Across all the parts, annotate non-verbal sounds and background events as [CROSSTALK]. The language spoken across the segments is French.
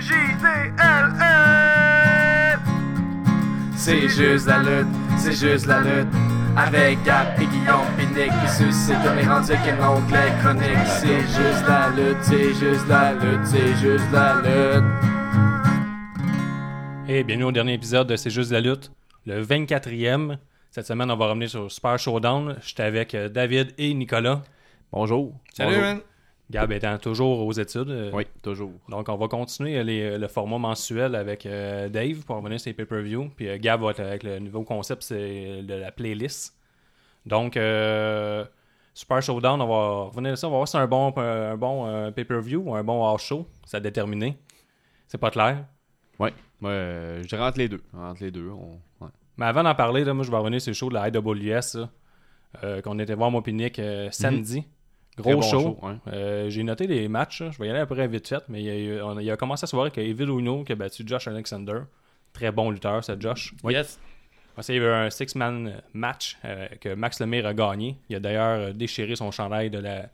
C-J-D-L-L. C'est juste la lutte, c'est juste la lutte. Avec Gap et Guillaume Pinique qui suscite comme les rendus qu'un onglet chronique. C'est juste la lutte, c'est juste la lutte, c'est juste la lutte. Et bienvenue au dernier épisode de C'est juste la lutte, le 24e. Cette semaine, on va revenir sur Super Showdown. J'étais avec euh, David et Nicolas. Bonjour. Salut, Bonjour. man. Gab étant toujours aux études. euh, Oui, toujours. Donc, on va continuer euh, les- le format mensuel avec euh, Dave pour revenir sur les pay-per-view. Puis euh, Gab va être avec le nouveau concept, c'est de la playlist. Donc, euh, Super Showdown, on va revenir ça. On va voir si c'est un bon, un bon euh, pay-per-view ou un bon house show. C'est à déterminer. C'est pas clair. Oui, euh, je dirais entre les deux. Entre les deux, on... ouais. Mais avant d'en parler, là, moi, je vais revenir sur le show de la IWS euh, qu'on était voir, moi, Pinique, euh, samedi. Gros bon show. Euh, J'ai noté les matchs. Je vais y aller après vite fait. Mais il y a, eu- on- il a commencé à se voir avec Evil Uno qui a battu Josh Alexander. Très bon lutteur, c'est Josh. Yes. Ensuite, il y avait un six-man match euh, que Max Lemire a gagné. Il a d'ailleurs euh, déchiré son chandail de la.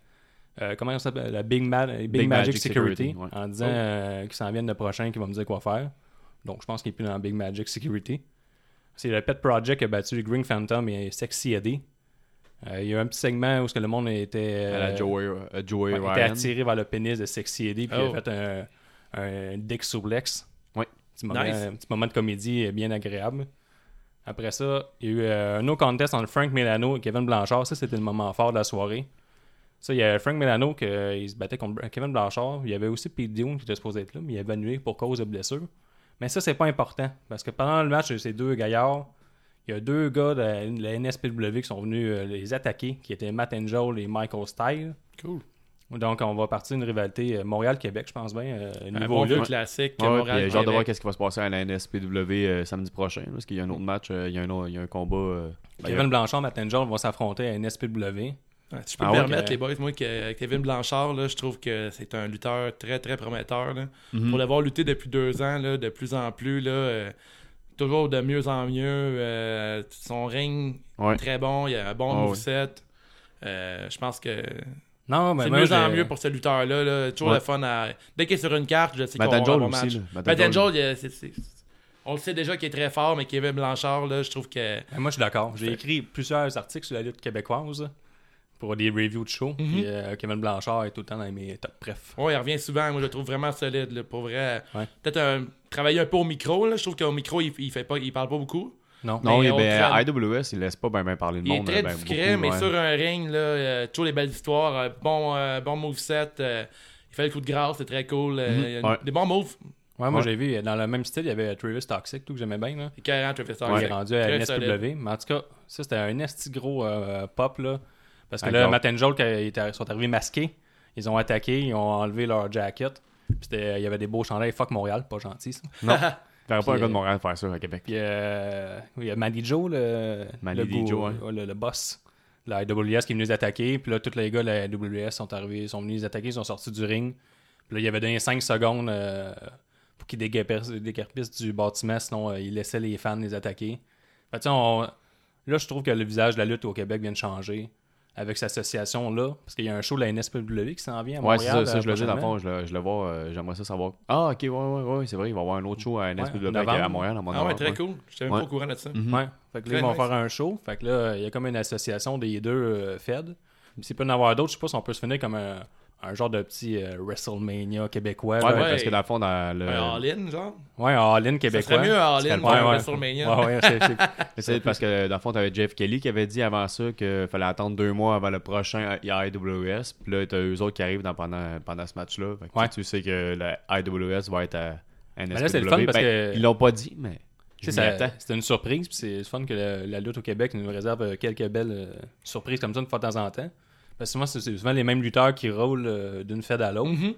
euh, comment ça s'appelle? La Big, Ma- Big, Big Magic, Magic Security. Security, ouais. En disant Oh. euh, qu'il s'en vienne le prochain, qu'il va me dire quoi faire. Donc, je pense qu'il est plus dans Big Magic Security. C'est le Pet Project qui a battu le Green Phantom et Sexy Eddie. Euh, il y a eu un petit segment où ce que le monde était, À la euh, Joey, euh, Joey ouais, était Ryan. attiré vers le pénis de Sexy Eddie puis il Oh. a fait un, un dick. Petit moment, Nice. Un petit moment de comédie bien agréable. Après ça, il y a eu euh, un no contest entre Frank Milano et Kevin Blanchard. Ça, c'était le moment fort de la soirée. Ça, il y a Frank Milano qui euh, se battait contre Kevin Blanchard. Il y avait aussi Pete Dune qui était supposé être là, mais il a annulé pour cause de blessure. Mais ça, c'est pas important. Parce que pendant le match ces deux gaillards, il y a deux gars de la, NSPW qui sont venus euh, les attaquer, qui étaient Matt Angel et Michael Style. Cool. Donc, on va partir d'une rivalité euh, Montréal-Québec, je pense bien. euh, Un niveau bon lutte. lieu classique. Ouais, Montréal, euh, j'ai hâte de voir qu'est-ce qui va se passer à la NSPW euh, samedi prochain. parce qu'il y a un autre match, euh, il, y a un, autre- il y a un combat. Kevin Blanchard, Matt Angel vont s'affronter à NSPW. Ouais, si je peux Ah me ouais, permettre, que- les boys, moi, que Kevin Blanchard, là, je trouve que c'est un lutteur très, très prometteur. là. Mhm. Pour l'avoir lutté depuis deux ans, là, de plus en plus, là, euh, toujours de mieux en mieux. euh, son ring Ouais. très bon, il a un bon. Euh, je pense que Non, mais c'est de mieux en mieux pour ce lutteur-là. là. Toujours Ouais. le fun à. Dès qu'il est sur une carte, je sais qu'on va avoir bon match. Matt on le sait déjà qu'il est très fort, mais Kevin Blanchard, là, je trouve que. Ben, Moi, je suis d'accord. J'ai écrit plusieurs articles sur la lutte québécoise pour des reviews de show. Puis, euh, Kevin Blanchard est tout le temps dans mes top pref. Ouais, il revient souvent. Moi, je le trouve vraiment solide. là, pour vrai. Ouais. Peut-être un- travailler un peu au micro. Là. Je trouve qu'au micro, il, il fait pas, il parle pas beaucoup. Non. Non, Mais il- ben. IWS, il laisse pas bien ben parler de Il est monde. très ben, discret, beaucoup, mais ouais. sur un ring, là, euh, toujours des belles histoires. euh, bon, euh, bon moveset. euh, il fait le coup de grâce, c'est très cool. euh, Mhm, il ouais. Des bons moves. Ouais, moi, Ouais. j'ai vu, dans le même style, il y avait Travis Toxic, tout que j'aimais bien. Là. Carrément Travis Il Stark. est rendu à solide. Mais en tout cas, ça, c'était un esti gros euh, pop. Là, parce que là. Matt Angel, quand ils sont arrivés masqués, ils ont attaqué, ils ont enlevé leur jacket. C'était- il y avait des beaux chandails. Fuck Montréal, pas gentil ça. Non, [LAUGHS] verrais pas un gars de euh, Montréal faire ça à Québec. Puis euh, il y a Mandy Joe, le, Mandy le, goût- Joe, ouais, le, le boss de la AWS qui est venu les attaquer. Puis là, tous les gars de la AWS sont arrivés, sont venus les attaquer, ils sont sortis du ring. Puis là, il y avait donné 5 secondes euh, pour qu'ils déguerpissent du bâtiment, sinon euh, ils laissaient les fans les attaquer. Fait on- Là, je trouve que le visage de la lutte au Québec vient de changer avec cette association-là. Parce qu'il y a un show de la NSPW qui s'en vient à Ouais, Montréal. c'est ça, ça, euh, je le dis dans le fond, je le, je le vois, euh, j'aimerais ça savoir. Ah, ok, ouais, ouais, ouais, c'est vrai, il va y avoir un autre show à NSPW novembre. à Montréal, à mon Ah ouais, très cool. Je suis même Ouais. pas au courant de ça. Mhm. Ouais. Fait que là, ils vont nice. faire un show. Fait que là, il y a comme une association des deux euh, Fed. S'il peut y en avoir d'autres, je sais pas si on peut se finir comme un, un genre de petit euh, WrestleMania québécois. Ouais, là. Ouais. parce que dans le fond, dans le. Un all-in, genre. Ouais, un all-in Ça québécois. serait mieux un all-in ouais. WrestleMania. Ouais, ouais, c'est- c'est- [LAUGHS] C'est parce que dans le fond, t'avais Jeff Kelly qui avait dit avant ça qu'il fallait attendre deux mois avant le prochain IWS. Puis là, t'as eux autres qui arrivent dans- pendant, pendant ce match-là. Fait que Ouais. Tu sais que le IWS va être à NSPW. là, c'est le fun parce Ben, que- Ils l'ont pas dit, mais. C'était une surprise. Puis c'est fun que la, la lutte au Québec nous réserve quelques belles euh, surprises comme ça une fois de temps en temps. Parce que souvent, c'est souvent les mêmes lutteurs qui roulent euh, d'une Fed à l'autre. Mhm.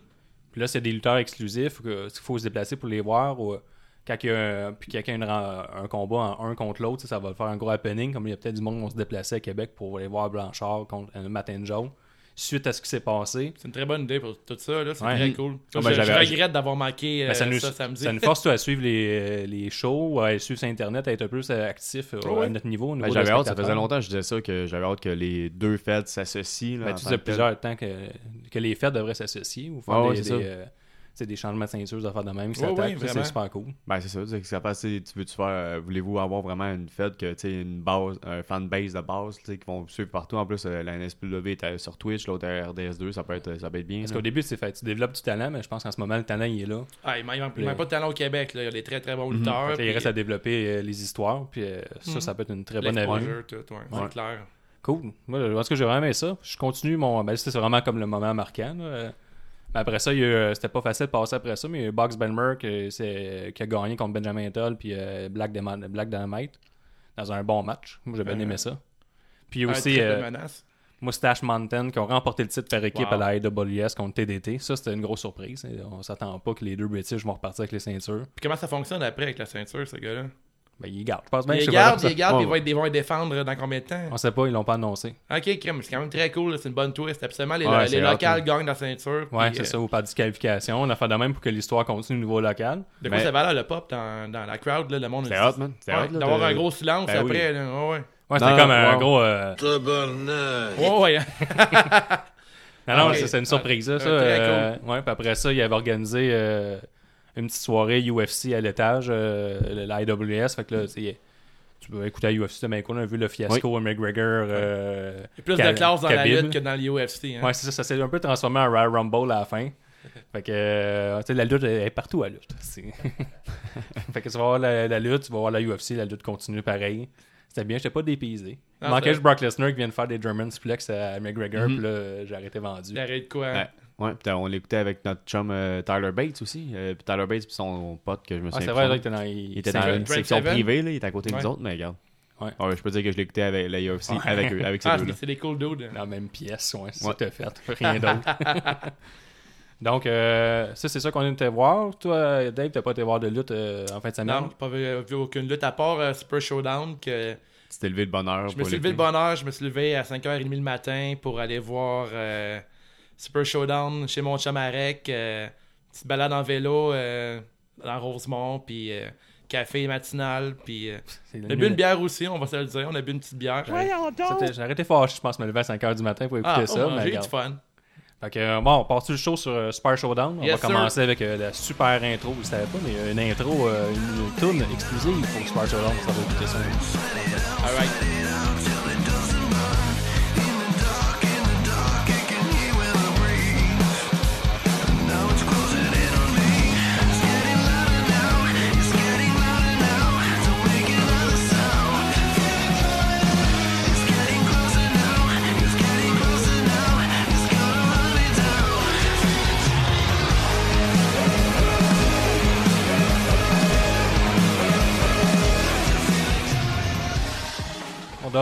Puis là, c'est des lutteurs exclusifs qu'il faut se déplacer pour les voir. Ou, euh, quand il y a un, puis quelqu'un a un combat en un contre l'autre, ça, ça va faire un gros happening. Comme il y a peut-être du monde qui vont se déplacer à Québec pour aller voir Blanchard contre euh, Matt Angel. Suite à ce qui s'est passé. C'est une très bonne idée pour tout ça. là. C'est Ouais. très cool. Ah, ben, je, regrette d'avoir manqué euh, Ben, ça, nous, ça samedi. ça nous force toi, à suivre les, les shows, à suivre sur Internet, à être un peu plus actif euh, Oh, ouais. à notre niveau. au Ben, niveau j'avais hâte, ça faisait longtemps que je disais ça, que j'avais hâte que les deux fêtes s'associent. Ben, en tu disais plusieurs temps que, que les fêtes devraient s'associer ou faire Ah ouais, des, c'est des, euh, c'est changements de ceinture, des affaires de même qui s'attaquent. c'est super cool. Ben, c'est ça. C'est que ça passe, tu veux-tu faire. euh, Voulez-vous avoir vraiment une fête que, tu sais, une base, un fanbase de base, tu sais, qui vont suivre partout? En plus, euh, la NSPW est sur Twitch, l'autre est RDS2, ça peut être, ça peut être bien. Parce qu'au début, c'est fait, tu développes du talent, mais je pense qu'en ce moment, le talent, il est là. Ah, il manque, il manque- Le- pas de talent au Québec. Là. Il y a des très très bons Mhm. lutteurs. Fait il reste à développer euh, les histoires, puis euh, ça, Mhm. ça peut être une très bonne avenue. l'exposure, tout, ouais, Ouais. c'est clair. Cool. Moi, je pense que j'ai vraiment aimé ça. Je continue mon. Ben, c'était vraiment comme le moment marquant. là. Euh, Mais après ça, euh, c'était pas facile de passer après ça, mais il y a eu Box Benmer qui, c'est- qui a gagné contre Benjamin Toll puis euh, Black, Black Dynamite dans un bon match. Moi, j'ai bien aimé ça. Puis aussi euh. Moustache Mountain qui ont remporté le titre par équipe Wow. à la AWS contre TDT. Ça, c'était une grosse surprise. On s'attend pas que les deux British vont repartir avec les ceintures. Puis comment ça fonctionne après avec la ceinture, ce gars-là? Ben, ils gardent. Je pense bien que Ils gardent, ils gardent, ils vont être- ils vont être défendre dans combien de temps? On sait pas, ils l'ont pas annoncé. Ok, crème, c'est quand même très cool, c'est une bonne twist. Absolument, les, Ouais, les c'est hot, locales gagnent la ceinture. Ouais, c'est euh, ça, ou par disqualification. On a fait de même pour que l'histoire continue au niveau local. De quoi Mais- ça valait le pop dans, dans la crowd, là, le monde. C'est hot, man. C'est Ouais, hot, D'avoir de- un gros silence Ben après. oui. là, ouais, ouais. Ouais, c'était comme un wow. gros. euh, Tabarnak! Ouais, ouais. [LAUGHS] Non, c'est une surprise, ça. Ah, ça, euh, ouais, puis après ça, il avait organisé euh, une petite soirée UFC à l'étage, euh, le- la IWS. Fait que là, tu sais, tu peux écouter la UFC, cool. On a vu le fiasco McGregor. euh, Il y a plus de classe dans la lutte que dans l'UFC. Hein. Ouais, c'est ça, ça s'est un peu transformé en Royal Rumble à la fin. [LAUGHS] Fait que, euh, la lutte elle est partout à la lutte. C'est- [LAUGHS] [LAUGHS] fait que tu vas voir la, la lutte, tu vas voir la UFC, la lutte continue pareil. C'était bien, j'étais pas dépaysé. Il Ah, manquait c'est- juste Brock Lesnar qui vient de faire des German suplex à McGregor, Mhm. puis là, j'ai arrêté vendu. Il arrête quoi? Ouais. Ouais, puis on l'écoutait avec notre chum euh, Tyler Bates aussi. Euh, puis Tyler Bates puis son pote que je me Ah, souviens c'est plus vrai, il était dans, Il était c'est dans un- une section Seven? privée, là, il était à côté de Ouais. nous autres, mais regarde. Ouais. je peux dire que je l'écoutais avec la UFC, avec eux, avec [LAUGHS] ces Ah, deux-là. c'est- c'est des cool dudes. dans la même pièce, ouais, c'est que t'as fait, rien d'autre. [LAUGHS] Donc, euh, ça, c'est ça qu'on était voir. Toi, Dave, t'as pas été voir de lutte euh, en fin de semaine? Non, j'ai pas vu, vu aucune lutte à part euh, Super Showdown. que Tu t'es levé de bonne heure. Je me suis levé de bonne heure, je me suis levé à 5h30 le matin pour aller voir euh, Super Showdown chez mon. Euh, petite balade en vélo euh, dans Rosemont, puis euh, café matinal, puis euh, on a bu une bière aussi, on va se le dire, on a bu une petite bière. J'ai arrêté fâché, je pense, me lever à 5h du matin pour écouter Ah, ça. oh, mais j'ai eu du fun. Fait que, euh, bon, on part le show sur euh, Super Showdown? On Yes, va commencer avec euh, la super intro. Vous savez pas, mais une intro, euh, une tune exclusive pour Super Showdown. Ça va écouter ça. Alright.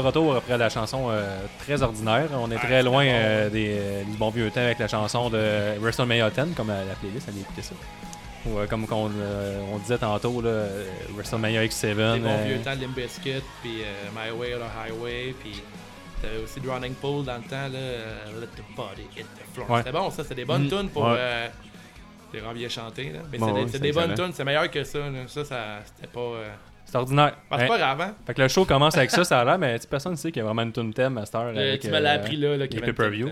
De retour après la chanson euh, très ordinaire. On est très loin euh, des, euh, du bon vieux temps avec la chanson de WrestleMania 10, comme la, la playlist, allez écouter ça. Ou euh, comme qu'on euh, on disait tantôt, là, euh, WrestleMania X7. Les bons euh, vieux temps de Limp Bizkit, puis euh, My Way or the Highway, puis t'avais aussi Drowning Pool dans le temps, là, euh, Let the Body Hit the Floor. Ouais. C'était bon, ça, c'était des bonnes Mm. tunes pour... Ouais. euh, c'est vraiment bien chanté, là. Mais Bon, c'est des, c'est des bonnes tunes, c'est meilleur que ça, là. Ça, ça c'était pas... c'est ordinaire. bah, c'est pas grave, hein? Fait que le show commence avec ça, ça a l'air, mais personne ne sait qu'il y a vraiment une tune thème à cette heure. Euh, tu me l'as euh, appris là, là, les pay-per-view.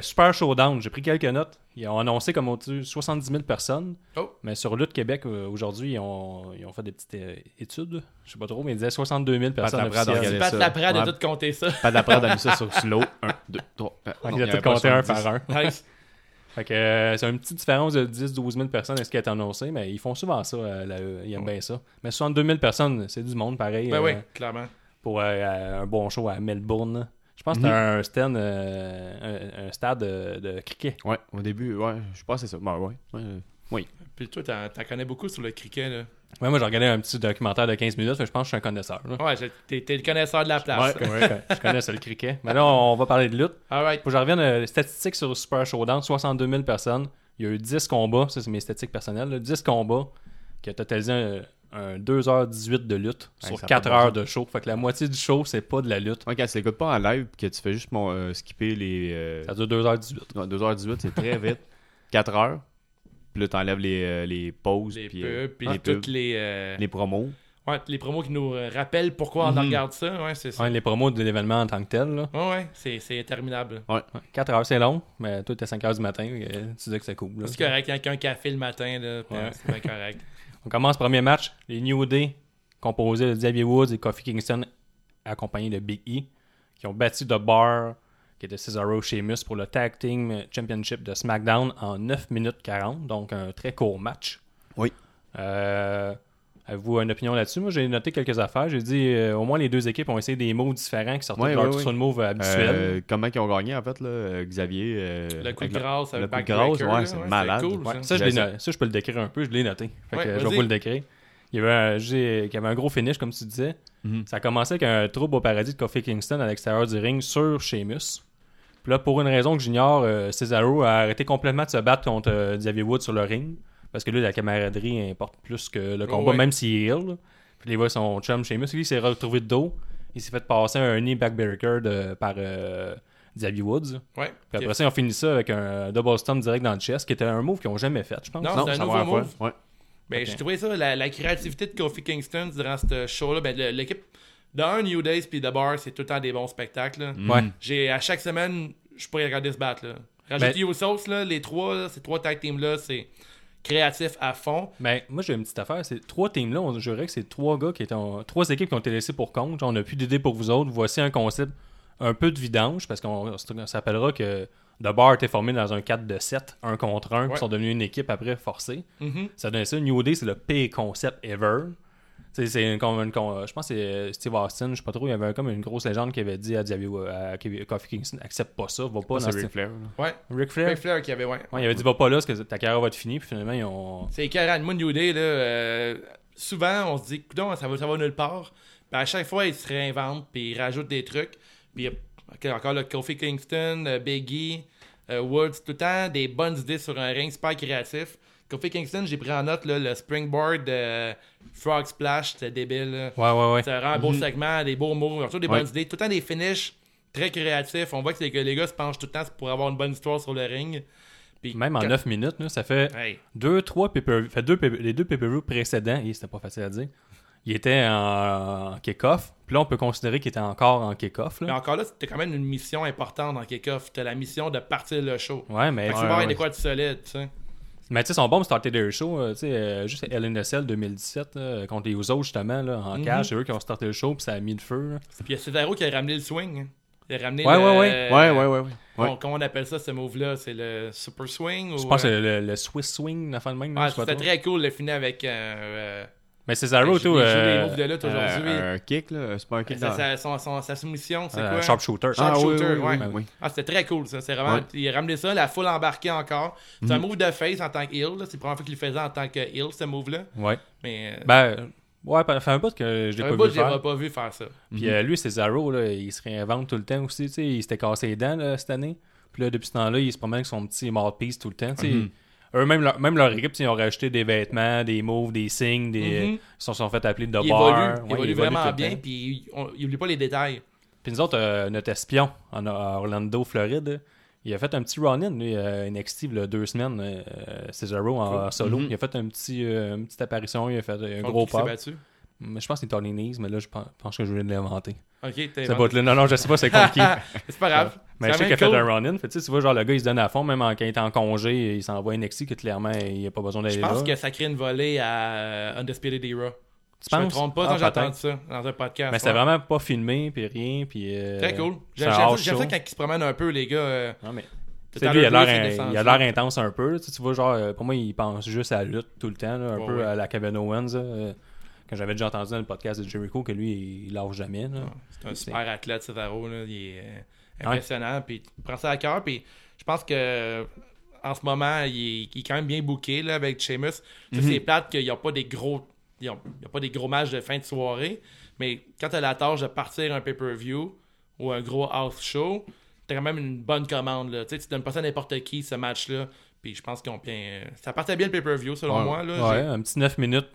Super Showdown, j'ai pris quelques notes. Ils ont annoncé comme au-dessus 70 000 personnes. Oh. Mais sur Lutte Québec, euh, aujourd'hui, ils ont, ils ont fait des petites euh, études. Je sais pas trop, mais ils disaient 62 000 personnes Laprade a officielles. regardé Pat ça. Laprade a tout compté ça. Pas d'après, on a mis ça sur slow. 1, 2, 3. Il a tout compté un par un. Nice. Fait que euh, c'est une petite différence de 10-12 000 personnes à ce qui est annoncé, mais ils font souvent ça. euh, la- ils aiment bien ça. Mais 62 000 personnes, c'est du monde pareil. Ben euh, oui, clairement. Pour euh, un bon show à Melbourne. Je pense que Mhm. c'était un stand, euh, un, un stade de, de cricket. Ouais, au début, ouais, je pense que c'est ça. Ben, ouais. ouais. Oui. Puis toi, t'en t'en connais beaucoup sur le cricket, là. Ouais, moi, j'ai regardé un petit documentaire de 15 minutes, mais je pense que je suis un connaisseur. là. Ouais, t'es t'es le connaisseur de la place. Ouais, ouais, je connais ça, le cricket. Mais là, on va parler de lutte. Alright. Faut que je revienne euh, les statistiques sur Super Showdown 62 000 personnes. Il y a eu 10 combats, ça c'est mes statistiques personnelles, là, 10 combats qui a totalisé un, un 2h18 de lutte Ouais, sur ça a 4 pas de heures de show. Fait que la moitié du show, c'est pas de la lutte. Ouais, quand tu l'écoutes pas en live puis que tu fais juste mon, euh, skipper les. euh, Ça dure 2h18. non, 2h18, c'est très vite. 4 heures. Puis là, t'enlèves les, euh, les pauses. Les puis, pubs, euh, puis les toutes pubs, les... euh, les promos. Ouais, les promos qui nous rappellent pourquoi on Mhm. regarde ça. Ouais, c'est ça. Ouais, les promos de l'événement en tant que tel. Là. Ouais, ouais, c'est, c'est interminable. Ouais. 4 heures, c'est long, mais toi, t'es 5 heures du matin. tu dis que c'est cool. là. C'est correct, avec un café le matin, là, puis, Ouais. c'est bien correct. [LAUGHS] On commence premier match. Les New Day, composés de Xavier Woods et Kofi Kingston, accompagnés de Big E, qui ont battu The Bar, qui était Cesaro Sheamus, pour le Tag Team Championship de SmackDown en 9 minutes 40. Donc, un très court match. Oui. Euh, Avez-vous une opinion là-dessus? Moi, j'ai noté quelques affaires. J'ai dit, euh, au moins, les deux équipes ont essayé des moves différents qui sortaient Ouais, de leur move habituel. Euh, comment ils ont gagné, en fait, là, Xavier euh, Le coup de grâce, le le coup de backbreaker, grâce, ouais, c'est ouais, malade. cool, Ouais, ça. ça, je, ça. je peux le décrire un peu. Je l'ai noté. Fait Ouais, que, je vais vous le décrire. Il y avait un, j'ai- il y avait un gros finish, comme tu disais. Mhm. Ça a commencé avec un trouble au paradis de Kofi Kingston à l'extérieur du ring sur Sheamus. Puis là, pour une raison que j'ignore, euh, Cesaro a arrêté complètement de se battre contre euh, Xavier Woods sur le ring. Parce que lui, la camaraderie importe plus que le combat, ouais. même s'il est ill. là. Puis les voit son chum Sheamus. Lui, il s'est retrouvé de dos. Il s'est fait passer un knee backbreaker de, par euh, Xavier Woods. Ouais. Puis après ça, ils ont fini ça avec un double stomp direct dans le chest, qui était un move qu'ils n'ont jamais fait, je pense. Non, Non, c'est un nouveau move. Ouais. Ben, j'ai trouvé ça, la, la créativité de Kofi Kingston durant ce show-là. Ben, le- l'équipe de un New Days puis The Bar, c'est tout le temps des bons spectacles. Ouais. J'ai, à chaque semaine, je pourrais regarder se battre. Là. Rajouter aux sauces, là, les trois, là, ces trois tag teams-là, c'est créatif à fond. Mais moi, j'ai une petite affaire. Ces trois teams-là, on dirait que c'est trois gars qui étaient. en- Trois équipes qui ont été laissées pour compte. On n'a plus d'idées pour vous autres. Voici un concept un peu de vidange, parce qu'on on s'appellera que The Bar était formé dans un 4 de 7, un contre un, puis Ouais. ils sont devenus une équipe après forcée. Mhm. Ça donnait ça. New Day, c'est le pire concept ever. C'est une, con- une con- je pense que c'est euh, Steve Austin, je sais pas trop, il y avait comme une grosse légende qui avait dit à, Xavier, à Kevin- Kofi Kingston accepte pas ça, va pas dans Ric Flair. Ouais. Ric Flair? Ric Flair qui avait, ouais. Ouais, il avait dit va pas là parce que ta carrière va être finie, puis finalement ils ont. C'est écœurant. Moi, New Day, là, euh, souvent, on se dit, ça va, ça va nulle part. Puis à chaque fois, ils se réinventent, puis ils rajoutent des trucs. Puis ok, encore le Kofi Kingston, euh, Biggie, euh, Woods, tout le temps des bonnes idées sur un ring, super créatif. Kofi Kingston, j'ai pris en note là, le springboard de Frog Splash, c'était débile. là. Ouais, ouais, ouais. C'est vraiment un beau segment, des beaux mots, surtout des Ouais. bonnes idées. Tout le temps des finishes très créatifs. On voit que les, que les gars se penchent tout le temps pour avoir une bonne histoire sur le ring. Puis Même en quand- 9 minutes, là, ça fait Hey. deux, trois fait deux les deux pay-per-views précédents, et c'était pas facile à dire, il était en, en kick-off. Puis là, on peut considérer qu'il était encore en kick-off. Mais encore là, c'était quand même une mission importante dans Kickoff. T'as la mission de partir le show. Ouais, mais Fait que ouais, ouais. quoi de solide, tu sais. Mais tu sais, son bon starter their show, euh, tu sais, euh, juste LNSL 2017 là, contre les Usos, justement, là, en Mhm. cage, c'est eux qui ont starté le show, puis ça a mis le feu. là. Puis il y a Cesaro qui a ramené le swing. hein. Il a ramené Ouais, le... ouais, ouais. Ouais, ouais, ouais. ouais. Comment, Ouais. comment on appelle ça, ce move-là? C'est le super swing Je ou, pense que euh, c'est le, le Swiss Swing, la fin de même. je C'était très cool de finir avec. Euh, euh, Mais Cesaro, je- tout. les euh, moves de lutte aujourd'hui. Euh, un kick, là. C'est pas un kick sa, dans... sa- son- son- sa soumission, c'est euh, quoi? Sharpshooter. Sharp- Ah, oui, Sharpshooter, oui, oui, ouais. oui. Ah, c'était très cool, ça. C'est vraiment. Ouais. Il a ramené ça, la foule embarquée encore. C'est un move de face en tant que heel. là. C'est la première fois qu'il le faisait en tant que heel, ce move-là. Ouais. Mais. Ben, ouais, ça fait un bout que je l'ai pas bout, vu je faire. pas vu faire ça. Puis euh, lui, Cesaro, là, il se réinvente tout le temps aussi. tu sais, Il s'était cassé les dents là, cette année. Puis là, depuis ce temps-là, il se promène avec son petit mouthpiece tout le temps. tu sais. Eux, même leur, même leur équipe, ils ont rajouté des vêtements, des moves, des signes, des, Mhm. ils se sont fait appeler de Il bar. évolue, Ouais, il évolue tout vraiment bien, puis on- il oublie pas les détails. Puis nous autres, euh, notre espion en, à Orlando, Floride, il a fait un petit run-in, lui, euh, NXT, là, deux semaines, euh, Cesaro en Cool. solo. Mhm. Il a fait un petit, euh, une petite apparition, il a fait un Contre gros pas. battu? Mais je pense que c'est Tony Nese, mais là, je pense, que je voulais l'inventer. Ok, t'es C'est non, non, je sais pas c'est qui. [LAUGHS] C'est pas grave. Mais je C'est sais qu'il a fait un run-in. Fait, tu vois, genre, le gars, il se donne à fond, même en- quand il est en congé, il s'envoie NXT, que clairement, il a pas besoin d'aller Je pense que ça crée une volée à euh, Undisputed Era. tu Je me trompe pas Ah, quand entendu ça dans un podcast. Mais ouais. vraiment pas filmé, puis rien, puis... euh, Très cool. c'est J'aime ça, quand ils se promènent un peu, les gars. euh, Non, mais... à lui, il a l'heure, l'air intense un peu. Tu vois, genre, euh, pour moi, il pense juste à la lutte tout le temps, là, un Ouais, peu ouais. à la Kevin Owens. euh, quand j'avais déjà entendu dans le podcast de Jericho que lui, il lâche jamais. C'est un super athlète, Cesaro. Là. Il est euh, Ouais. impressionnant. Puis il prend ça à cœur. Puis je pense que en ce moment, il est, il est quand même bien booké là, avec Sheamus. Ça, Mhm. C'est plate qu'il n'y a pas des gros. Il y a, il y a pas des gros matchs de fin de soirée. Mais quand tu as la tâche de partir un pay-per-view ou un gros house show, tu quand même une bonne commande. Là. Tu sais, tu donnes pas ça à n'importe qui, ce match-là. Puis je pense ont bien. Ça partait bien le pay-per-view, selon Ouais. moi. Là. Ouais, un petit 9 minutes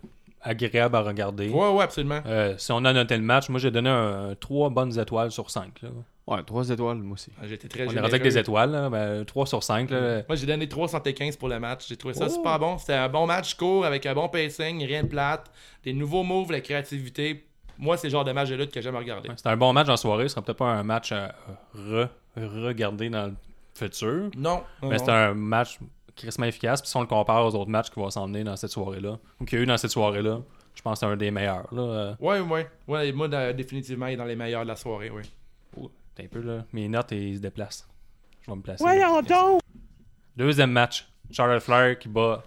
agréable à regarder. ouais, ouais, absolument. Euh, si on a noté le match, moi j'ai donné un, 3 bonnes étoiles sur 5. Là. Ouais, 3 étoiles, moi aussi. J'ai été très On est généreux. rendu avec des étoiles, là, ben, 3 sur 5. Là. Moi, j'ai donné 3,75 pour le match. J'ai trouvé ça Oh. super bon. C'était un bon match court avec un bon pacing, rien de plate, des nouveaux moves, la créativité. Moi, c'est le genre de match de lutte que j'aime regarder. C'était un bon match en soirée. Ce sera peut-être pas un match à re- regarder dans le futur. Non. Mais c'était un match crissement efficace. Puis si on le compare aux autres matchs qui vont s'en venir dans cette soirée-là, ou qu'il y a eu dans cette soirée-là, je pense que c'est un des meilleurs. Là. Euh, Ouais, ouais. Ouais, moi, définitivement, il est dans les meilleurs de la soirée, oui. oh, t'es un peu là. Mes notes, ils se déplacent. Je vais me placer. Deuxième match. Charlotte Flair qui bat.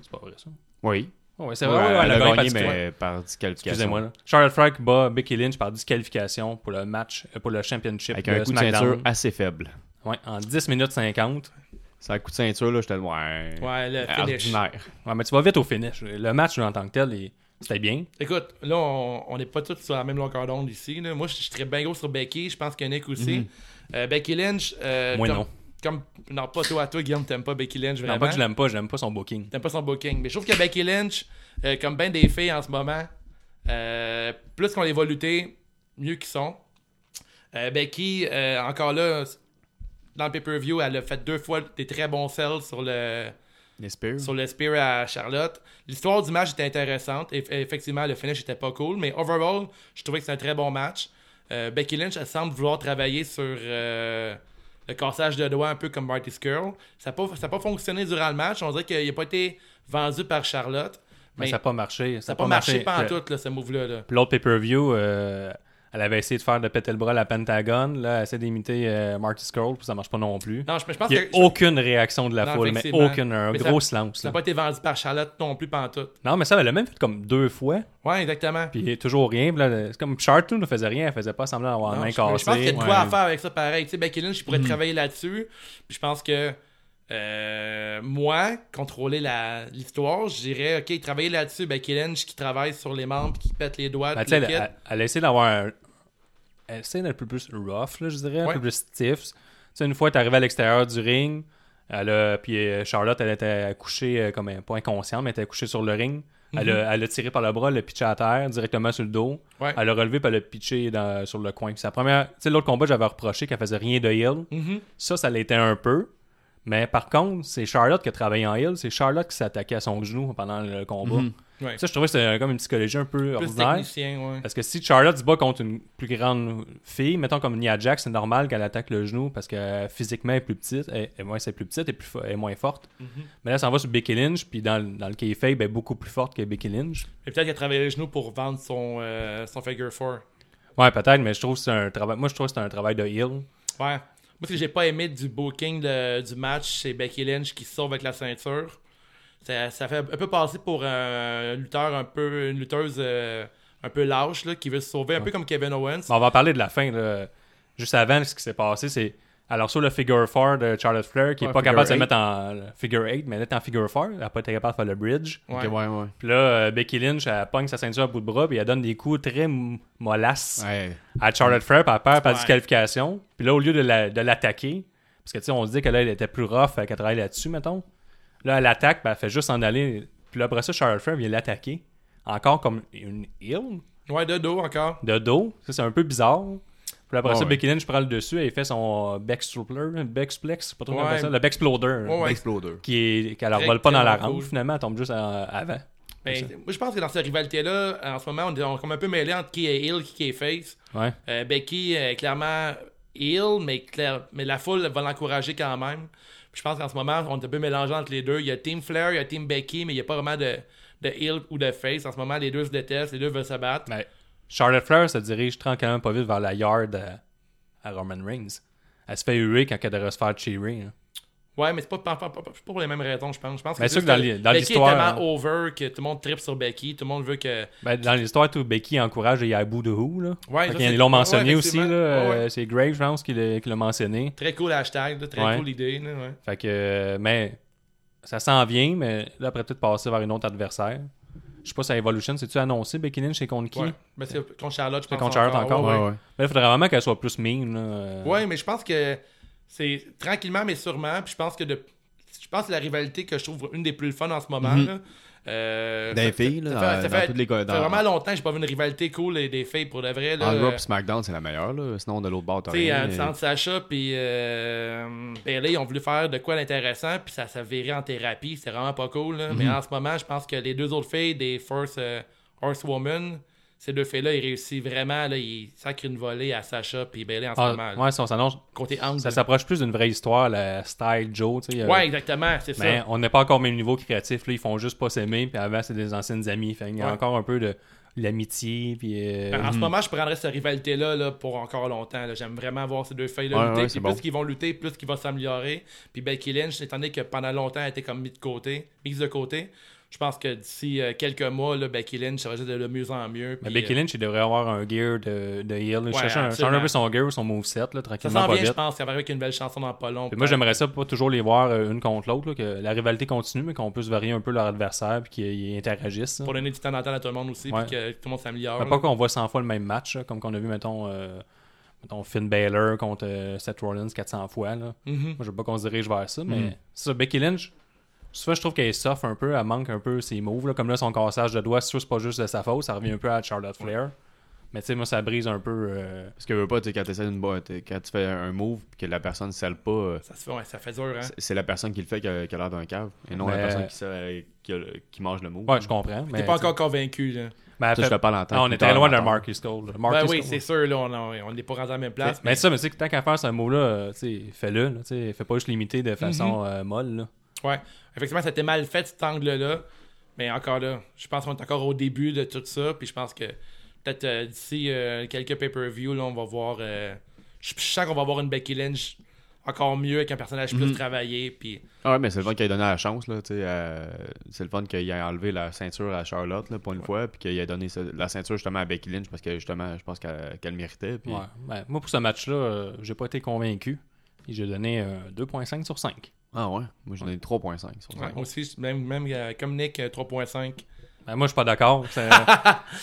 C'est pas vrai ça? Oui. Oh, ouais, c'est Ouais, vrai. ouais, elle, elle a gagné par mais par disqualification. Excusez-moi. là. Charlotte Flair qui bat Becky Lynch par disqualification pour le match, euh, pour le championship Avec de un coup de ceinture assez faible. Ouais, en 10 minutes 50. C'est un coup de ceinture, là, j'étais ouais. Ouais, le finish. ordinaire. Ouais, mais tu vas vite au finish. Le match en tant que tel, il- c'était bien. Écoute, là, on n'est pas tous sur la même longueur d'onde ici. là. Moi, je suis très bien gros sur Becky. Je pense que Nick aussi. Euh, Becky Lynch. euh, Moi, comme, non. Comme, non, pas toi, toi, Guillaume, t'aimes pas Becky Lynch, Non, vraiment. pas que je l'aime pas, j'aime pas son booking. T'aimes pas son booking. Mais je trouve que Becky Lynch, euh, comme ben des filles en ce moment, euh, plus qu'on les va lutter, mieux qu'ils sont. Euh, Becky, euh, encore là, dans le pay-per-view, elle a fait deux fois des très bons sells sur le, Les Spears. sur le Spear à Charlotte. L'histoire du match était intéressante. Et, effectivement, le finish était pas cool. Mais overall, je trouvais que c'était un très bon match. Euh, Becky Lynch, elle semble vouloir travailler sur euh, le cassage de doigts, un peu comme Marty Skrull. Ça n'a pas, pas fonctionné durant le match. On dirait qu'il n'a pas été vendu par Charlotte. Mais Mais ça n'a pas marché. ça n'a pas marché, pas en Puis, tout, là, ce move-là. là. L'autre pay-per-view, euh, elle avait essayé de faire de péter le bras à la Pentagon. Là, elle essaie d'imiter euh, Marty Scroll, puis ça marche pas non plus. Non, je, je pense Il n'y a que aucune réaction de la Non, foule, mais aucune. Un Mais ça- gros silence. ça n'a pas été vendu par Charlotte non plus, tout. Non, mais ça, elle l'a même fait comme deux fois. Ouais, exactement. Puis toujours rien. C'est comme Charlotte ne faisait rien. Elle faisait pas semblant d'avoir Non, main je, je pense qu'il y a de Ouais. quoi à faire avec ça pareil. Tu sais, Becky Lynch, je pourrais Mhm. travailler là-dessus. Puis je pense que euh, moi, contrôler la- l'histoire, je dirais, OK, travailler là-dessus. Becky Lynch qui travaille sur les membres, qui pète les doigts, Ben, puis tu sais, le elle, kit. elle- elle a essayé d'avoir un. Elle essaie d'être un peu plus rough, là, je dirais, un Ouais. peu plus stiff. Tu sais, une fois, est arrivée à l'extérieur du ring. Elle a, puis euh, Charlotte, elle était couchée euh, comme un pas inconsciente, mais elle était couchée sur le ring. Elle, a, elle a tiré par le bras, elle l'a pitché à terre directement sur le dos. Ouais. Elle l'a relevé puis elle l'a pitché dans- sur le coin. Puis sa première, tu sais, l'autre combat, j'avais reproché qu'elle faisait rien de heel. Mhm. Ça, ça l'était un peu. Mais par contre, c'est Charlotte qui a travaillé en heel. C'est Charlotte qui s'est attaquée à son genou pendant le combat. Mhm. Ouais. Ça, je trouvais que c'était comme une psychologie un peu Plus ordinaire. technicien, ouais. Parce que si Charlotte se bat contre une plus grande fille, mettons comme Nia Jax, c'est normal qu'elle attaque le genou parce que physiquement elle est plus petite, elle, elle- c'est plus petite et plus elle est moins forte. Mhm. Mais là, ça en va sur Becky Lynch, puis dans, le- dans le elle est beaucoup plus forte que Becky Lynch. Et peut-être qu'elle a travaillé les genoux pour vendre son, euh, son figure 4. Ouais, peut-être, mais je trouve que c'est un travail. Moi, je trouve que c'est un travail de heel. Ouais. Moi, ce que j'ai pas aimé du booking de- du match, c'est Becky Lynch qui sauve avec la ceinture. Ça, ça fait un peu passer pour un lutteur un peu, une lutteuse euh, un peu lâche, là, qui veut se sauver, un peu comme Kevin Owens. Bon, on va en parler de la fin. là. Juste avant, ce qui s'est passé, c'est. Alors, sur le figure 4 de Charlotte Flair, qui est Ouais, pas capable de se mettre en figure 8, mais elle est en figure 4. Elle n'a pas été capable de faire le bridge. Ouais. Ok, ouais, ouais. Puis là, euh, Becky Lynch, elle pogne sa ceinture à bout de bras, puis elle donne des coups très mollasses Ouais. à Charlotte Flair, puis elle perd par Ouais. disqualification. Puis là, au lieu de la- de l'attaquer, parce que tu sais, on se dit que là, elle était plus rough, qu'elle travaillait là-dessus, mettons. Là, elle attaque, puis elle fait juste en aller. Puis là, après ça, Charlotte Flair vient l'attaquer. Encore comme une heel Ouais, de dos encore. de dos. Ça, c'est un peu bizarre. Puis après Ouais, ça, ouais. Becky Lynch prend le dessus et il fait son Bextrupler, Bexplex, pas trop Ouais. ça, le Bexploder. Ouais, ouais. Exploder. Qui est, qu'elle ne Très, vole pas dans la rampe, finalement, elle tombe juste en- avant. Ben, moi, je pense que dans cette rivalité-là, en ce moment, on est, on est comme un peu mêlé entre qui est heel, qui est face. Ouais. Euh, Becky est clairement heel, mais, clair- mais la foule va l'encourager quand même. Je pense qu'en ce moment, on est un peu mélangé entre les deux. Il y a Team Flair, il y a Team Becky, mais il n'y a pas vraiment de, de heel ou de face. En ce moment, les deux se détestent, les deux veulent se battre. Ben, Charlotte Flair se dirige tranquillement pas vite vers la yard euh, à Roman Reigns. Elle se fait huer quand elle devrait se faire cheerer. hein. Ouais, mais c'est pas, pas, pas- pas- pas pour les mêmes raisons, je pense. Je pense Mais c'est sûr que dans les- dans Becky l'histoire, est tellement hein. over que tout le monde tripe sur Becky. Tout le monde veut que. Ben, dans l'histoire, tout Becky encourage et il y a Boo de Who. Là. Ouais, ça, c'est- l'ont mentionné ouais, aussi. Là. Ouais, euh, C'est Grave, je pense, qui l'a mentionné. Très cool hashtag, là, très Ouais. cool idée. là, ouais. Fait que, euh, mais ça s'en vient, mais là, après peut-être passer vers une autre adversaire. Je sais pas si à Evolution, c'est-tu annoncé Becky Lynch c'est contre qui? Ouais. Ben, c'est contre Charlotte, je C'est pense. contre Charlotte encore, ouais, Ouais, ouais. ouais. Mais là, il faudrait vraiment qu'elle soit plus mean. Là. euh. Ouais, mais je pense que c'est tranquillement mais sûrement. Puis je pense que de... je pense que c'est la rivalité que je trouve une des plus fun en ce moment. Mhm. là. Euh, les filles, là, ça dans- fait, ça fait- toutes les co- ça fait dans- vraiment longtemps que j'ai pas vu une rivalité cool et des filles pour de vrai. Là, Raw Euh, SmackDown, c'est la meilleure, là. Sinon, de l'autre bord, t'as tu sais, rien. mais- entre Sacha puis euh, Bailey, ils ont voulu faire de quoi d'intéressant, puis ça s'est viré en thérapie. C'était vraiment pas cool. là. Mhm. Mais en ce moment, je pense que les deux autres filles des First euh, Horsewoman, ces deux filles-là, ils réussissent vraiment. Là, ils sacrent une volée à Sacha puis Bailey en ce Ah, moment. là. ouais, ça, on s'annonce. Côté angle. Ça s'approche plus d'une vraie histoire, le style Joe. tu sais, euh, Ouais, exactement, c'est Mais ça. on n'est pas encore au même niveau créatif. Là, ils font juste pas s'aimer. Puis avant, c'est des anciennes amies. Fait il y a Ouais. encore un peu de l'amitié. Puis, euh, En ce moment, je prendrais cette rivalité-là là, pour encore longtemps. là. J'aime vraiment voir ces deux filles-là Ouais, lutter. ouais, puis c'est plus bon. qu'ils vont lutter, plus qu'ils vont s'améliorer. Puis Becky Lynch, étant donné que pendant longtemps, elle était comme mis de côté, mise de côté, je pense que d'ici euh, quelques mois, là, Becky Lynch sera juste de, de mieux en mieux. mais puis, Becky euh, Lynch, il devrait avoir un gear de, de heel. Il Ouais, cherche un, peu son gear ou son moveset, là, ça tranquillement, s'en pas vient, je pense, avec une belle chanson dans pas long. Puis moi, j'aimerais ça pas toujours les voir euh, une contre l'autre, que la rivalité continue, mais qu'on puisse varier un peu leur adversaire puis qu'ils interagissent. là. Pour donner du temps d'entendre à tout le monde aussi, Ouais. puis que tout le monde s'améliore. Pas qu'on voit 100 fois le même match, là, comme qu'on a vu, mettons, euh, mettons Finn Balor contre euh, Seth Rollins 400 fois. Là. Mhm. Moi, je veux pas qu'on se dirige vers ça, mais c'est ça, Becky Lynch, souvent, je trouve qu'elle soft un peu, elle manque un peu ses moves. Là, comme là, son cassage de doigts, c'est sûr, c'est pas juste de sa faute, ça revient un peu à Charlotte Flair. Mais tu sais, moi, ça brise un peu. euh, Parce que veux pas, tu quand, une bo- t'es- quand tu fais un move pis que la personne ne scelle pas, euh, Ça, se fait, ouais, ça fait dur, hein. c'est- la personne qui le fait qui a, qui a l'air d'un cave. Et non Mais- la personne qui, sait- qui, a le- qui mange le move. Ouais, je comprends. Mais, T'es pas encore convaincu, là. Ben, Ça, je te parle en tant Ah, on est loin d'un amateur. Marcus Cole. Ben oui, c'est sûr, là, on n'est pas rendu à la même place. Mais ça, mais tu sais, tant qu'à faire ce mot-là, euh, tu sais, fais-le. là, tu sais, Fais pas juste l'imiter de façon Mhm. euh, molle. là. Ouais, effectivement, ça a été mal fait cet angle-là. Mais encore là, je pense qu'on est encore au début de tout ça. Puis je pense que peut-être euh, d'ici euh, quelques pay-per-view, là, on va voir. euh, je sens qu'on va voir une Becky Lynch encore mieux avec un personnage plus Mhm. travaillé. Puis Ah ouais, mais c'est le fun qu'il ait donné la chance, là, euh, c'est le fun qu'il ait enlevé la ceinture à Charlotte, là, pour une fois, puis qu'il ait donné ce- la ceinture justement à Becky Lynch, parce que justement, je pense qu'elle qu'elle le méritait. Puis... Ouais. Ben, moi, pour ce match-là, euh, j'ai pas été convaincu. Et J'ai donné euh, 2.5 sur 5. Ah ouais, moi j'ai donné 3.5 sur ouais, 5. moi aussi, même, même euh, comme Nick, euh, 3.5. Ben, moi, je suis pas d'accord. [LAUGHS]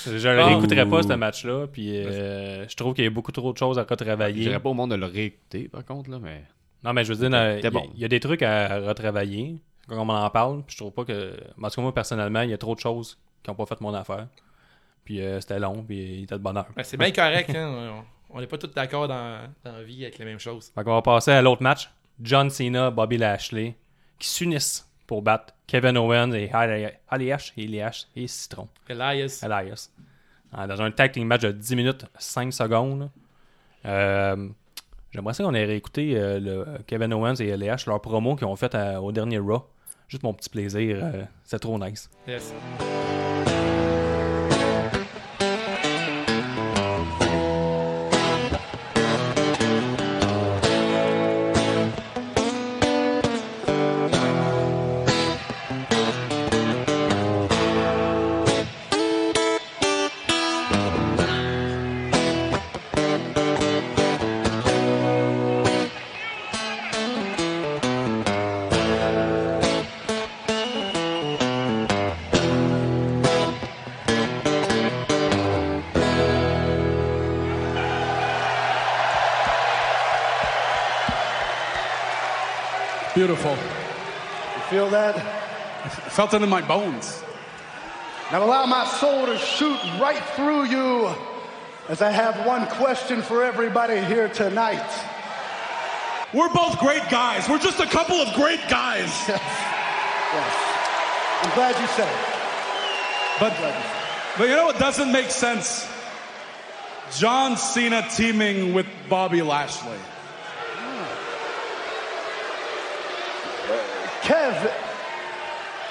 Je ne réécouterai pas ce match-là. Puis euh, je trouve qu'il y a beaucoup trop de choses à Je retravailler. dirais pas au monde de le réécouter, par contre, là, mais... Non, mais je veux dire, euh, il y, a- bon. il y a des trucs à retravailler. Comme on en parle, puis je trouve pas que. En tout cas, moi, personnellement, il y a trop de choses qui n'ont pas fait mon affaire. Puis euh, c'était long, puis il était de bonheur. Ben, c'est bien correct. hein, [LAUGHS] on n'est pas tous d'accord dans, dans la vie avec les mêmes choses. Fait qu'on va passer à l'autre match. John Cena, Bobby Lashley, qui s'unissent pour battre Kevin Owens et Elias, Elias et Citron. Elias. Elias. Ah, Dans un tag team match de 10 minutes 5 secondes. Euh, J'aimerais ça qu'on ait réécouté euh, le Kevin Owens et Elias, leur promo qu'ils ont fait à- au dernier Raw. Juste mon petit plaisir. euh, c'est trop nice. Yes. Beautiful. You feel that? I Felt it in my bones. Now allow my soul to shoot right through you as I have one question for everybody here tonight. We're both great guys. We're just a couple of great guys. Yes. Yes. I'm glad you said it. But, Glad you said it. but you know what doesn't make sense? John Cena teaming with Bobby Lashley. Kev,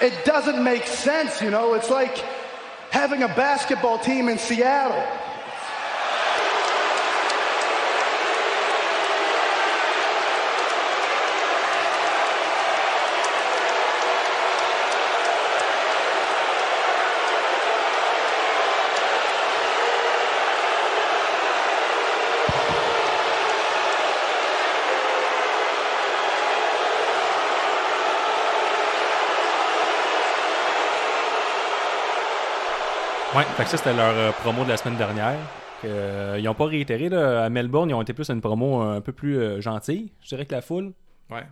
it doesn't make sense, you know. It's like having a basketball team in Seattle. Ouais, fait que ça c'était leur euh, promo de la semaine dernière. Que, euh, ils n'ont pas réitéré là, à Melbourne, ils ont été plus à une promo un peu plus euh, gentille, je dirais que la foule. Ouais.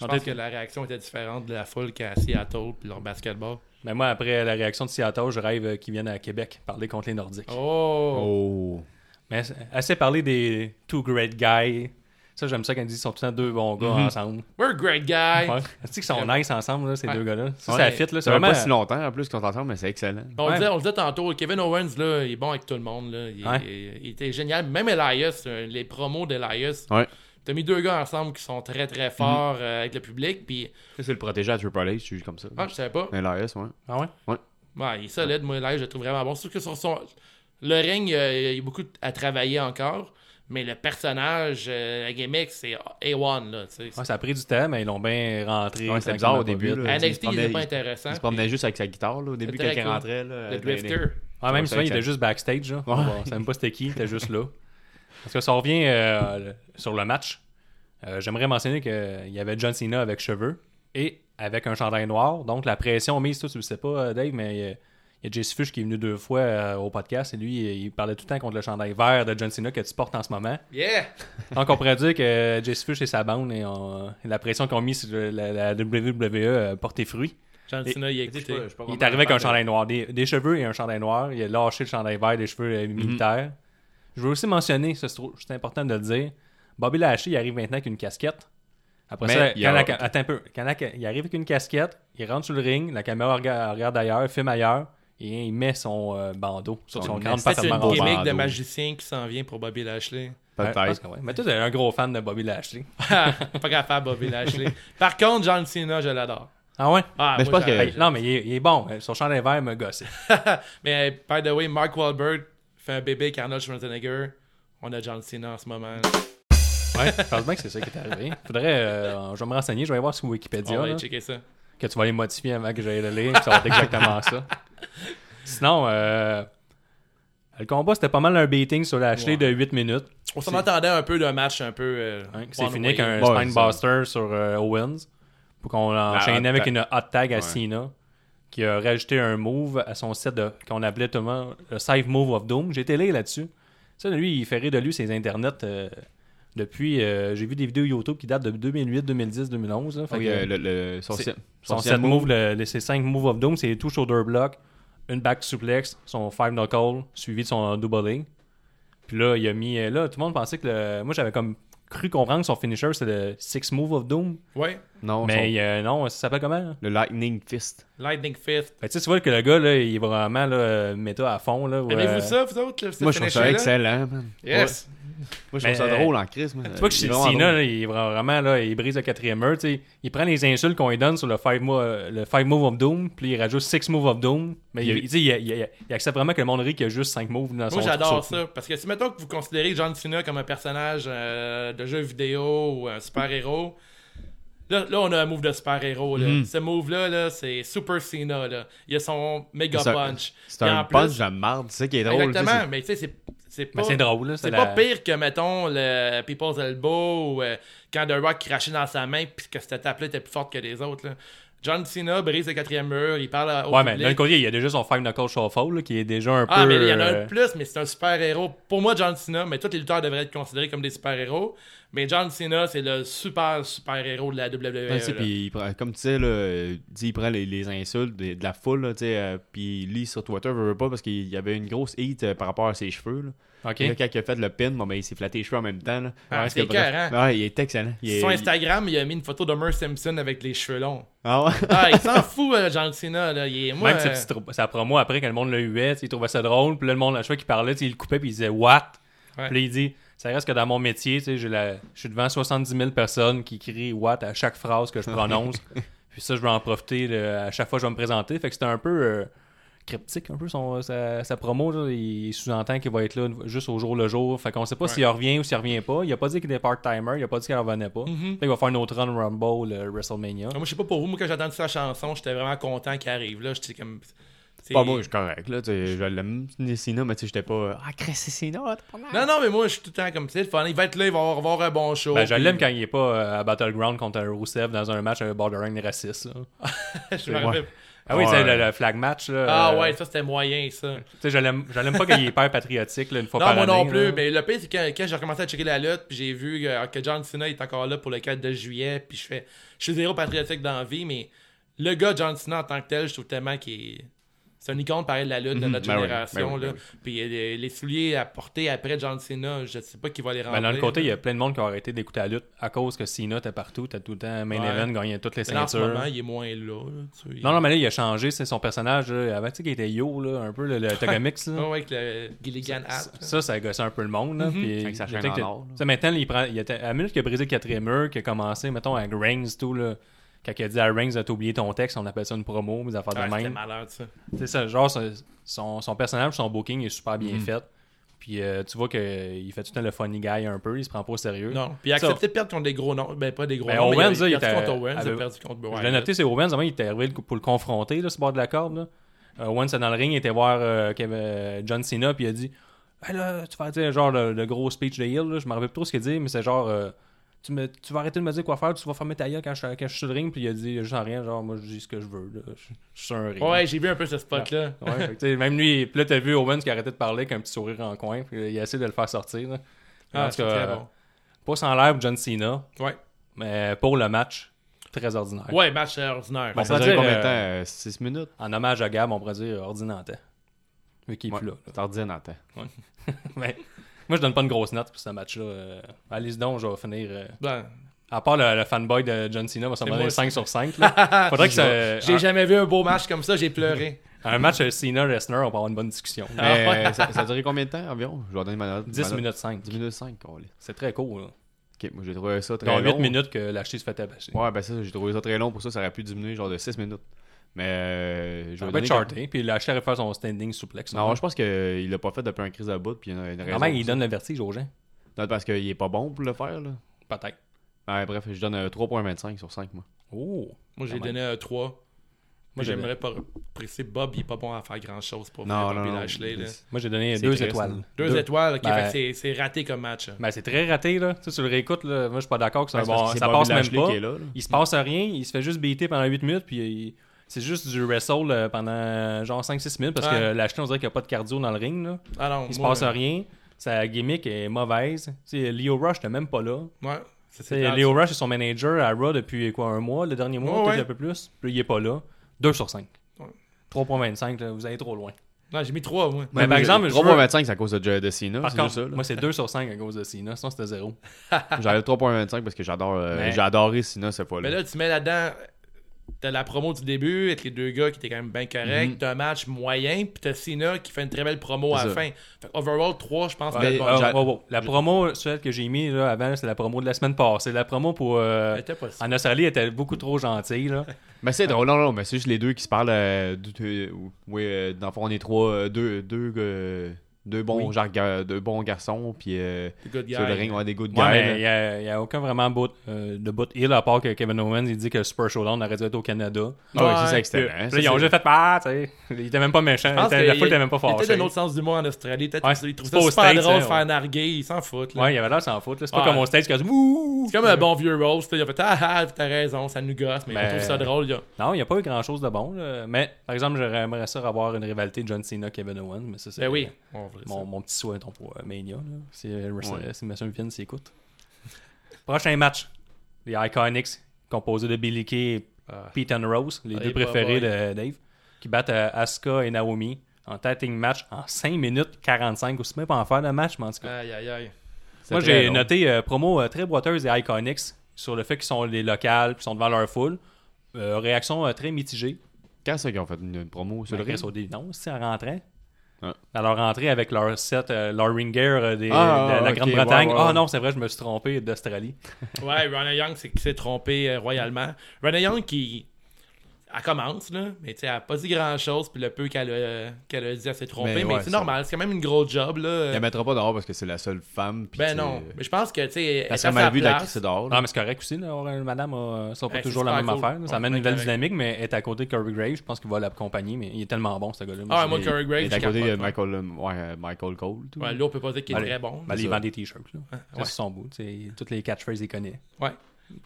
Je pense que la réaction était différente de la foule qu'à Seattle puis leur basketball. Mais moi, après la réaction de Seattle, je rêve euh, qu'ils viennent à Québec parler contre les Nordiques. Oh! Oh. Mais assez parler des two great guys. Ça, j'aime ça quand ils disent qu'ils sont tout le temps deux bons gars Mhm. ensemble. We're a great guy! Ouais. Tu sais qu'ils sont nice ensemble, là, ces Ouais. deux gars-là? Ça, Ouais. ça fit, là. C'est vraiment. pas si longtemps en plus qu'on t'entend, mais c'est excellent. On, le Ouais. disait, on le disait tantôt, Kevin Owens, là, il est bon avec tout le monde. Là. Il, Ouais. il- il était génial. Même Elias, euh, les promos d'Elias. Ouais. T'as mis deux gars ensemble qui sont très très forts euh, avec le public. Puis, C'est le protégé à Triple H, juste comme ça. ah, je savais pas. LRS, ouais. Ah ouais? Ouais, il est solide. Moi, Elias, je le trouve vraiment bon. Sauf que sur son. Le ring, euh, il y a beaucoup à travailler encore. Mais le personnage, euh, la gimmick, c'est A1. Là, tu sais. Ouais, ça a pris du temps, mais ils l'ont bien rentré. Ouais, c'était bizarre au début, là. NXT, il était promenait- pas intéressant. Il se promenait juste avec sa guitare là, au début il cool. rentrait. Là, Le les- Drifter. Ah, même souvent, il était juste backstage. Là. Ouais. On savait même pas c'était qui, il était juste là. Parce que ça revient euh, sur le match. euh, J'aimerais mentionner qu'il y avait John Cena avec cheveux et avec un chandail noir. Donc la pression mise, toi, tu le sais pas, euh, Dave, mais euh, il y a Jesse Fush qui est venu deux fois euh, au podcast et lui, il il parlait tout le temps contre le chandail vert de John Cena que tu portes en ce moment. Yeah! [LAUGHS] Donc on pourrait dire que Jesse Fush et sa bande et, on- et la pression qu'ils ont mise sur la, la WWE euh, portait fruit. John Et- Cena, il a écouté. pas, pas Il est arrivé avec un chandail noir, des, des cheveux et un chandail noir. Il a lâché le chandail vert, des cheveux euh, militaires. Je veux aussi mentionner, ça, c'est important de le dire, Bobby Lashley il arrive maintenant avec une casquette. Après Mais ça, il y quand a- la ca- attends un peu. Quand la ca- il arrive avec une casquette, il rentre sur le ring, la caméra regarde, regarde ailleurs, filme ailleurs, et il met son euh, bandeau sur son Son Peut-être c'est une gimmick de magicien qui s'en vient pour Bobby Lashley. Peut-être. ouais. Mais toi, t'es un gros fan de Bobby Lashley. [LAUGHS] pas capable, Bobby Lashley. Par contre, John Cena, je l'adore. Ah ouais? Ah, Mais je pense que-. Hey, non, mais il est, il est bon. Son chandail vert me gosse. [LAUGHS] Mais, by the way, Mark Wahlberg fait un bébé avec Arnold Schwarzenegger. On a John Cena en ce moment. Ouais, je pense bien que c'est ça qui est arrivé. Faudrait, euh, je vais me renseigner, je vais aller voir sur Wikipédia. On va aller checker ça. Que tu vas les modifier avant que j'aille le lire, ça va être exactement ça. [LAUGHS] Sinon, euh, le combat, c'était pas mal un beating sur Lashley Ouais. de 8 minutes. On s'en attendait un peu d'un match un peu. euh, hein, one fini avec un spinebuster sur euh, Owens. Pour qu'on enchaîne hot avec une hot tag à Ouais. Cena. Qui a rajouté un move à son set de, qu'on appelait tout le Save Move of Doom. J'ai été lire là-dessus. Ça, lui, il fait rire de lui ses internets euh, depuis. euh, j'ai vu des vidéos YouTube qui datent de 2008, 2010, 2011. là. Fait Oui, que- euh, le, le, son, son son set move, le, ses 5 moves of doom, c'est tout shoulder block, une back suplex, son 5 knuckle, suivi de son double leg. Puis là, il a mis. euh, Là, tout le monde pensait que le. Moi, j'avais comme cru comprendre que son finisher, c'est le 6 move of doom. Ouais. Non, mais son- euh, non, ça s'appelle comment? le Lightning Fist. Lightning Fist. Que, tu sais, tu vois que le gars, là, il est vraiment là, méta à fond. Là, Aimez-vous euh, ça, vous autres? Moi, je trouve ça excellent, man. Yes. Moi, je trouve ça euh, drôle en crise. moi. Tu vois que Il chez Cena, là, il est vraiment là, il brise le quatrième mur. tu sais. Il prend les insultes qu'on lui donne sur le 5 move, le five move of Doom, puis il rajoute 6 move of Doom. Mais il, Il- il, tu sais, il, il- il accepte vraiment que le monde rit qu'il y a juste 5 moves dans son Moi, j'adore ça. Parce que si, mettons que vous considérez John Cena comme un personnage euh, de jeu vidéo ou un super-héros, là, là, on a un move de super-héros. là. Mhm. Ce move-là, là, c'est Super Cena. Là. Il a son méga punch. C'est un en plus- punch de marde. C'est ça qui est drôle. tu sais, Exactement, mais tu sais, c'est- c'est pas... C'est drôle, là. C'est la- pas pire que, mettons, le People's Elbow ou euh, quand The Rock crachait dans sa main puis que cette tape-là était plus forte que les autres. là. John Cena brise le quatrième mur, il parle au Ouais, mais d'un côté, il y a déjà son 5 knuckle shuffle, qui est déjà un Ah, peu. mais il y en a euh, un de plus, mais c'est un super-héros. Pour moi, John Cena, mais tous les lutteurs devraient être considérés comme des super-héros. Mais John Cena, c'est le super super-héros de la WWE. Ouais, puis il prend- comme tu sais, là, euh, il prend les, les insultes de, de la foule, là, tu sais, euh, puis il lit sur Twitter, veut, veut pas, parce qu'il y avait une grosse hate euh, par rapport à ses cheveux. Là. Ok. Là, quand il a fait le pin, bon, ben, il s'est flatté les cheveux en même temps. Là. Ah, Ouais, c'est bref. écœurant. Ouais, il est excellent. Il est- Sur Instagram, il a mis une photo d'Homer Simpson avec les cheveux longs. Ah ouais? Ah, il s'en [LAUGHS] fout, euh, John Cena. Là. Il est, moi, Même euh, sa promo après, quand le monde le huait, il trouvait ça drôle. Puis là, le monde, à chaque fois qu'il parlait, il le coupait, puis il disait What? Ouais. Puis là, il dit Ça reste que dans mon métier, tu sais, j'ai la- je suis devant 70 000 personnes qui crient What à chaque phrase que je prononce. [LAUGHS] puis ça, je vais en profiter là, à chaque fois que je vais me présenter. Fait que c'était un peu euh, cryptique, un peu son, sa, sa promo. là. Il sous-entend qu'il va être là juste au jour le jour. Fait qu'on sait pas Ouais. s'il revient ou s'il revient pas. Il a pas dit qu'il était part-timer, il a pas dit qu'il revenait pas. Mhm. Fait qu'il va faire une autre run Rumble, le WrestleMania. Moi, je sais pas pour vous, moi, quand j'ai entendu sa chanson, j'étais vraiment content qu'il arrive. là. J'étais comme. c'est- Pas moi, je suis correct. Là, tu je l'aime, Cena, mais tu sais, j'étais pas. euh, Ah, Chris, c'est Cena, t'as pas mal. Non, non, mais moi, je suis tout le temps comme fun. Il va être là, il va avoir, avoir un bon show. Ben, je puis- l'aime quand il est pas euh, à Battleground contre un Rusev dans un match un borderline raciste. [LAUGHS] je me rappelle. Ah oui, c'est le, le flag match. Là, Ah euh, ouais, ça c'était moyen ça. Tu sais, je l'aime pas qu'il est hyper patriotique là, une fois Non, par moi non année, plus. là. Mais le pire, c'est quand, quand j'ai recommencé à checker la lutte, puis j'ai vu que, que John Cena est encore là pour le 4 de juillet, puis je fais. Je suis zéro patriotique dans la vie, mais le gars John Cena en tant que tel, je trouve tellement qu'il est. C'est un icône pareil de la lutte de notre Ben oui, génération. ben oui, ben là. oui. Puis les, souliers à porter après John Cena, je sais pas qui va les rendre. Ben, d'un autre côté, il y a plein de monde qui ont arrêté d'écouter la lutte à cause que Cena était partout. T'as tout le temps main Ouais. event, gagnait toutes les Mais là, en ce ceintures. moment, il est moins là. là, tu sais, il- Non, non, mais là, il a changé, c'est son personnage. Là. Avant, tu sais, qu'il était yo, là, un peu, le, le Togamix. Ouais, ouais, avec le Gilligan Hat. Ça, ça a gossé un peu le monde. Là, puis Avec sa chaîne en que- or, maintenant, il prend, il était, à la minute qu'il a brisé le quatrième mur, qu'il a commencé, mettons, avec Reigns, tout, là, quand il a dit à Reigns de t'oublier ton texte, on appelle ça une promo, des affaires Ouais, de c'était même. malade, ça. C'est ça, genre, son- son, son personnage, son booking est super Mhm. bien fait. Puis euh, tu vois qu'il fait tout le temps le funny guy un peu, il se prend pas au sérieux. Non. Puis accepter de perdre contre des gros noms. Ben, pas des gros Ben, noms. mais Owens, il a là, il perdu était- contre Owens, il a perdu contre Je Wyatt. l'ai noté, c'est Owens, avant, il était arrivé pour le confronter, là, ce bord de la corde. Là. Euh, Owens dans le ring, il était voir euh, avait, euh, John Cena, puis il a dit Hey, là, tu vas dire genre le, le gros speech de Hill, là, je me rappelle plus trop ce qu'il dit, mais c'est genre euh, tu, me, tu vas arrêter de me dire quoi faire, tu vas fermer ta gueule quand je, quand je suis sur le ring, puis il a dit juste en rien, genre moi je dis ce que je veux, là. Je, je suis sur un ring. Ouais, j'ai vu un peu ce spot-là. Ouais, fait même lui, puis là, t'as vu Owens qui arrêtait de parler avec un petit sourire en coin, puis il a essayé de le faire sortir. Là. Ah, En tout c'est très euh, bon. Pas sans l'air pour John Cena, Ouais. mais pour le match, très ordinaire. Ouais, match ordinaire. Bon, Ça va durait dire, combien de euh, temps? 6 minutes? En hommage à Gab, on pourrait dire ordinateur. Vu qu'il est Ouais, plus là. là. C'est ordinaire. [LAUGHS] Mais, moi, je donne pas une grosse note pour ce match-là. Euh, allez-y donc, je vais finir. euh, Ben, à part le, le fanboy de John Cena, va s'en donner moi 5 sur 5. là. [LAUGHS] Faudrait que ça. j'ai jamais vu un beau match comme ça, j'ai pleuré. [LAUGHS] un, match euh, Cena-Lesnar, on peut avoir une bonne discussion. Mais Ah euh, ça, ça a duré combien de temps environ? Je vais donner ma note. 10 ma note. minutes 5. 10 minutes 5, C'est très cool. Là. Ok, moi j'ai trouvé ça très Dans 8 long. minutes que l'acheter se fait tabasser. Ouais, ben ça, j'ai trouvé ça très long. Pour ça, ça aurait pu diminuer genre de 6 minutes. Mais euh, je vais va être charté, puis l'acheter aurait fait son standing souplex. Non, je pense qu'il l'a pas fait depuis un crise à bout. Puis il y en a une raison. Il donne le vertige aux gens? Non, parce qu'il est pas bon pour le faire. Là. Peut-être. Ouais, bref, je donne euh, 3.25 sur 5, moi. Oh. Moi, j'ai donné un 3. Moi, Moi, j'ai- j'aimerais pas préciser Bob, il est pas bon à faire grand chose pour Non, non, non. Lashley. là. Moi, j'ai donné C'est 2 triste, étoiles. hein. Deux, étoiles, ok, Ben- c'est- c'est raté comme match. hein. Ben, c'est très raté, là. Tu sais, tu le réécoutes, là. Moi, je suis pas d'accord que bon. que Ça Bobby passe même Lashley pas. là, là. Il se passe rien. Il se fait juste beater pendant 8 minutes, puis il- c'est juste du wrestle euh, pendant genre 5-6 minutes parce Ouais. que Lashley, on dirait qu'il n'y a pas de cardio dans le ring, là. Ah non, Il se moi, passe rien. Sa gimmick est mauvaise. Tu sais, Leo Rush, t'es même pas là. Ouais, c'est Leo. Rush est son manager à Raw depuis quoi, un mois, le dernier mois, Ouais, peut-être ouais. un peu plus. Puis il est pas là. 2 sur 5. Ouais. 3.25, là, vous allez trop loin. Non, j'ai mis 3, moi. Mais par exemple, je veux- 3.25 c'est à cause de de Cena. Par contre, ça. moi, c'est 2 sur 5 à cause de Cena. Sinon, c'était 0. J'enlève 3.25 parce que j'adore euh, Mais- j'ai adoré Cena cette fois-là. Mais là, tu mets là-dedans, t'as la promo du début avec les deux gars qui étaient quand même bien corrects. T'as un match moyen, puis t'as Cena qui fait une très belle promo à la fin. Fait que overall, 3, je pense que Mais- c'est bon. J'a- wow, wow. La promo, celle que j'ai mis là, avant, c'est la promo de la semaine passée. La promo pour. euh, Elle était pas si- en Australie était beaucoup trop gentille. Là. [LAUGHS] Mais c'est drôle, non, non, mais c'est juste les deux qui se parlent. Euh, de- de- oui, euh, dans le fond, on est trois, euh, deux, deux, euh, deux bons, Oui. genre, ga- deux bons garçons, puis euh, sur le ring, on a des good guys. Ouais, il n'y a, y a aucun vraiment bout, euh, de bout heel à part que Kevin Owens il dit que Super Showdown aurait dû être au Canada. Ah ouais, ça, c'est Puis, excellent. puis Ça, là, ils ont juste fait Ah, tu sais. Il était même pas méchant. Il était- la il- foule était même pas Il était d'un autre sens du mot en Australie. Peut-être Ouais, qu'ils trouvent c'est ça super drôle de faire narguer. Ils s'en foutent. là. Ouais, il avait l'air s'en foutre. là. C'est pas comme au States qui a dit Ouh! C'est comme un bon vieux là. Il a fait Ah ah, t'as raison, ça nous gosse, mais on trouve ça drôle. il Non, il n'y a pas eu grand chose de bon. là. Mais par exemple, j'aimerais ça avoir une rivalité John Cena-Kevin Owens. Mais ça, c'est Ben oui. Ça. mon, petit souhait ton, pour euh, Mania. là. Si, euh, si M. Vince s'écoute. Prochain match les Iconics, composé de Billy Kay et Ah. Pete and Rose, les Ah, deux les préférés boys. de Dave, qui battent euh, Asuka et Naomi en tatting match en 5 minutes 45. Aussi même pas en faire de match, mais en tout cas. Aïe, aïe, aïe. c'est Moi, j'ai noté euh, promo euh, très boiteuse des Iconics sur le fait qu'ils sont les locales puis sont devant leur foule. Réaction très mitigée. Quand c'est qu'ils ont fait une, une promo sur Ben, le au début, non, c'est en rentrant. Ouais. À leur entrée avec leur set, euh, leur ring gear euh, des- Ah, de la Grande-Bretagne. Ah ouais. non, c'est vrai, je me suis trompé d'Australie. Ouais, Ronnie Young c'est qui s'est trompé euh, royalement. Ronnie Young qui. Elle commence, là, mais tu sais, elle a pas dit grand chose, puis le peu qu'elle a, qu'elle a dit, elle s'est trompée. Mais Mais, ouais, c'est normal, c'est quand même une grosse job, là. Il la mettra pas dehors parce que c'est la seule femme. puis ben non, mais je pense que, tu sais, elle Elle est serait mal vue dehors. là. Non, mais c'est correct aussi. Là, madame, euh, ça pas toujours la même cool. affaire. là. Ça amène une nouvelle dynamique, mais elle est à côté de Corey Graves. Je pense qu'il va l'accompagner, mais il est tellement bon, ce gars-là. Ah, je moi, Corey Graves, Et je à côté de Michael, euh, ouais, euh, Michael Cole. Tout. Ouais, là, on peut pas dire qu'il est très bon. Ben, il vend des t-shirts. là. Ouais. C'est son bout. tu sais, Toutes les catchphrases, il connaît. Ouais.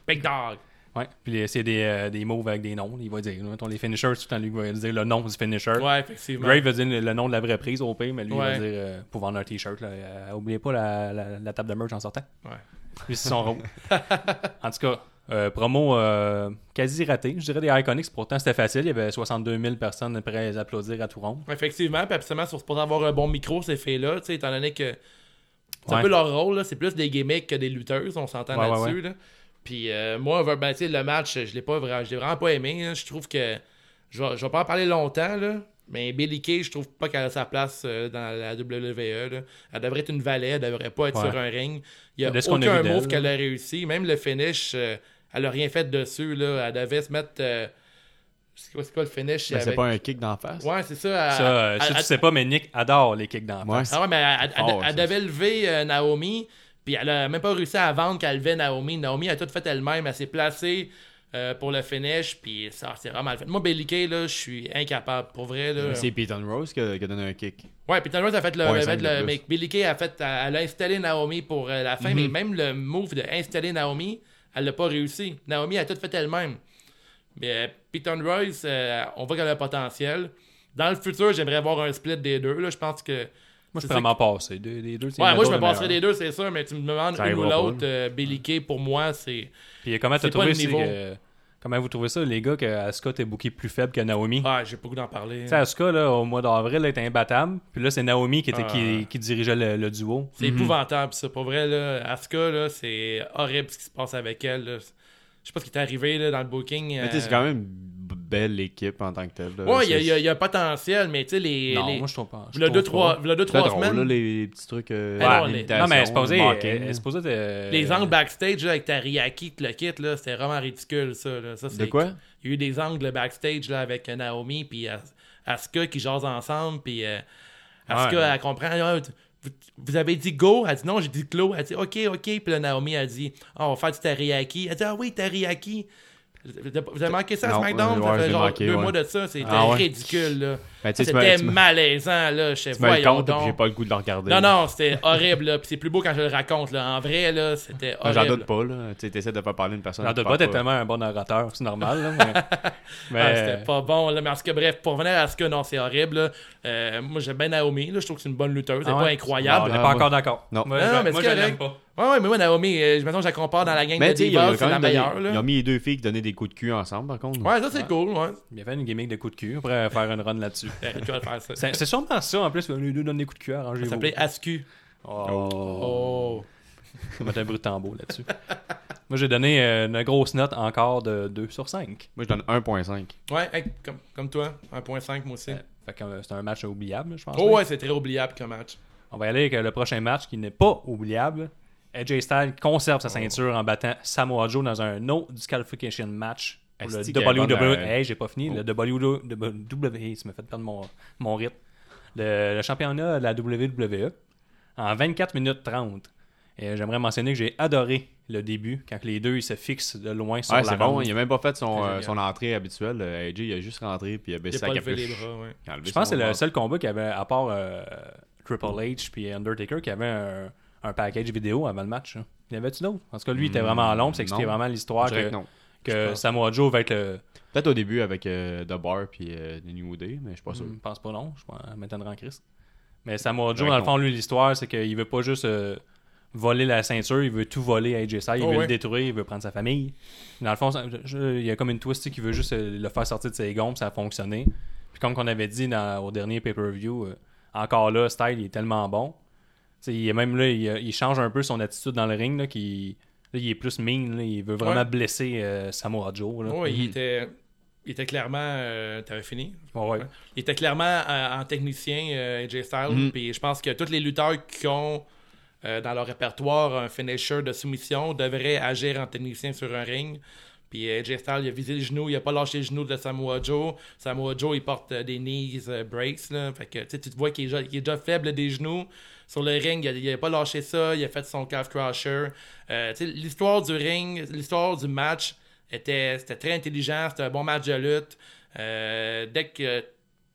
Big Dog. Ouais, puis c'est des, euh, des moves avec des noms. Il va dire, mettons, les finishers, tout le temps, lui, va dire le nom du finisher. Ouais, effectivement. Grave va dire le, nom de la vraie prise au pire, mais lui, il va dire euh, pour vendre un t-shirt. Là, euh, oubliez pas la, la, la table de merch en sortant. Ouais. Lui, c'est son rôle. [LAUGHS] en tout cas, euh, promo euh, quasi raté. Je dirais des Iconics, pourtant c'était facile. Il y avait 62 000 personnes prêtes à applaudir à tout rond. Effectivement, puis absolument, sur supposé avoir un bon micro, ces sais, étant donné que c'est un peu leur rôle, là, c'est plus des gimmicks que des lutteuses, on s'entend Ouais, ouais, là-dessus. là. Puis euh, moi, ben, sais, le match, je l'ai pas vraiment, je l'ai vraiment pas aimé. là. Je trouve que je vais, je vais pas en parler longtemps, là, mais Billy Kay, je trouve pas qu'elle a sa place euh, dans la WWE. là. Elle devrait être une valet, elle devrait pas être Ouais. sur un ring. Il y a a aucun d'elle, move qu'elle a réussi. Même le finish, euh, elle a rien fait dessus. Là. Elle devait se mettre. euh, c'est quoi, c'est quoi le finish? Mais Ben, c'est avec- pas un kick d'en face. Ouais, c'est ça. elle- Ça, elle- si elle- tu sais pas, mais Nick adore les kicks d'en Ouais. face. ah ouais, mais elle, devait lever euh, Naomi, puis elle a même pas réussi à vendre qu'elle levait Naomi. Naomi a tout fait elle-même, elle s'est placée euh, pour le finish, puis ça c'est vraiment mal fait. Moi, Belly Kay, là, je suis incapable, pour vrai. Là. C'est Peyton Rose qui a, qui a donné un kick. Ouais, puis Thanos a fait le. A fait mais Billy Kay a fait. Elle a installé Naomi pour euh, la fin, Mhm. mais même le move de installer Naomi, elle l'a pas réussi. Naomi a tout fait elle-même. Mais euh, Peyton Royce, euh, on voit qu'elle a le potentiel. Dans le futur, j'aimerais voir un split des deux. Là. Je pense que. Moi, je ça vraiment passer. Des, des deux, c'est Ouais, moi je me passerais des deux, c'est sûr, mais tu me demandes une ou l'autre. euh, Billy Kay, pour moi, c'est. Puis comment t'as trouvé Comment vous trouvez ça, les gars, que Asuka t'es booké plus faible que Naomi? Ah, j'ai pas goût d'en parler. Tu sais, Asuka, là, au mois d'avril, elle était imbattable. Puis là, c'est Naomi qui, était, Ah. qui, qui dirigeait le, le duo. C'est épouvantable, ça. Pour vrai, là, Asuka, là, c'est horrible ce qui se passe avec elle. là. Je sais pas ce qui est arrivé là, dans le booking. Mais tu sais, euh, c'est quand même belle équipe en tant que telle. là. Ouais, il y a- y, y un potentiel, mais tu sais, les. Non, les... moi, je trouve pas. deux, C'est trois drôle, semaines. là, les petits trucs. euh, non, les- d'imitation, Non, mais c'est euh, Les angles backstage là, avec Teriyaki, tout le kit, là, c'était vraiment ridicule, ça. Là. ça De c'est- quoi? Il y a eu des angles backstage là, avec Naomi puis As- Asuka qui jasent ensemble, puis euh, Asuka, Ouais. elle comprend. Ah, vous, vous avez dit go? Elle dit non, j'ai dit clos. Elle dit ok, ok. Puis là, Naomi a dit Ah, on va faire du teriyaki. Elle dit ah oui, teriyaki. Vous avez manqué ça à SmackDown? ça fait genre manqué, deux mois de ça. C'était Ah ridicule. Là. Ben, C'était malaisant. Là. Je sais j'ai pas le goût de le regarder. Non, non, c'était horrible. Là. Puis c'est plus beau quand je le raconte. Là. En vrai, là, c'était Moi, J'en horrible. doute pas, là. Tu sais, t'essaies de faire parler une personne. J'en doute pas, t'es tellement un bon orateur, c'est normal. Là, mais [LAUGHS] mais- Ah, c'était pas bon. Là. Mais en tout cas, bref, pour revenir à ce que non, c'est horrible. là. Euh, moi, j'aime bien Naomi. Là. Je trouve que c'est une bonne lutteuse. C'est Ah pas ouais? incroyable. Non, on Ah, n'est pas moi- encore d'accord. Non. Moi, Non, je- mais moi, je l'aime pas. Ouais, ouais, mais moi, Naomi, euh, maintenant, je la compare dans la gang Mais de Divas, c'est la meilleure. Ils ont mis les deux filles qui donnaient des coups de cul ensemble, par contre. Ouais, ça, c'est cool. Ouais. Il a fait une gimmick de coups de cul. On pourrait faire une run là-dessus. Euh, Tu vas faire ça. Ça C'est c'est sûrement ça, en plus. Les deux donnent des coups de cul, arrangez-vous. s'appelait Ascu. Oh. Oh. On va mettre un bruit de tambour là-dessus. Moi, j'ai donné euh, une grosse note encore de 2 sur 5. Moi, je donne 1.5. Ouais, hey, comme, comme toi. 1.5, moi aussi. Fait que euh, c'est un match oubliable, je pense. Oh, ouais, c'est très oubliable comme match. On va y aller avec euh, le prochain match qui n'est pas oubliable. AJ Styles conserve sa ceinture en battant Samoa Joe dans un no disqualification match le y WWE. bonne, euh, Hey, j'ai pas fini. Le WWE, ça m'a fait perdre mon, mon rythme. Le, le championnat de la WWE en 24 minutes 30. Et j'aimerais mentionner que j'ai adoré le début quand les deux ils se fixent de loin sur Ouais, la c'est bon. Il a même pas fait son, euh, son entrée habituelle. Euh, AJ, il a juste rentré puis il a Il a baissé pas sa les capuche. bras, ouais. Je pense que c'est le seul combat qu'il y avait, à part euh, Triple H puis Undertaker, qui avait un, un package vidéo avant le match. hein. Il y en avait-tu d'autres? En tout cas, lui, il était vraiment à l'ombre, c'est vraiment l'histoire Je dirais que, que non. Que Samoa Joe va être le. Peut-être au début avec euh, The Bar puis euh, The New Day, mais je suis pas sûr. Je pense pas non, je pense m'étonnerait en Christ. Mais Samoa Joe, dans le fond, lui, l'histoire, c'est qu'il veut pas juste euh, voler la ceinture, il veut tout voler à AJ Styles, il Oh, veut ouais. le détruire, il veut prendre sa famille. Dans le fond, je- il y a comme une twist qui veut juste euh, le faire sortir de ses gonds, ça a fonctionné. Puis comme qu'on avait dit dans, au dernier pay-per-view, euh, encore là, Style il est tellement bon. Tu sais, il est même là, il, il change un peu son attitude dans le ring, là, qui, là, il est plus mean, là, il veut vraiment Ouais. blesser euh, Samoa Joe. Là. Ouais, il était. Il était clairement. euh, T'avais fini? Ouais. Il était clairement euh, en technicien, AJ Styles. Mhm. Puis je pense que tous les lutteurs qui ont dans leur répertoire un finisher de soumission devraient agir en technicien sur un ring. Puis AJ Styles, il a visé le genou, il a pas lâché le genou de Samoa Joe. Samoa Joe, il porte des knees breaks. Là. Fait que tu te vois qu'il est, déjà- qu'il est déjà faible des genoux. Sur le ring, il a, il a pas lâché ça, il a fait son calf crusher. Euh, l'histoire du ring, l'histoire du match était, c'était très intelligent, c'était un bon match de lutte. Euh, dès que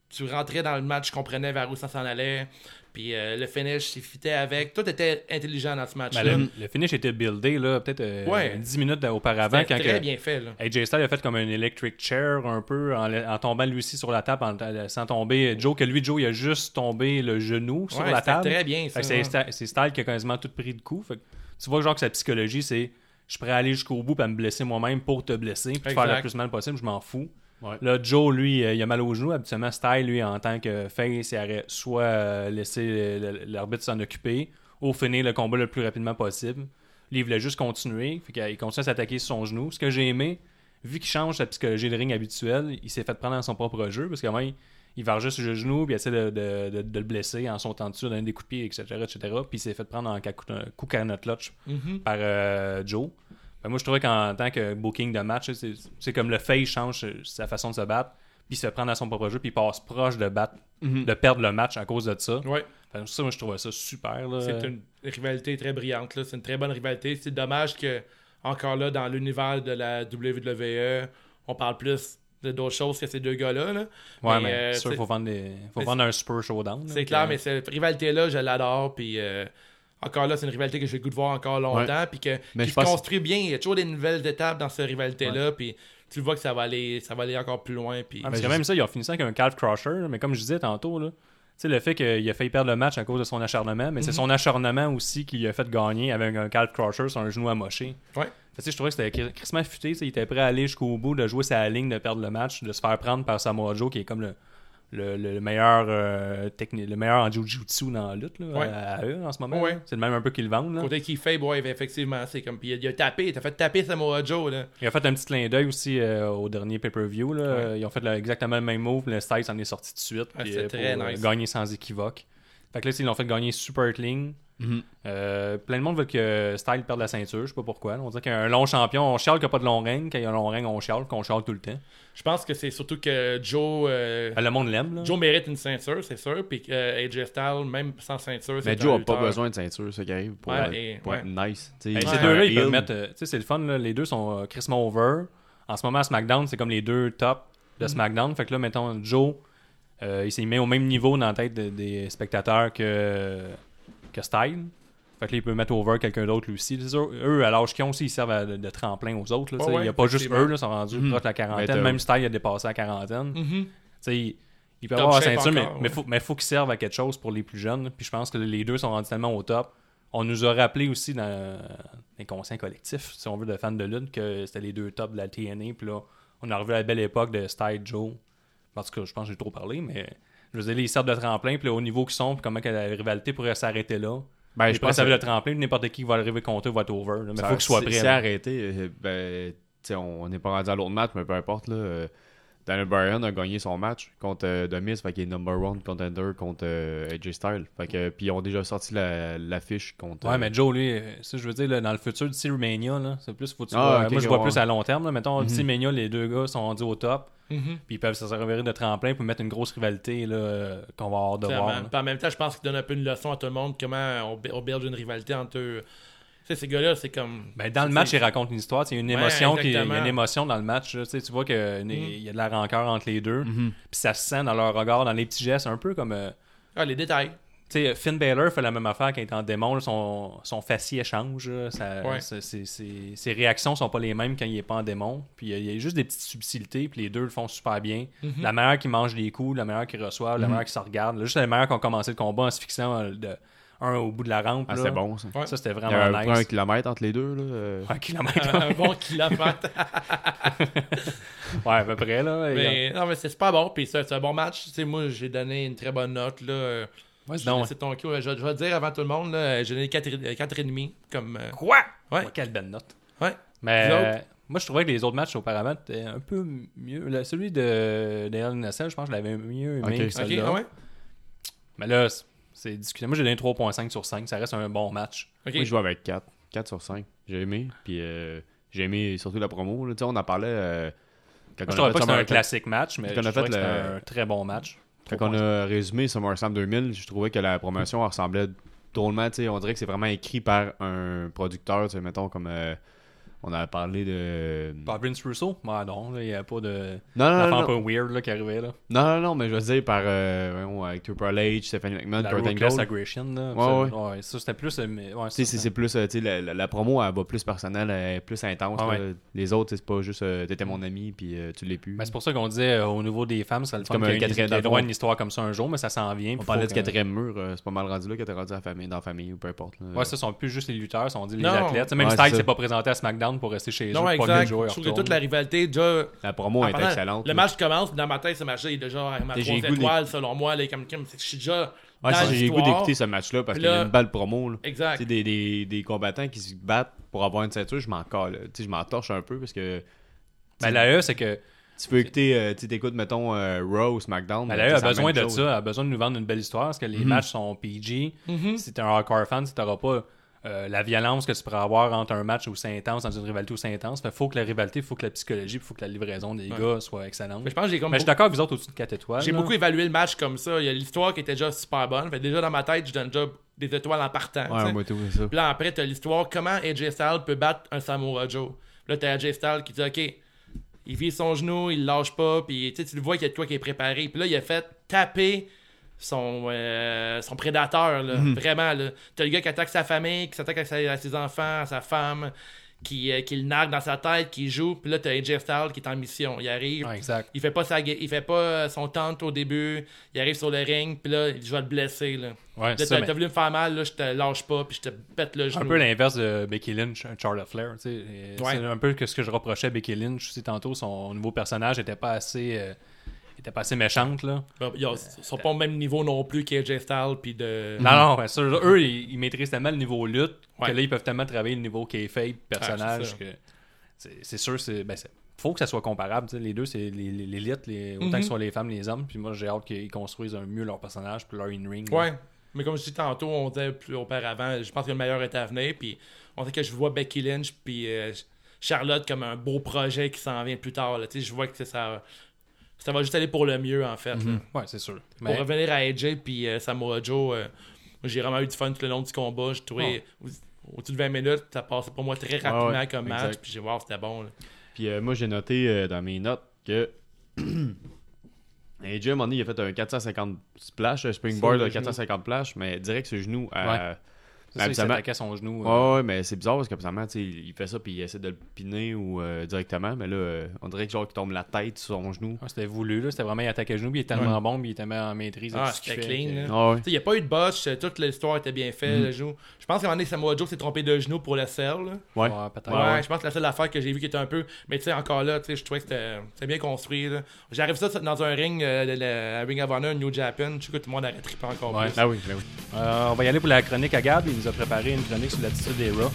tu rentrais dans le match, tu comprenais vers où ça s'en allait. Puis euh, le finish, il fitait avec. Tout était intelligent dans ce Ben, match-là. le, le finish était buildé là, peut-être euh, Ouais. 10 minutes auparavant. Quand très que- bien fait. Là. AJ Styles a fait comme un electric chair un peu en, en tombant lui aussi sur la table en, en laissant tomber Joe que lui Joe il a juste tombé le genou sur Ouais, la table. très bien, ça, c'est ouais. Styles qui a quasiment tout pris de coup. Fait que tu vois genre que sa psychologie c'est je suis prêt à aller jusqu'au bout et me blesser moi-même pour te blesser puis te faire le plus mal possible, je m'en fous. Ouais. Là, Joe, lui, euh, il a mal au genou. Habituellement, Style, lui, en tant que face, il aurait soit euh, laissé l'arbitre s'en occuper ou finir le combat le plus rapidement possible. Lui, il voulait juste continuer. Fait qu'il continue à s'attaquer sur son genou. Ce que j'ai aimé, vu qu'il change sa psychologie de ring habituelle, il s'est fait prendre dans son propre jeu parce qu'avant, il, il va juste sur le genou puis il essaie de, de- de- de le blesser en sautant dessus, donner des coups de pied, etc. etc. Puis il s'est fait prendre en coup, coup canot clutch Mhm. par euh, Joe. Ben, moi, je trouvais qu'en tant que booking de match, c'est comme le face change sa façon de se battre, puis se prend dans son propre jeu, puis passe proche de battre, de perdre le match à cause de ça. Ouais. Ça, moi, je trouvais ça super. C'est une rivalité très brillante. là. C'est une très bonne rivalité. C'est dommage que, encore là, dans l'univers de la WWE, on parle plus de d'autres choses que ces deux gars-là. là. Ouais, Mais, mais, euh, c'est sûr qu'il faut vendre, des... faut vendre un Spur Showdown. C'est clair, mais cette rivalité-là, je l'adore. Puis euh, encore là, c'est une rivalité que j'ai le goût de voir encore longtemps. Puis que, Mais qui je se pense- construit bien. Il y a toujours des nouvelles étapes dans cette rivalité-là. Puis tu vois que ça va aller, ça va aller encore plus loin. Puis Ah, parce que même ça, ils ont fini ça avec un calf crusher, mais comme je disais tantôt, là, tu sais, le fait qu'il a failli perdre le match à cause de son acharnement, mais c'est Mhm. son acharnement aussi qui lui a fait gagner avec un calf crusher sur un genou amoché. Ouais. Fait que, tu sais, je trouvais que c'était cri- crissement futé. tu sais, Il était prêt à aller jusqu'au bout, de jouer sa ligne, de perdre le match, de se faire prendre par Samoa Joe, qui est comme le, le, le meilleur euh, le meilleur en jiu-jitsu dans la lutte là, Ouais. à, à eux en ce moment. Ouais. C'est le même un peu qu'ils le vendent. là. côté qui fait, ouais, effectivement, c'est comme. Puis il a, il a tapé, il a fait taper Samoa Joe. Là. Il a fait un petit clin d'œil aussi euh, au dernier pay-per-view. là. Ouais. Ils ont fait exactement le même move. Le Styles s'en est sorti tout de suite. Ah, puis, c'est très pour, nice. gagner sans équivoque. Fait que là, ils l'ont fait gagner super clean. Mhm. Euh, plein de monde veut que Style perde la ceinture. Je sais pas pourquoi. On dirait qu'il y a un long champion. On chiale qu'il n'y a pas de long règne. Quand il y a un long règne, on chiale. Qu'on chiale tout le temps. Je pense que c'est surtout que Joe. euh, Ben, le monde l'aime. Joe mérite une ceinture, c'est sûr. Puis euh, AJ Styles, même sans ceinture, c'est Mais un Joe a lutteur. pas besoin de ceinture, ça qui arrive, pour, Ouais, être, et- pour ouais. être nice. Il ces deux-là, ils peuvent mettre. euh, tu sais, c'est le fun. là. Les deux sont euh, crissement over. En ce moment, à SmackDown, c'est comme les deux top de Mhm. SmackDown. Fait que là, mettons, Joe, euh, il s'est mis au même niveau dans la tête de- des spectateurs que, que Style. Fait que là, il peut mettre over quelqu'un d'autre lui aussi. Eux, à l'âge qu'ils ont aussi, ils servent à- de, de tremplin aux autres. là. Ouais, il n'y a pas juste eux, là, ils sont rendus proches de la quarantaine. t'as- Même Style a dépassé la quarantaine. Mhm. Tu sais, il, il peut Top avoir la ceinture, mais, encore, mais ouais. faut, mais faut qu'il serve à quelque chose pour les plus jeunes. Puis je pense que les deux sont rendus tellement au top. On nous a rappelé aussi dans l'inconscient collectif, si on veut, de fans de lutte, que c'était les deux tops de la TNA. Puis là, on a revu la belle époque de Style Joe. En tout cas, je pense que j'ai trop parlé, mais je veux dire, ils servent de tremplin. Puis au niveau qu'ils sont, puis comment que la rivalité pourrait s'arrêter là. Ben, je pense que le tremplin, n'importe qui va arriver contre eux va être over. là. Mais ça- faut qu'il soit si- prêt. Si arrêté, euh, ben, on n'est pas rendu à l'autre match, mais peu importe. Là, euh, Daniel Bryan a gagné son match contre euh, The Miz, fait qu'il est number one contender contre euh, AJ Styles. Fait que, puis ils ont déjà sorti la- l'affiche contre. Ouais, euh, mais Joe, lui, euh, ça, je veux dire, là, dans le futur d'ici Mania, là, c'est plus, faut tu Ah, vois- moi, je vois ouais. plus à long terme. Là. Mettons, d'ici Mania, les deux gars sont rendus au top, Mhm. puis ils peuvent se servir de tremplin pour mettre une grosse rivalité là, qu'on va avoir de voir. en même temps, je pense qu'il donne un peu une leçon à tout le monde comment on, on build une rivalité entre eux. Tu sais, ces gars-là, c'est comme. Ben, dans le match, il raconte une histoire. Il y a une Ouais, émotion, qui, y a une émotion dans le match. là. Tu vois qu'il y a de la rancœur entre les deux. Mhm. Puis ça se sent dans leur regard, dans les petits gestes, un peu comme. euh, Ah, les détails. Tu sais, Finn Balor fait la même affaire quand il est en démon. là, son, son faciès change. ça- Ouais. c'est- c'est- ses réactions sont pas les mêmes quand il est pas en démon. Puis il y a- il y, a juste des petites subtilités. Puis les deux le font super bien. Mhm. La meilleure qui mange les coups, la meilleure qui reçoit, la meilleure qui se regarde. Là, juste la meilleure qui ont commencé le combat en se fixant euh, de, un au bout de la rampe. Ah, là. c'est bon, ça. Ouais. Ça, c'était Il y vraiment a nice. un kilomètre entre les deux. Là, euh. Un [LAUGHS] kilomètre. un bon kilomètre. ouais, à peu près. Là. Mais, non, mais c'est super bon. Puis c'est c'est un bon match. Tu sais, moi, j'ai donné une très bonne note. Là. Euh, Ouais, laissé ton cue. Je, je vais le dire avant tout le monde. là, J'ai donné 4,5 comme. euh, Quoi? Ouais. Quelle belle note. Ouais. Mais euh, moi, je trouvais que les autres matchs auparavant étaient un peu mieux. Le- celui de Daniel Nassel, je pense que je l'avais mieux aimé Ok. que Ok, celui-là. ah ouais? Mais là, c'est- discuté. Moi, j'ai donné 3.5 sur 5. Ça reste un bon match. Ok. Moi, je joue avec 4. 4 sur 5. J'ai aimé. Puis euh, j'ai aimé surtout la promo. là. Tu sais, on en parlait. euh, quand Moi, je on trouvais pas que c'était un classique match, mais Quand je on a trouvais fait que c'était le- un très bon match. Quand on a résumé SummerSlam 2000, je trouvais que la promotion ressemblait drôlement. tu sais, On dirait que c'est vraiment écrit par un producteur. tu sais, Mettons comme. euh, On avait parlé de. Pas Vince Russo? Ouais, non, il n'y a pas de. Non, non, non, un peu weird là, qui arrivait là. Non, non, non, mais je veux dire par. Euh, avec Triple H, Stephanie McMahon, La Kurt Angle. Aggression là. Ouais, ça, ouais, ça c'était plus. euh, mais- ouais, Tu sais, ça, c'est- c'est plus, euh, tu sais, la, la- la promo, elle va plus personnelle, elle est plus intense. Ah. Les autres, c'est pas juste, euh, t'étais mon ami, puis tu l'es plus. Ben, c'est pour ça qu'on disait au niveau des femmes, ça le fun comme un quatrième droit à une histoire comme ça un jour, mais ça s'en vient. On parlait que- quatrième mur, c'est pas mal rendu là que t'es rendu dans la famille ou peu importe. Ouais, ça sont plus juste les lutteurs, on dit les athlètes. Même Ouais, Styles c'est pas présenté à SmackDown pour rester chez eux. Non, exact. Je trouve que toute la rivalité, déjà. La promo est excellente. Le là. match commence, puis dans ma tête, ce match-là, il est déjà à ma J'ai 3 le goût étoiles, selon moi. Là, comme, comme, je suis déjà. Ouais, dans c'est- j'ai le goût d'écouter ce match-là parce qu'il y a une belle promo. Là. Exact. Des, des, des combattants qui se battent pour avoir une ceinture, je m'en colle. Tu sais, je m'en torche un peu parce que Ben, la E, c'est que tu peux écouter, euh, tu t'écoutes, mettons, euh, Raw ou SmackDown. ben, ben, la E tu a besoin de chose. ça, elle a besoin de nous vendre une belle histoire parce que les Mhm. matchs sont PG. Mhm. Si t'es un hardcore fan, tu n'auras pas euh, la violence que tu pourrais avoir entre un match où c'est intense, dans une rivalité où c'est intense. Fait faut que la rivalité, faut que la psychologie, faut que la livraison des Ouais. gars soit excellente. Mais je pense que j'ai comme. Mais je suis d'accord avec vous autres au-dessus de 4 étoiles. J'ai beaucoup évalué le match comme ça. Il y a l'histoire qui était déjà super bonne. Fait que déjà dans ma tête, je donne déjà des étoiles en partant. Ouais, moi, tout, ça. Puis là, après, t'as l'histoire comment AJ Styles peut battre un Samoa Joe. Là, t'as AJ Styles qui dit OK, il vise son genou, il le lâche pas, puis tu sais, tu le vois qu'il y a de quoi qui est préparé. Puis là, il a fait taper son, euh, son prédateur, là. Mhm. Vraiment, là. T'as le gars qui attaque sa famille, qui s'attaque à, ses enfants, à sa femme, qui, euh, qui le nargue dans sa tête, qui joue. Puis là, t'as AJ Styles qui est en mission. Il arrive. Exact. Il fait pas sa il fait pas euh, son tente au début, il arrive sur le ring, puis là, je vais le blesser là. Ouais, Là, t'as mais voulu me faire mal, là, je te lâche pas, puis je te pète le genou. Un peu l'inverse de Becky Lynch, Charlotte Flair. Ouais. C'est un peu ce que je reprochais à Becky Lynch aussi tantôt. Son nouveau personnage était pas assez, euh, était pas assez méchante. Là. Ils ils sont pas au même niveau non plus qu'AJ Styles puis de. Non, non, ouais, ça, eux, ils, ils maîtrisent tellement le niveau lutte Ouais. que là, ils peuvent tellement travailler le niveau kayfabe personnage Ah, c'est sûr, c'est ben, c'est- faut que ça soit comparable. Les deux, c'est les- les- l'élite, les, autant Mhm. que ce soit les femmes, les hommes. Puis moi, j'ai hâte qu'ils construisent un mieux leur personnage puis leur in-ring. Ouais. Mais comme je dis tantôt, on disait plus auparavant, je pense que le meilleur est à venir. Puis on sait que je vois Becky Lynch puis euh, Charlotte comme un beau projet qui s'en vient plus tard. là. Je vois que ça, ça va juste aller pour le mieux en fait. là. Ouais, c'est sûr. Pour Mais- revenir à AJ puis euh, Samoa Joe, euh, moi, j'ai vraiment eu du fun tout le long du combat. J'ai trouvé au- au-dessus de 20 minutes, ça passait pour moi très rapidement ouais, comme match. Puis j'ai voir, c'était bon. là. Puis euh, moi, j'ai noté euh, dans mes notes que. [CLEARS THROAT] AJ, à un moment donné, il a fait un 450 splash, un springboard de le genou. 450 splash, mais direct sur le genou. à- Ouais. C'est ça, il à son genou. euh, Ouais, mais c'est bizarre parce sais, il fait ça puis il essaie de le piner ou euh, directement, mais là, euh, on dirait que genre qu'il tombe la tête sur son genou. Ouais, C'était voulu, là. C'était vraiment, il attaquait le genou, puis il est tellement bon, puis il était tellement en maîtrise. de Ah, c'était clean. Ah ouais. Tu sais, Il n'y a pas eu de botch, toute l'histoire était bien faite. le genou. Je pense qu'à un moment donné, Samoa Joe s'est trompé de genou pour le sell. là. Ouais. Ouais, peut-être. Ouais, ouais. je pense que la seule affaire que j'ai vue qui était un peu. Mais tu sais, encore là, tu sais, je trouvais que c'était bien construit. là. J'arrive ça dans un ring, euh, à Ring of Honor, New Japan. Je sais que tout le monde aurait trippé encore Ouais. plus. Ah oui, ben oui. Euh, on va y aller pour la chronique à Gab. Il nous a préparé une chronique sur l'attitude des Raw.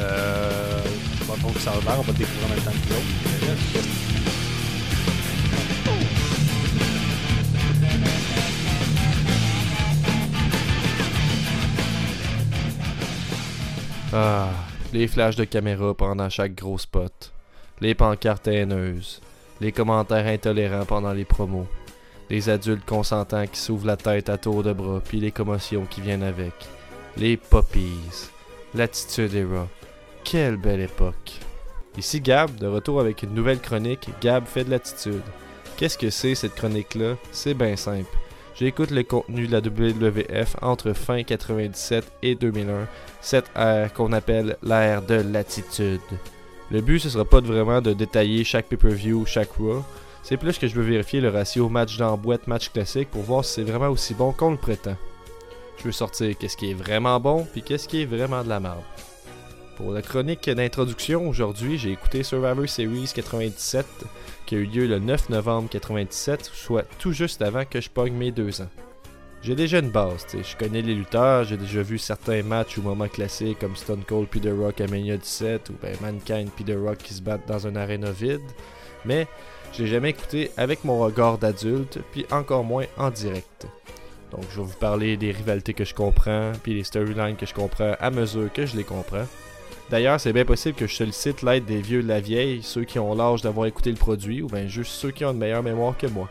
Euh, je sais pas ça va. On va découvrir en même temps que l'autre. Ah, les flashs de caméra pendant chaque gros spot, les pancartes haineuses, les commentaires intolérants pendant les promos, les adultes consentants qui s'ouvrent la tête à tour de bras, puis les commotions qui viennent avec, les poppies, l'attitude era. Quelle belle époque. Ici Gab, de retour avec une nouvelle chronique, Gab fait de l'attitude. Qu'est-ce que c'est cette chronique-là? C'est bien simple. J'écoute le contenu de la WWF entre fin 97 et 2001 cette ère qu'on appelle l'ère de l'attitude. Le but, ce sera pas vraiment de détailler chaque pay-per-view, chaque Raw. C'est plus que je veux vérifier le ratio match d'emboîte, match classique pour voir si c'est vraiment aussi bon qu'on le prétend. Je veux sortir qu'est-ce qui est vraiment bon, puis qu'est-ce qui est vraiment de la merde. Pour la chronique d'introduction, aujourd'hui, j'ai écouté Survivor Series 97, qui a eu lieu le 9 novembre 97, soit tout juste avant que je pogne mes deux ans. J'ai déjà une base, tu sais, je connais les lutteurs, j'ai déjà vu certains matchs ou moments classiques comme Stone Cold puis The Rock à Mania 17 ou ben Mankind puis The Rock qui se battent dans un aréna vide, mais je l'ai jamais écouté avec mon regard d'adulte puis encore moins en direct. Donc je vais vous parler des rivalités que je comprends puis les storylines que je comprends à mesure que je les comprends. D'ailleurs, c'est bien possible que je sollicite l'aide des vieux de la vieille, ceux qui ont l'âge d'avoir écouté le produit ou bien juste ceux qui ont une meilleure mémoire que moi.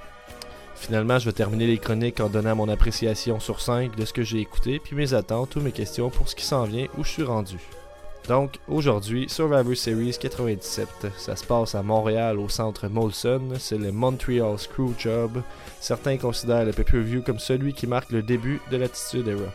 Finalement, je vais terminer les chroniques en donnant mon appréciation sur 5 de ce que j'ai écouté, puis mes attentes ou mes questions pour ce qui s'en vient où je suis rendu. Donc aujourd'hui, Survivor Series 97, ça se passe à Montréal au centre Molson, c'est le Montreal Screwjob. Certains considèrent le pay-per-view comme celui qui marque le début de l'attitude era.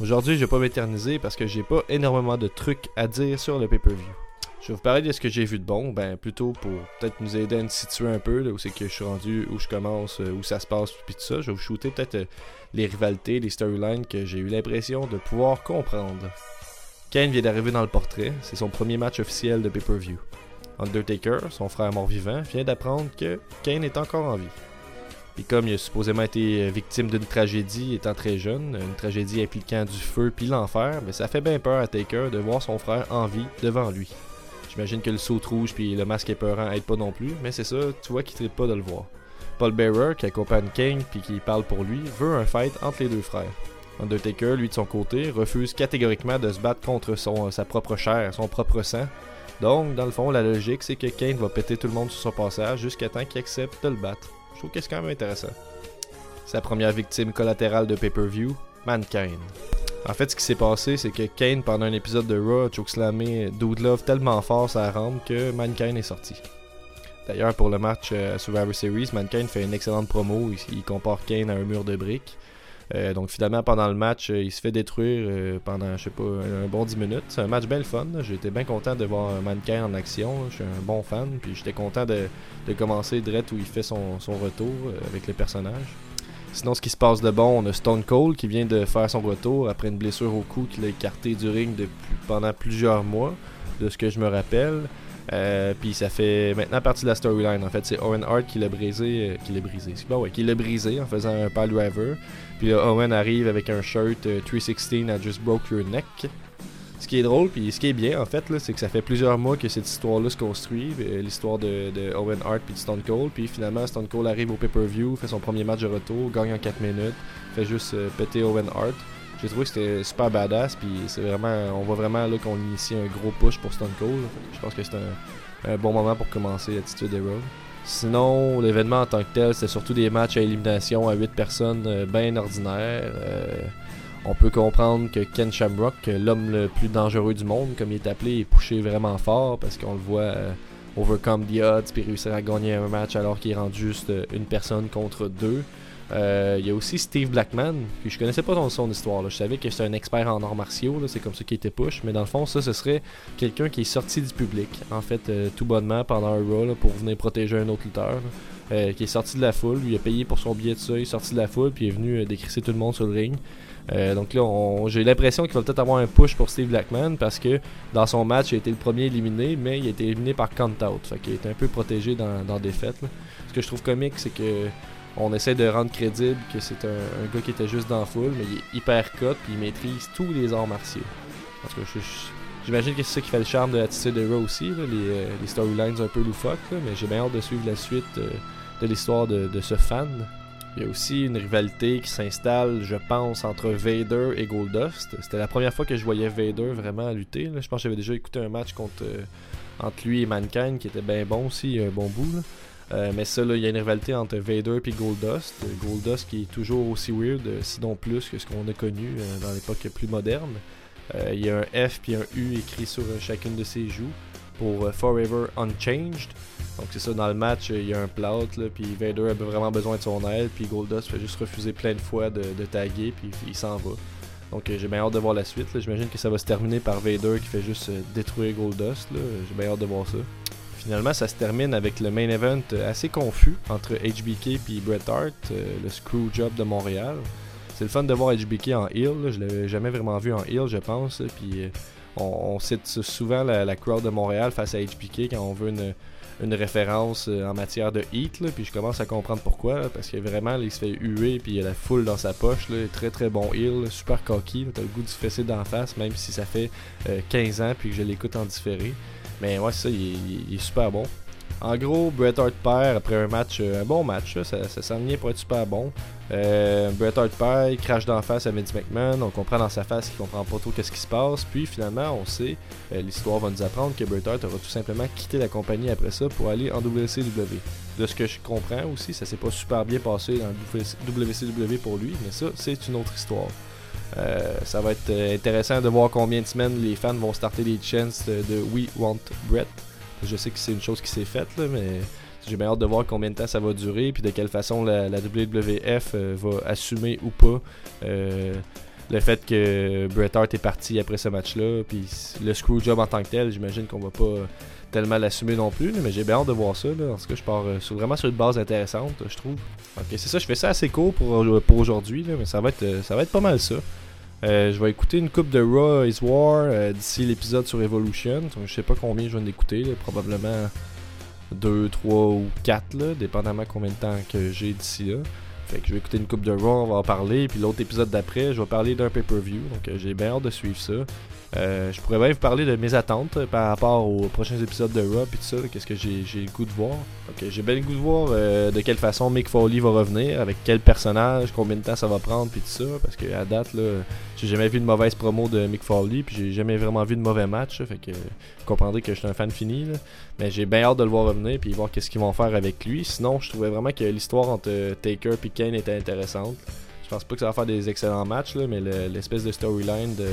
Aujourd'hui, je vais pas m'éterniser parce que j'ai pas énormément de trucs à dire sur le pay-per-view. Je vais vous parler de ce que j'ai vu de bon, ben plutôt pour peut-être nous aider à nous situer un peu, là, où c'est que je suis rendu, où je commence, euh, où ça se passe, puis tout ça. Je vais vous shooter peut-être euh, les rivalités, les storylines que j'ai eu l'impression de pouvoir comprendre. Kane vient d'arriver dans le portrait, c'est son premier match officiel de pay-per-view. Undertaker, son frère mort-vivant, vient d'apprendre que Kane est encore en vie. Puis comme il a supposément été euh, victime d'une tragédie étant très jeune, une tragédie impliquant du feu puis l'enfer, mais ça fait bien peur à Taker de voir son frère en vie devant lui. J'imagine que le saut rouge puis le masque épeurant aident pas non plus, mais c'est ça, tu vois qu'il ne pas de le voir. Paul Bearer, qui accompagne Kane puis qui parle pour lui, veut un fight entre les deux frères. Undertaker, lui de son côté, refuse catégoriquement de se battre contre son, sa propre chair, son propre sang. Donc, dans le fond, la logique, c'est que Kane va péter tout le monde sur son passage jusqu'à temps qu'il accepte de le battre. Je trouve que c'est quand même intéressant. Sa première victime collatérale de pay-per-view, Mankind. En fait, ce qui s'est passé, c'est que Kane, pendant un épisode de Raw, a chokeslamé Dude tellement fort sa rampe que Mankind est sorti. D'ailleurs, pour le match euh, Survivor Series, Mankind fait une excellente promo. Il, compare Kane à un mur de briques. Euh, donc finalement, pendant le match, euh, il se fait détruire pendant, je sais pas, un, bon 10 minutes. C'est un match bien le fun. J'étais bien content de voir Mankind en action. Je suis un bon fan. Puis j'étais content de, commencer direct où il fait son, son retour avec le personnage. Sinon, ce qui se passe de bon, on a Stone Cold qui vient de faire son retour après une blessure au cou qu'il a écarté du ring depuis, pendant plusieurs mois, de ce que je me rappelle. Euh, puis ça fait maintenant partie de la storyline. En fait, c'est Owen Hart qui l'a brisé, euh, qui l'a brisé. Ouais, qui l'a brisé en faisant un pile driver. Puis là, Owen arrive avec un shirt 316 euh, I just broke your neck. Ce qui est drôle, puis ce qui est bien en fait, c'est que ça fait plusieurs mois que cette histoire-là se construit, euh, l'histoire de, Owen Hart puis de Stone Cold, puis finalement Stone Cold arrive au pay-per-view, fait son premier match de retour, gagne en 4 minutes, fait juste euh, péter Owen Hart. J'ai trouvé que c'était super badass, puis c'est vraiment, on voit vraiment qu'on initie un gros push pour Stone Cold. Je pense que c'est un, bon moment pour commencer Attitude Hero. Sinon, l'événement en tant que tel, c'est surtout des matchs à élimination à 8 personnes euh, bien ordinaires. On peut comprendre que Ken Shamrock, l'homme le plus dangereux du monde, comme il est appelé, est poussé vraiment fort parce qu'on le voit euh, overcome the odds puis réussir à gagner un match alors qu'il est rendu juste euh, une personne contre deux. Euh, il y a aussi Steve Blackman, que je connaissais pas son, histoire. Je savais que c'est un expert en arts martiaux, c'est comme ça qu'il était push, mais dans le fond, ça, ce serait quelqu'un qui est sorti du public, en fait, tout bonnement pendant un Raw pour venir protéger un autre lutteur. qui est sorti de la foule, lui a payé pour son billet de ça, il est sorti de la foule, puis il est venu décrisser tout le monde sur le ring. Euh, donc là, j'ai l'impression qu'il va peut-être avoir un push pour Steve Blackman parce que dans son match, il a été le premier éliminé, mais il a été éliminé par count-out. Fait qu'il est un peu protégé dans, dans des. Ce que je trouve comique, c'est que on essaie de rendre crédible que c'est un, gars qui était juste dans la foule, mais il est hyper cut puis il maîtrise tous les arts martiaux. Parce que j'imagine que c'est ça qui fait le charme de l'attitude de Raw aussi, euh, les, storylines un peu loufoques, mais j'ai bien hâte de suivre la suite euh, de l'histoire de, de ce fan. Il y a aussi une rivalité qui s'installe, je pense, entre Vader et Goldust. C'était la première fois que je voyais Vader vraiment lutter. Je pense que j'avais déjà écouté un match contre, euh, entre lui et Mankind qui était bien bon aussi, un bon bout. Euh, mais ça, il y a une rivalité entre Vader et Goldust. Goldust qui est toujours aussi weird, euh, sinon plus que ce qu'on a connu dans l'époque plus moderne. il y a un F puis un U écrit sur chacune de ses joues pour Forever Unchanged. Donc c'est ça, dans le match, il y a un plot, puis Vader a vraiment besoin de son aide, puis Goldust fait juste refuser plein de fois de, taguer, puis il s'en va. Donc euh, j'ai bien hâte de voir la suite. J'imagine que ça va se terminer par Vader qui fait juste euh, détruire Goldust. J'ai bien hâte de voir ça. Finalement, ça se termine avec le main event euh, assez confus entre HBK et Bret Hart, le screw job de Montréal. C'est le fun de voir HBK en heel. Je l'avais jamais vraiment vu en heel, je pense. Puis on, cite souvent la, crowd de Montréal face à HBK quand on veut une référence euh, en matière de heat, puis je commence à comprendre pourquoi, parce que vraiment, il se fait huer, puis il a la foule dans sa poche, très très bon heal, super cocky, t'as le goût de se fesser d'en face, même si ça fait 15 euh, ans, puis que je l'écoute en différé. Mais ouais, ça, il est super bon. En gros, Bret Hart perd après un match, euh, un bon match, ça, ça s'en pour être super bon. Euh, Bret Hart perd, il crache d'en face à Vince McMahon, on comprend dans sa face qu'il comprend pas trop qu'est-ce qui se passe. Puis finalement, on sait, euh, l'histoire va nous apprendre que Bret Hart aura tout simplement quitté la compagnie après ça pour aller en WCW. De ce que je comprends aussi, ça s'est pas super bien passé dans WCW pour lui, mais ça, c'est une autre histoire. Euh, ça va être euh, intéressant de voir combien de semaines les fans vont starter des chants de, We Want Brett. Je sais que c'est une chose qui s'est faite, là, mais j'ai bien hâte de voir combien de temps ça va durer, puis de quelle façon la, WWF euh, va assumer ou pas le fait que Bret Hart est parti après ce match-là, puis le screwjob en tant que tel, j'imagine qu'on va pas tellement l'assumer non plus, mais j'ai bien hâte de voir ça. Là. En tout cas, je pars euh, sur- vraiment sur une base intéressante, je trouve. Ok, c'est ça, je fais ça assez court pour, pour aujourd'hui, mais ça va, être, euh, ça va être pas mal ça. Euh, je vais écouter une coupe de Raw is War euh, d'ici l'épisode sur Evolution. Donc, je sais pas combien je vais en écouter, là, probablement 2, 3 ou 4, là, dépendamment combien de temps que j'ai d'ici là. Fait que je vais écouter une coupe de Raw, on va en parler. Puis l'autre épisode d'après, je vais parler d'un pay-per-view. Donc euh, j'ai bien hâte de suivre ça. Euh, je pourrais bien vous parler de mes attentes euh, par rapport aux prochains épisodes de Raw et tout ça. Qu'est-ce que j'ai le goût de voir. J'ai bien le goût de voir euh, de quelle façon Mick Foley va revenir, avec quel personnage, combien de temps ça va prendre puis tout ça. Parce que à date, là, j'ai jamais vu de mauvaise promo de Mick Foley. Puis j'ai jamais vraiment vu de mauvais match. fait que vous comprendrez que je suis un fan fini. là. Mais j'ai bien hâte de le voir revenir puis voir qu'est-ce qu'ils vont faire avec lui. Sinon, je trouvais vraiment que l'histoire entre Taker et Kane était intéressante. Je pense pas que ça va faire des excellents matchs, mais le- l'espèce de storyline de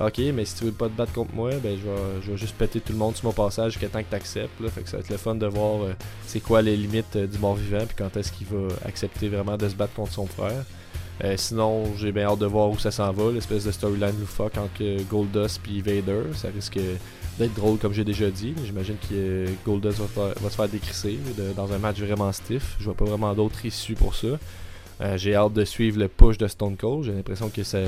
Ok, mais si tu veux pas te battre contre moi, ben je vais, juste péter tout le monde sur mon passage jusqu'à temps que tu acceptes. Fait que ça va être le fun de voir euh, c'est quoi les limites euh, du mort vivant puis quand est-ce qu'il va accepter vraiment de se battre contre son frère. Euh, sinon, j'ai bien hâte de voir où ça s'en va, l'espèce de storyline loufoque entre Goldust puis Vader. Ça risque d'être drôle comme j'ai déjà dit. J'imagine que Goldust va, faire- va se faire décrisser dans un match vraiment stiff. Je vois pas vraiment d'autres issues pour ça. J'ai hâte de suivre le push de Stone Cold. J'ai l'impression que ça,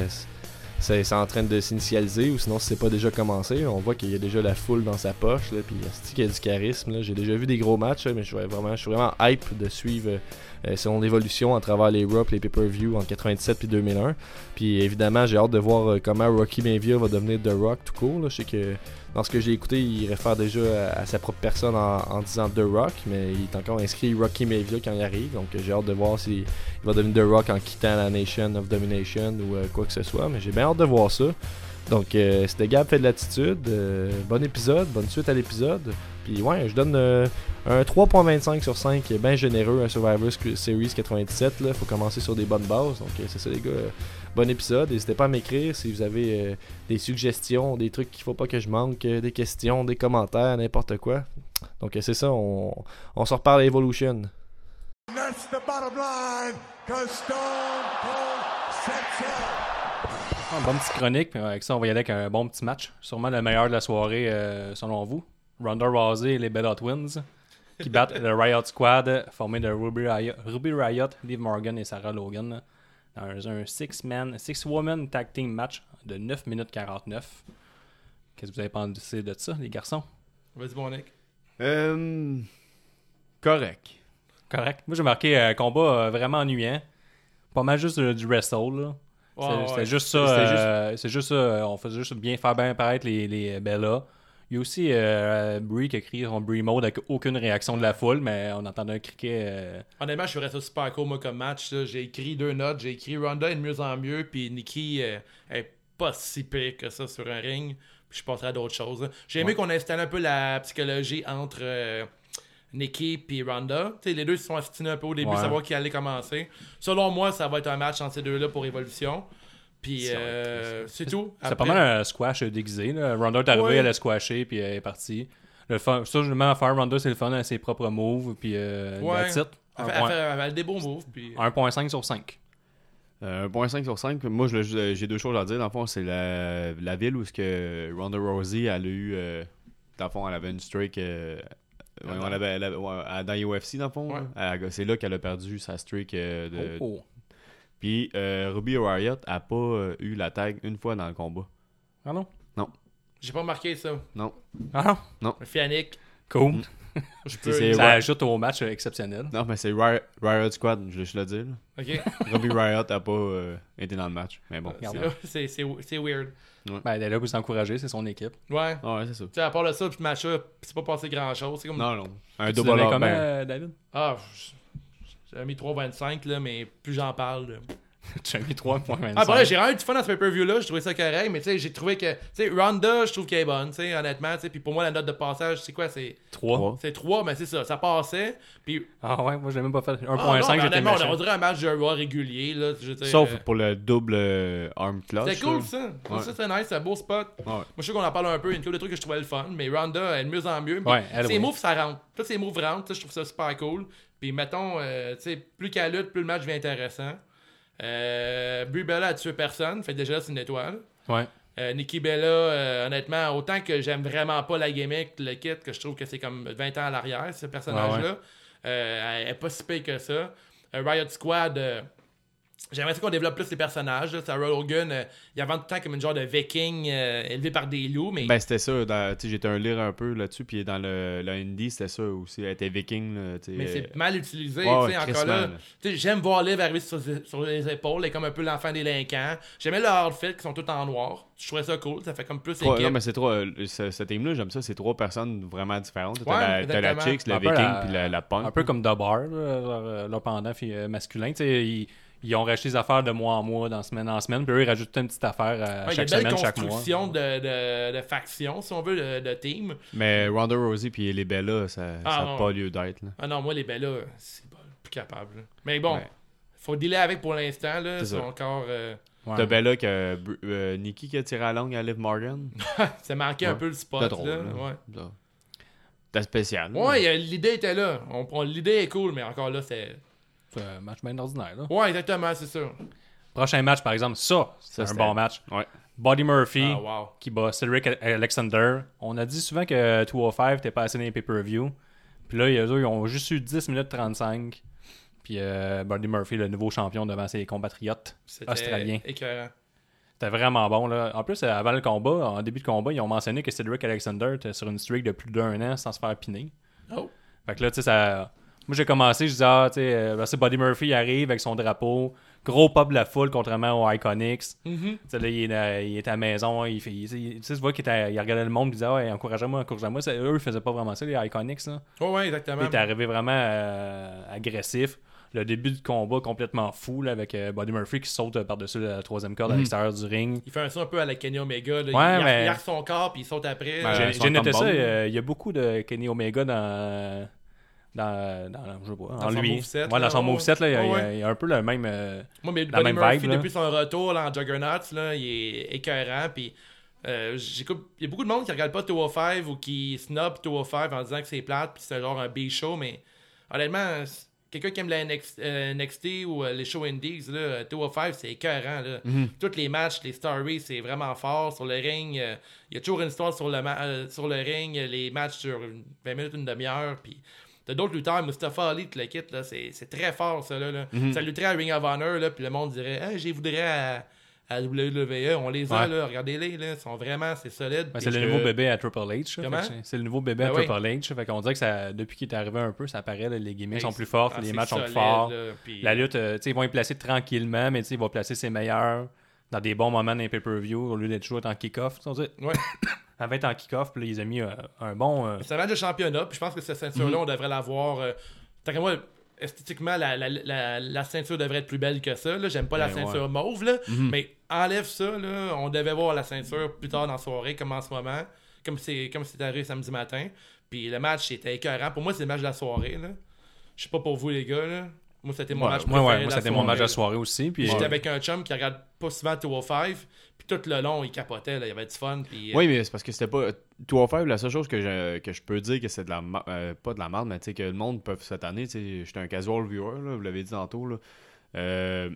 c'est en train de s'initialiser ou sinon si c'est pas déjà commencé. On voit qu'il y a déjà la foule dans sa poche, là, puis qu'il y a du charisme. J'ai déjà vu des gros matchs, mais je suis vraiment, je suis vraiment hype de suivre euh, son évolution à travers les Raw les pay-per-view en 97 puis 2001. Puis évidemment, j'ai hâte de voir euh, comment Rocky Maivia va devenir The Rock tout court. Je sais que dans ce que j'ai écouté, il réfère déjà à, sa propre personne en, disant The Rock, mais il est encore inscrit Rocky Maivia quand il arrive. Donc j'ai hâte de voir s'il il va devenir The Rock en quittant la Nation of Domination ou euh, quoi que ce soit. Mais j'ai bien hâte de voir ça. Donc c'était Gab fait de l'attitude. Bon épisode, bonne suite à l'épisode. Puis ouais, je donne euh, un 3.25 sur 5 qui est bien généreux à Survivor Series 97. Là. Faut commencer sur des bonnes bases. Donc euh, c'est ça les gars. Bon épisode. N'hésitez pas à m'écrire si vous avez euh, des suggestions, des trucs qu'il faut pas que je manque, des questions, des commentaires, n'importe quoi. Donc c'est ça, on, on se reparle à Evolution. That's the bottom line, cause Stone Cold sets up. Ah, bonne petite chronique, avec ça, on va y aller avec un bon petit match. Sûrement le meilleur de la soirée, euh, selon vous. Ronda Rousey et les Bella Twins, qui battent le Riot Squad, formé de Ruby Riot, Ruby Riot, Liv Morgan et Sarah Logan, dans un six-man, six-woman tag team match de 9 minutes 49. Qu'est-ce que vous avez pensé de ça, les garçons? Vas-y, bon Nick. Euh, correct. Correct. Moi, j'ai marqué un combat euh, vraiment ennuyant. Pas mal juste euh, du wrestle, là. Ouais, C'est- ouais. Juste ça. C'était juste- euh, C'est juste ça. euh, On faisait juste bien faire bien paraître les, les Bella. Il y a aussi euh, Brie qui a crié son Brie mode avec aucune réaction de la foule, mais on entendait un criquet. euh, Honnêtement, je suis resté super cool, moi, comme match. J'ai écrit deux notes. J'ai écrit Ronda est de mieux en mieux, puis Nikki euh, est pas si pire que ça sur un ring. Puis je passerai à d'autres choses. J'ai aimé qu'on installe un peu la psychologie entre euh, Nikki et Ronda. Tu sais, les deux se sont astinés un peu au début, Ouais. savoir qui allait commencer. Selon moi, ça va être un match entre ces deux-là pour Évolution. Puis euh, c'est tout. C'est pas mal un squash déguisé. Là. Ronda est arrivée, Ouais. elle a squashé, puis elle est partie. Le fun, ça, je le mets à faire. Ronda, c'est le fun, elle a ses propres moves, puis euh, Ouais. that's it. Elle point- fait- elle fait des beaux moves. Puis... 1.5 sur 5. Euh, 1.5 sur 5. Moi, j'ai deux choses à dire. Dans le fond, c'est la, la ville où ce que Ronda Rousey, elle a eu. euh, dans le fond, elle avait une streak. euh, ouais, on avait, elle avait- ouais, à- dans UFC, dans le fond. Ouais. C'est là qu'elle a perdu sa streak. euh, de, Oh, oh. Puis euh, Ruby Riot a pas euh, eu la tag une fois dans le combat. Ah non? J'ai pas remarqué ça. Non. Ah non? Fiannick. Cool. [LAUGHS] Je Puis peux. c'est- Ça ouais. ajoute au match euh, exceptionnel. Non, mais c'est Riot, Riot Squad, je, je le dis. là. Ok. [LAUGHS] Ruby Riot a pas euh, été dans le match. Mais bon. C'est- weird. Ben, elle est là pour s'encourager, c'est son équipe. Ouais. Ah ouais, c'est ça. Tu sais, à part de ça, ce match-là, c'est pas passé grand-chose. C'est comme... Non, non. Un double comment, ben, euh, David? Ah, j- j'avais mis 3,25, là, mais plus j'en parle, [LAUGHS] Tu as mis 3.25. Ah, bah là, j'ai vraiment eu du fun dans ce pay-per-view-là. J'ai trouvé ça correct, mais tu sais, j'ai trouvé que. Tu sais, Ronda, je trouve qu'elle est bonne, tu sais, honnêtement. tu sais. Puis pour moi, la note de passage, c'est quoi C'est 3. c'est 3, mais c'est ça. Ça passait. Puis. Ah ouais, moi je l'ai même pas fait. 1.5, Ah, j'étais méchant. on dirait un match de Raw régulier, là. Je Sauf euh, pour le double euh, arm clutch. C'était cool, là. ça. Ouais. Ça, c'était nice, c'est un beau spot. Ouais. Moi, je sais qu'on en parle un peu. Il y a une couple de trucs que je trouvais le fun, mais Ronda, elle est de mieux en mieux. Ouais, elle, ses oui. moves, ça rentre. Tous ses moves rentrent. ça, Je trouve ça super cool. Puis mettons, euh, tu sais, plus qu'elle lutte, plus le match devient intéressant. Euh, Brie Bella a tué personne. Fait déjà, là, c'est une étoile. Ouais. Euh, Nikki Bella, euh, honnêtement, autant que j'aime vraiment pas la gimmick, le kit, que je trouve que c'est comme 20 ans à l'arrière, ce personnage-là, elle est pas si pire que ça. Riot Squad, j'aimerais ça qu'on développe plus les personnages. Là. Sarah Logan, euh, il avant tout le temps comme une genre de viking euh, élevé par des loups, mais Ben, c'était ça. dans- J'étais un lire un peu là-dessus. Puis dans le, le indie, c'était ça aussi. Elle était viking. Là, Mais euh, c'est mal utilisé, ouais, tu ouais, sais, encore là. J'aime voir Liv arriver sur, sur les épaules, elle est comme un peu l'enfant délinquant. J'aimais leurs outfits qui sont tous en noir. Je trouvais ça cool, ça fait comme plus non, mais c'est trois. euh, ce, ce team-là, j'aime ça. C'est trois personnes vraiment différentes. T'as Ouais, la, la. Chicks, le Un peu Viking, la- puis la, la Punk. Un peu comme The Bar, là, leur, euh, leur pendant fi- euh, masculin. Tu sais, ils, ont racheté des affaires de mois en mois, dans semaine en semaine. Puis eux, ils rajoutent une petite affaire à Ouais, il y a chaque une semaine, chaque mois. construction de, de, de factions, si on veut, de, de team. Mais Ronda Rousey puis les Bella, ça n'a Ah, pas lieu d'être. là. Ah non, moi, les Bellas, c'est pas plus capable. là. Mais bon, Ouais. faut dealer avec pour l'instant. là. C'est encore. euh, Ouais. T'as Bella que euh, Nikki qui a tiré à longue à Liv Morgan. [LAUGHS] ça manquait un peu le spot. Drôle. là, là. ouais. Ça. C'était spécial. Ouais, il l'idée était là. On, on- l'idée est cool, mais encore là, c'est. Un match bien ordinaire. Là. Ouais, exactement, c'est ça. Prochain match, par exemple, ça, c'est un bon match. Ouais. Buddy Murphy Ah, wow. qui bat Cedric Alexander. On a dit souvent que 205 t'es pas assez dans les pay-per-view. Puis là, eux, ils ont juste eu 10 minutes 35. Puis euh, Buddy Murphy, le nouveau champion devant ses compatriotes australiens. écœurant. C'était vraiment bon. Là. En plus, euh, avant le combat, en début de combat, ils ont mentionné que Cedric Alexander était sur une streak de plus d'un an sans se faire piner. Oh. Fait que là, tu sais, ça. Moi, j'ai commencé, je disais, ah, tu sais, euh, ben, c'est Buddy Murphy il arrive avec son drapeau. Gros pop de la foule, contrairement aux Iconics. Mhm. Tu sais, là, il est, à, il est à la maison, il fait. il- Tu sais, tu vois qu'il il regardait le monde, il disait, ouais, encouragez-moi, encouragez-moi. Eux, ils faisaient pas vraiment ça, les Iconics, là. Ouais, ouais, exactement. Il était arrivé vraiment euh, agressif. Le début du combat complètement fou, là, avec euh, Buddy Murphy qui saute par-dessus la troisième corde à l'extérieur du ring. Il fait un son un peu à la Kenny Omega. Là. Ouais, il, mais- il arque son corps puis il saute après. Ben, J'ai noté ça, euh, il y a beaucoup de Kenny Omega dans. Dans, dans, je sais pas, en son lui. moveset, ouais, dans son ouais. moveset, là, il y a- il y, Ouais, il y a un peu le même. euh, Moi, mais la Buddy même Murphy, vibe, depuis son retour là, en Juggernaut, là, il est écœurant. Puis, euh, il y a beaucoup de monde qui regarde pas 205 ou qui snob 205 en disant que c'est plate puis c'est genre un B-show. Mais honnêtement, quelqu'un qui aime la NXT, euh, NXT ou euh, les shows indies, là, 205, c'est écœurant. Là. Mhm. Tous les matchs, les stories, c'est vraiment fort. Sur le ring, euh, il y a toujours une histoire sur le, ma- euh, sur le ring. Les matchs sur 20 minutes, une demi-heure. Puis. T'as d'autres lutteurs, Mustafa Ali, tout le kit, là, c'est, c'est très fort, ça, là. là. Mhm. Ça lutterait à Ring of Honor, là, puis le monde dirait, hey, j'y voudrais à, à WWE. On les a, Ouais. là, regardez-les, là, ils sont vraiment, c'est solide. ben, c'est le nouveau bébé à Triple H. Fait que c'est- le nouveau bébé à Ben. Triple H. Fait qu'on dirait que ça, depuis qu'il est arrivé un peu, ça paraît, là, les gimmicks sont plus fortes, ah, les matchs sont plus forts. là, puis- La lutte, euh, tu sais, ils vont y placer tranquillement, mais tu sais, ils vont placer ses meilleurs dans des bons moments d'un pay-per-view au lieu d'être toujours en kick-off. tu [COUGHS] Ouais. Avant d'être en kick-off, puis là, ils ont mis euh, un bon. euh, C'est un match de championnat, puis je pense que cette ceinture-là, Mhm. on devrait l'avoir. Euh, tant qu'à moi, esthétiquement, la, la, la, la ceinture devrait être plus belle que ça. J'aime pas la Ben, ceinture mauve, là, Mhm. mais enlève ça. Là. On devait voir la ceinture plus tard dans la soirée, comme en ce moment, comme c'est comme c'est arrivé samedi matin. Puis le match était écœurant. Pour moi, c'est le match de la soirée. Là. Je sais pas pour vous, les gars. Là. Moi, c'était mon ouais, match préféré ouais, moi, c'était mon match de soirée. aussi. Puis, J'étais euh, avec un chum qui regarde pas souvent 205, puis tout le long, il capotait. Là. Il y avait du fun. Puis, euh, Oui, mais c'est parce que c'était pas. 205, la seule chose que je, que je peux dire que c'est de la. euh, pas de la merde, mais tu sais, que le monde peut cette année, tu sais, j'étais un casual viewer, là, vous l'avez dit tantôt, là. Euh,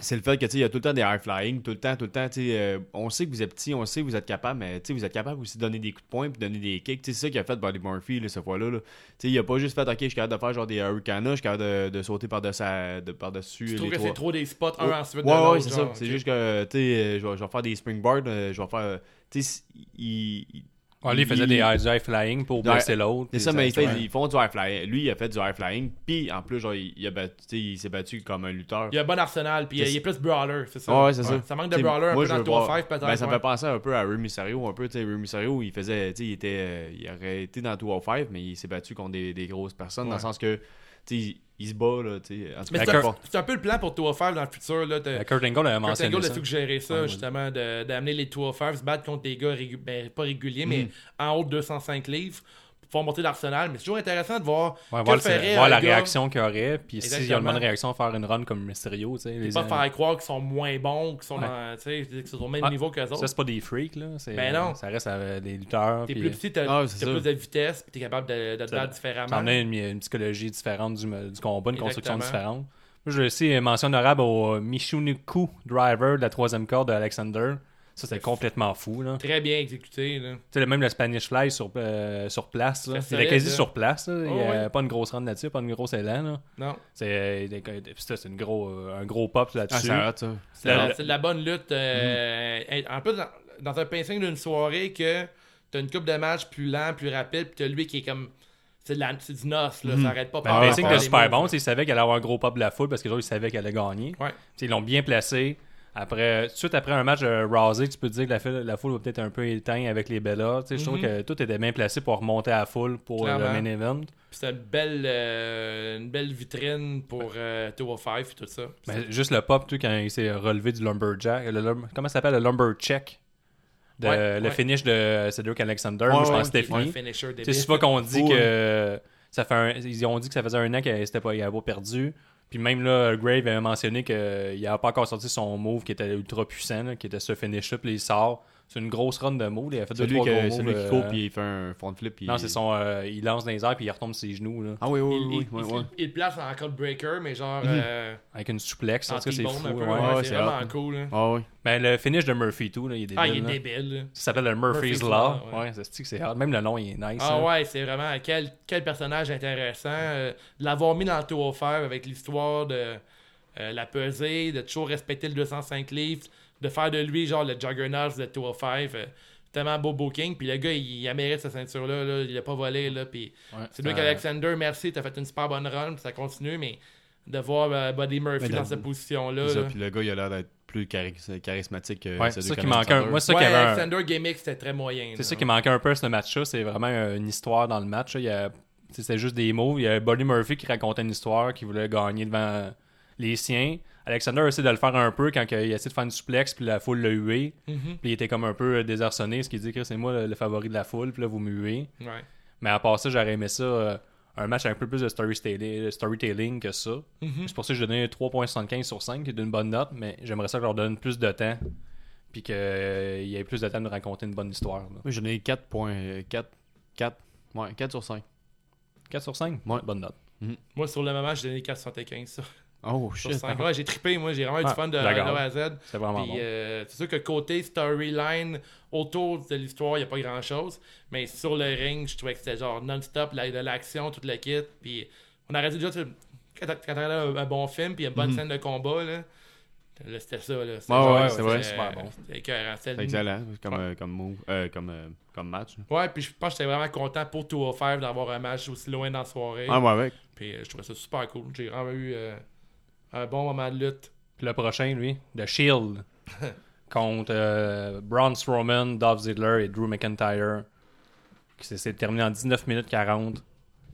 c'est le fait que tu sais, il y a tout le temps des high flying, tout le temps, tout le temps. tu euh, on sait que vous êtes petit, on sait que vous êtes capable, mais tu sais, vous êtes capable aussi de donner des coups de poing puis donner des kicks. Tu sais, C'est ça qu'il a fait Buddy Murphy là, cette fois-là. Là. Tu sais, Il a pas juste fait OK, je suis capable de faire genre des hurricanes, je suis capable de, de sauter par-dessus de, par-dessus je les trouve que c'est trop des spots un Ouais, ensuite de ouais, l'autre. ouais, c'est ça. C'est juste que, tu sais, euh, je vais, faire des springboards, euh, je vais faire. Tu sais, il. il- ouais, lui, il faisait des high, du high flying pour Ouais, blesser l'autre. C'est ça, mais ils, fait- ouais. ils font du high flying. Lui, il a fait du high flying, puis en plus, genre, il, il a battu- tu sais, il s'est battu comme un lutteur. Il a un bon arsenal, puis il est plus brawler, c'est ça. Ouais, c'est ça. Ça manque de brawler un moi, peu dans le voir- 205 peut-être. Ben, ça me fait penser un peu à Rey Mysterio, un peu, tu sais, Rey Mysterio, il faisait, tu sais, il était, euh, il aurait été dans 205, mais il s'est battu contre des, des grosses personnes, dans le sens que, sais, il, se bat, là, tu sais. Mais c'est un, peu le plan pour 205 dans le futur. Là, de, Kurt Angle avait Kurt mentionné Angle a ça. suggéré ça, Ouais, justement, de- d'amener les 205 se battre contre des gars, régu- ben, pas réguliers, mais Mm. en haut de 205 livres, pouvoir monter l'arsenal. Mais c'est toujours intéressant de voir Ouais, que voir, le- la gars réaction qu'il y aurait, puis s'il y a une bonne réaction, faire une run comme Mysterio, tu sais. les- pas faire croire qu'ils sont moins bons, qu'ils sont, Ouais. dans- tu sais, qu'ils sont au même Ah, niveau qu'eux autres. Ça, c'est pas des freaks, là. c'est- Ben non. Ça reste des lutteurs. T'es puis, plus petit, t'as Ah, t'as plus de vitesse, puis t'es capable de, de te battre différemment. Ça emmenait une, une psychologie différente du, du combat, une construction différente. Moi, je aussi euh, mention honorable au Michuniku Driver de la troisième corde de Alexander. Ça, c'est complètement fou. Là. Très bien exécuté. Là. Tu sais, même le Spanish Fly sur, euh, sur place. là. C'est Il est quasi là. sur place. là. Il n'y Oh, a ouais. pas une grosse run là-dessus, pas une grosse élan. là. Non, C'est euh, c'est une gros, euh, un gros pop Ah, là-dessus. ça. c'est de la bonne lutte. euh, En plus, dans, dans un pacing d'une soirée, que t'as une coupe de match plus lent, plus rapide, puis t'as lui qui est comme. C'est de la- c'est du noce, là, ça arrête pas. Ben, par le pacing les super bon. Ils savaient qu'elle allait avoir un gros pop de la foule parce que les autres, ils savaient qu'elle allait gagner. Ouais. Ils l'ont bien placé. Après, tout de suite après un match Rousey, tu peux te dire que la, foule- la foule va peut-être un peu éteindre avec les Bellas. Tu sais, Je trouve Mhm. que tout était bien placé pour remonter à la foule pour euh, le main event. C'est une belle, euh, une belle vitrine pour euh, 205 et tout ça. Mais juste le pop, quand il s'est relevé du lumberjack. Le, comment ça s'appelle le lumbercheck? De, Ouais, Le ouais. finish de Cedric Alexander. Ouais, Moi, je pense que c'était fini. débile. souvent qu'on dit que ça fait un- ils ont dit que ça faisait un an qu'il s'était pas, il avait pas perdu. Puis même là, Grave avait mentionné qu'il n'avait pas encore sorti son move qui était ultra puissant, là, qui était ce finish-up, puis il sort. C'est une grosse run de moves. Il a fait deux, trois que- gros celui qui court euh, puis il fait un front flip. puis Non, il- c'est son. euh, il lance dans les airs puis il retombe sur ses genoux là, Ah oui, oui, Il, oui. il- oui, il- ouais. il place en code breaker, mais genre. Mhm. euh, avec une suplex. En tout cas, c'est fou. ouais. ouais, c'est vraiment hot. cool. là. Ah oui. Ben, le finish de Murphy tout, là, il est débile. Ah, il est débile. là. Ça s'appelle le Murphy's, Murphy's Law. Law, ouais. C'est que c'est hard. Même le nom, il est nice. Ah ouais, c'est vraiment quel, quel personnage intéressant. euh, l'avoir mis dans le 205 avec l'histoire de euh, la pesée, de toujours respecter le 205 livres, de faire de lui genre le juggernaut de 205. euh, tellement beau booking. Puis le gars, il, il a mérite cette ceinture-là. là, il a pas volé. Là, puis Ouais, c'est lui euh, qu'Alexander, merci, t'as fait une super bonne run. Puis ça continue, mais de voir euh, Buddy Murphy dans cette position-là. C'est ça, là. Puis le gars, il a l'air d'être plus chari- charismatique que Ouais, celui c'est ça qui manquait. un- Moi, c'est ça Ouais, qui avait un- Alexander Gimmick, c'était très moyen. C'est ça qui manquait un peu ce match-là. C'est vraiment une histoire dans le match. là. Il y a- C'était juste des mots. Il y a Buddy Murphy qui racontait une histoire, qui voulait gagner devant les siens. Alexander a essayé de le faire un peu quand il a essayé de faire une suplex, puis la foule l'a hué. Mhm. Puis il était comme un peu euh, désarçonné, ce qui dit que c'est moi le, le favori de la foule, puis là vous me huez. Ouais. Mais à part ça, j'aurais aimé ça, euh, un match avec un peu plus de storytelling, storytelling que ça. Mhm. C'est pour ça que j'ai donné 3.75 sur 5, qui est d'une bonne note, mais j'aimerais ça que je leur donne plus de temps, puis qu'il y ait plus de temps de raconter une bonne histoire. là. Moi, j'en ai 4.4. 4. Ouais, 4 sur 5. 4 sur 5? Ouais. Bonne note. Moi, sur le moment, j'ai donné 475 sur, Oh sur shit. 5. Ouais, j'ai trippé, moi, j'ai vraiment eu Ah, du fun de. A à Z. C'est vraiment Puis, bon. euh, c'est sûr que côté storyline, autour de l'histoire, il n'y a pas grand chose. Mais sur le ring, je trouvais que c'était genre non-stop, la- de l'action, toute la kit. Puis on aurait dit déjà, tu quand t'as- un, un bon film, puis une bonne scène de combat, là, là, c'était ça. Là. C'était Mhm. Ouais, c'est vrai. Super bon. C'était excellent comme, Ouais. euh, comme move, euh, comme, euh, comme match. Ouais, puis je pense que j'étais vraiment content pour 205 d'avoir un match aussi loin dans la soirée. Ah, ouais, ouais. Puis euh, je trouvais ça super cool. J'ai vraiment eu euh, un bon moment de lutte. Puis le prochain, lui, The Shield, [LAUGHS] contre euh, Braun Strowman, Dolph Ziggler et Drew McIntyre. qui s'est- terminé en 19 minutes 40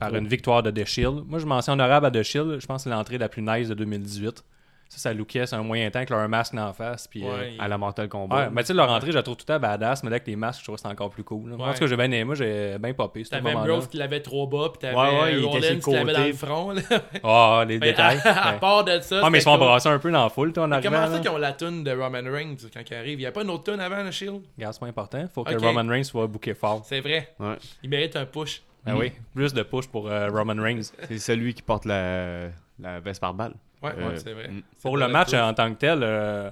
par une victoire de The Shield. Moi, je mentionne honorable à The Shield. Je pense que c'est l'entrée la plus nice de 2018. Ça, ça lookait, c'est un moyen temps que leur masque en face. Puis, euh, Ouais, À la Mortal Ouais, mais tu sais, leur entrée, je la trouve tout à badass, mais là, avec les masques, je trouve que c'est encore plus cool. là. En tout cas, j'ai bien aimé, moi, j'ai bien popé. T'avais. Ambrose qui l'avait trop bas, puis t'avais Ouais, ouais, il était qui l'avait dans le front. [LAUGHS] Ah, les Mais détails. [LAUGHS] à, part de ça. Ah, mais ils sont cool. embrassés un peu dans la foule, toi, en arrivant. Comment ça qu'ils ont la tune de Roman Reigns quand il arrive? Il n'y a pas une autre tune avant le Shield? Regarde, c'est pas important. Faut que. Roman Reigns soit booké fort. C'est vrai. Ouais. Il mérite un push. Ah oui, plus de push pour euh, Roman Reigns. C'est celui qui porte la, la veste par balle. Ouais, Euh, ouais, c'est vrai. Pour le match en tant que tel, euh,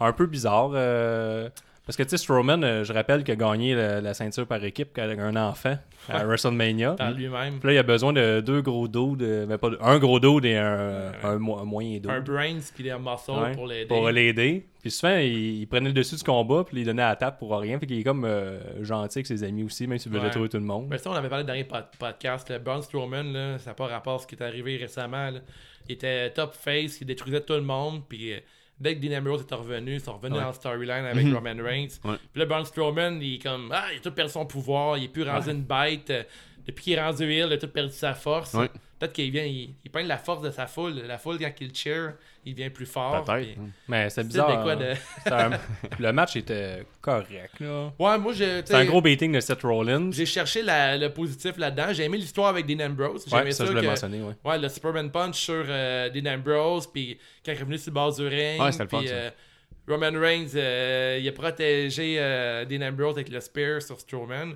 un peu bizarre. Parce que, tu sais, Strowman, euh, je rappelle qu'il a gagné la ceinture par équipe avec un enfant à Ouais. WrestleMania. Lui-même. Puis là, il a besoin de deux gros dos, de, ben, pas de- un gros dos et un, un, mo- un moyen dos. Un brains puis des muscles Ouais, pour l'aider. Pour l'aider. Puis souvent, il, il prenait le dessus du combat, puis il donnait à la table pour rien. Fait qu'il est comme euh, gentil avec ses amis aussi, même s'il veut Ouais. détruire tout le monde. Mais ça, on avait parlé dans les pod- podcasts. Le Braun Strowman, là, ça n'a pas rapport à ce qui est arrivé récemment. là. Il était top face, il détruisait tout le monde. Puis euh, dès que Dean Ambrose était revenu, ils sont revenus Ouais. dans le storyline avec Mhm. Roman Reigns. Ouais. Puis là, Braun Strowman, il est comme Ah, il a tout perdu son pouvoir, il est plus rendu une bête. Euh, depuis qu'il est rendu heel, il a tout perdu sa force. Ouais. Peut-être qu'il vient, il, il peint la force de sa foule. La foule, quand il cheer, il devient plus fort. Peut-être. hein. Mais c'est bizarre. quoi hein. de- [LAUGHS] C'est un- Le match était correct, là. Ouais, moi, C'est un gros beating de Seth Rollins. j'ai cherché la- le positif là-dedans. J'ai aimé l'histoire avec Dean Ambrose. J'ai Ouais, aimé ça, je l'ai que- mentionné, ouais. Ouais, le Superman Punch sur euh, Dean Ambrose, puis quand il est revenu sur le bord du ring, Ouais, euh, Roman Reigns, euh, il a protégé euh, Dean Ambrose avec le spear sur Strowman.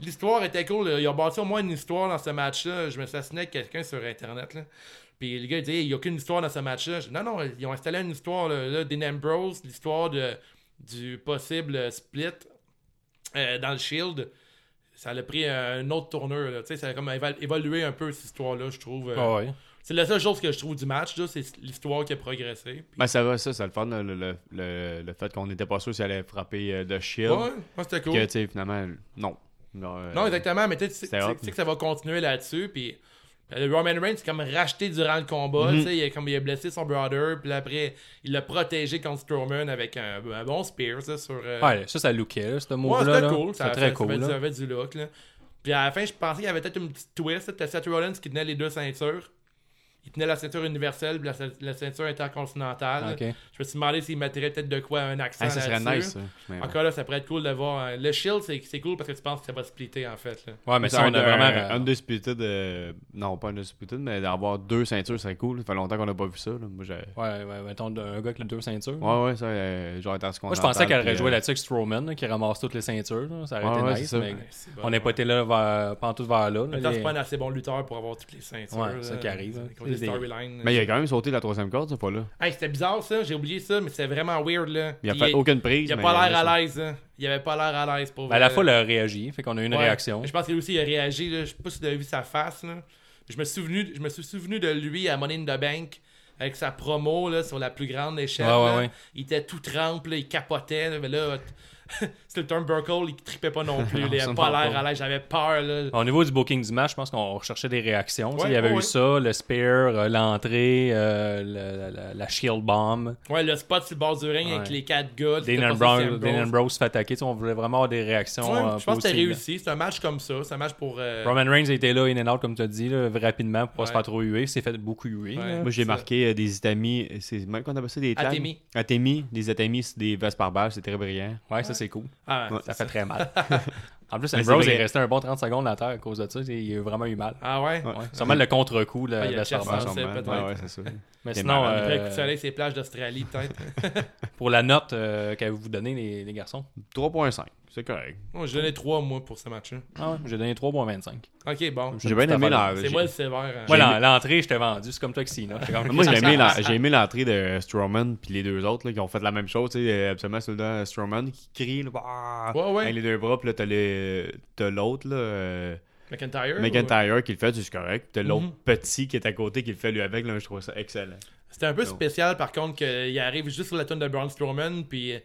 L'histoire était cool. là. Ils ont bâti au moins une histoire dans ce match-là. Je me suis assassiné avec quelqu'un sur Internet. Là. Puis le gars il dit il n'y a aucune histoire dans ce match-là. Non, non, ils ont installé une histoire. Là, là, Ambrose, l'histoire de, du possible split euh, dans le Shield. Ça a pris un autre tourneur. là. Tu sais, Ça a comme évolué un peu cette histoire-là, je trouve. euh. Ah ouais. C'est la seule chose que je trouve du match, là, c'est l'histoire qui a progressé. Puis- Ben, ça va, ça, c'est le fun, le, le, le, le fait qu'on n'était pas sûr s'il allait frapper euh, de Shield. Ouais, ouais, c'était cool. Que, tu sais, finalement, non. Non, euh, Non, exactement, mais tu sais, que ça va continuer là-dessus. Puis le Roman Reigns, c'est comme racheté durant le combat. Tu sais, il, a, comme, il a blessé son brother, puis après, il l'a protégé contre Strowman avec un, un bon spear ça, sur. euh, Ouais, ça, ça lookait, ce ouais, move-là. c'était là. cool. Ça C'était avait- très ça cool. avait-. Ça avait du look. Là. Puis à la fin, je pensais qu'il y avait peut-être une petite twist. C'était Seth Rollins qui tenait les deux ceintures. Il tenait la ceinture universelle la, la ceinture intercontinentale. Je me suis demandé s'il mettrait peut-être de quoi un accent Hey, ça serait nice, ça. Encore là, ça pourrait être cool de voir. euh, Le Shield, c'est cool parce que tu penses que ça va splitter en fait. Là. Ouais, mais ça, on a vraiment. un, Undisputed, euh, non, pas Undisputed, mais d'avoir deux ceintures, c'est cool. Ça fait longtemps qu'on n'a pas vu ça. Là. Moi, j'ai... Ouais, ouais, mettons un gars avec les deux ceintures. Ouais, ouais, ça, euh, genre, attends ce qu'on Moi, je pensais qu'elle aurait joué euh, là-dessus avec Strowman, là, qui ramasse toutes les ceintures. là. Ça aurait Ouais, été ouais, nice, mais Ouais, c'est bon. on n'est pas été là vers, pantoute vers là. En là, temps, les- c'est pas un assez bon lutteur pour avoir toutes les ceintures. Ouais, là. c'est ça qui arrive, hein. C'est des C'est storylines. Mais il a quand même sauté la troisième corde, cette fois-là. Hey, c'était bizarre ça, j'ai oublié ça, mais c'était vraiment weird là. Il a fait aucune prise. Il a mais pas l'air à l'aise. hein. Il avait pas l'air à l'aise pour Ben, la vrai. foule a réagi, fait qu'on a eu une Ouais. réaction. Je pense qu'il aussi il a réagi. Là. Je sais pas si tu as vu sa face. Là. Je, me suis souvenu, je me suis souvenu de lui à Money in the Bank avec sa promo là, sur la plus grande échelle. Ouais, ouais. Il était tout trempe, là, il capotait. là, mais là, [LAUGHS] c'était le Turnbuckle, il tripait pas non plus. [LAUGHS] il avait pas l'air à l'aise. J'avais peur. Là. Au niveau du booking du match, je pense qu'on recherchait des réactions. Ouais, il y avait ouais, eu ça, le spear, euh, l'entrée, euh, le- la, la shield bomb. Ouais, le spot sur le bord du ring Ouais. avec les quatre gars. Dean Ambrose, c'est fait attaquer. Tu sais, on voulait vraiment avoir des réactions. Ouais, euh, je pense que c'était réussi. C'est un match comme ça. C'est un match pour. euh, Roman Reigns était là, in and out, comme tu as dit, là, rapidement, pour pas se faire trop huer. Il s'est fait beaucoup huer. Moi, j'ai marqué euh, des itamis. C'est même qu'on appelle ça des. Atemi. Atemi. Des itamis, c'est des vestes par balle. C'est très brillant. Ouais, ça c'est cool. Ah, Ouais. Ça fait très mal. [LAUGHS] en plus, Ambrose est resté un bon 30 secondes à terre à cause de ça. Il a vraiment eu mal. ah ouais? Ouais. Ouais. Sûrement le contre-coup, le, Ah, il y a le Chef Starman. Français, sûrement. peut-être. Ouais, ouais, c'est ça. Mais sinon, malade. Après euh, coup de soleil, c'est les plages d'Australie, peut-être. [LAUGHS] pour la note euh, qu'avez-vous donné, les, les garçons? 3.5. C'est correct. Moi, j'ai donné 3 mois pour ce match-là. Ah ouais, j'ai donné 3.25. Ok, bon. J'ai bien aimé la. C'est moi le sévère. hein. L'en- aimé- l'entrée, je t'ai vendu. C'est comme toi que. [LAUGHS] J'étais Moi, j'ai aimé, la- j'ai aimé l'entrée de Strowman puis les deux autres là, qui ont fait la même chose. Tu sais, euh, absolument, c'est le temps Strowman qui crie là, bah, Ouais, ouais. avec les deux bras. Puis là, t'as, les- t'as l'autre, là, euh, McIntyre. McIntyre, qui le fait, c'est correct. Puis t'as l'autre Mhm. petit qui est à côté qui le fait lui avec. Là, je trouve ça excellent. C'était un peu Non. spécial, par contre, qu'il arrive juste sur la tune de Braun Strowman, puis euh,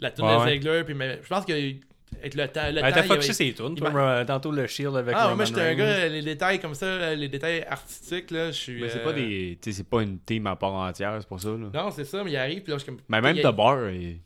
la tune Ouais, de ouais. Ziggler, puis mais, je pense que avec le temps. Le Elle temps, il avait- ses tunes. il euh, Tantôt le shield avec Ah, Roman moi, j'étais un gars, les détails comme ça, les détails artistiques, là, je suis. Mais c'est euh, pas des. Tu sais, c'est pas une team à part entière, c'est pour ça. Là. Non, c'est ça, mais il arrive, puis là, je suis comme. Mais même il- Tabar, ils, ils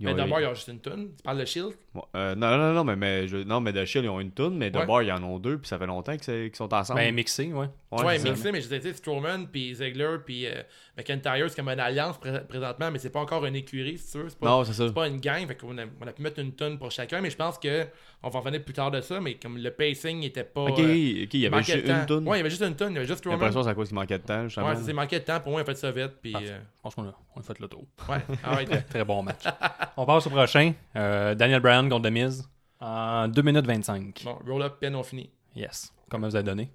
Mais ont- d'abord, il y a juste une tune. Tu parles de Shield? Ouais, euh, non, non, non, mais, mais, je- non, mais de Shield, ils ont une toune, mais de Ouais. Ils en ont deux, puis ça fait longtemps qu'ils sont ensemble. Ben, mixé, ouais. Ouais, c'est ça. mixé, mais je disais, tu sais, Strowman, puis Ziggler, puis euh, McIntyre, c'est comme une alliance pré- présentement, mais c'est pas encore une écurie, si tu veux. C'est pas, Non, c'est ça. c'est pas une gang, fait qu'on a, on a pu mettre une tonne pour chacun, mais je pense que on va en revenir plus tard de ça, mais comme le pacing était pas. Ok, euh, ok, il y avait manquait juste une toune. Ouais, il y avait juste une tonne, il y avait juste J'ai Strowman. l'impression que c'est à cause qu'il manquait de temps, justement. Ouais, ça s'est manqué de temps, pour moi, il a fait ça vite, puis. Euh, Franchement, là, on a fait le tour. ouais, ah ouais. [LAUGHS] Très bon match. [LAUGHS] on passe au prochain. Euh, Daniel Bryan contre The Miz en 2 minutes 25. Bon, roll-up, pen, on finit. Yes. Comment vous avez donné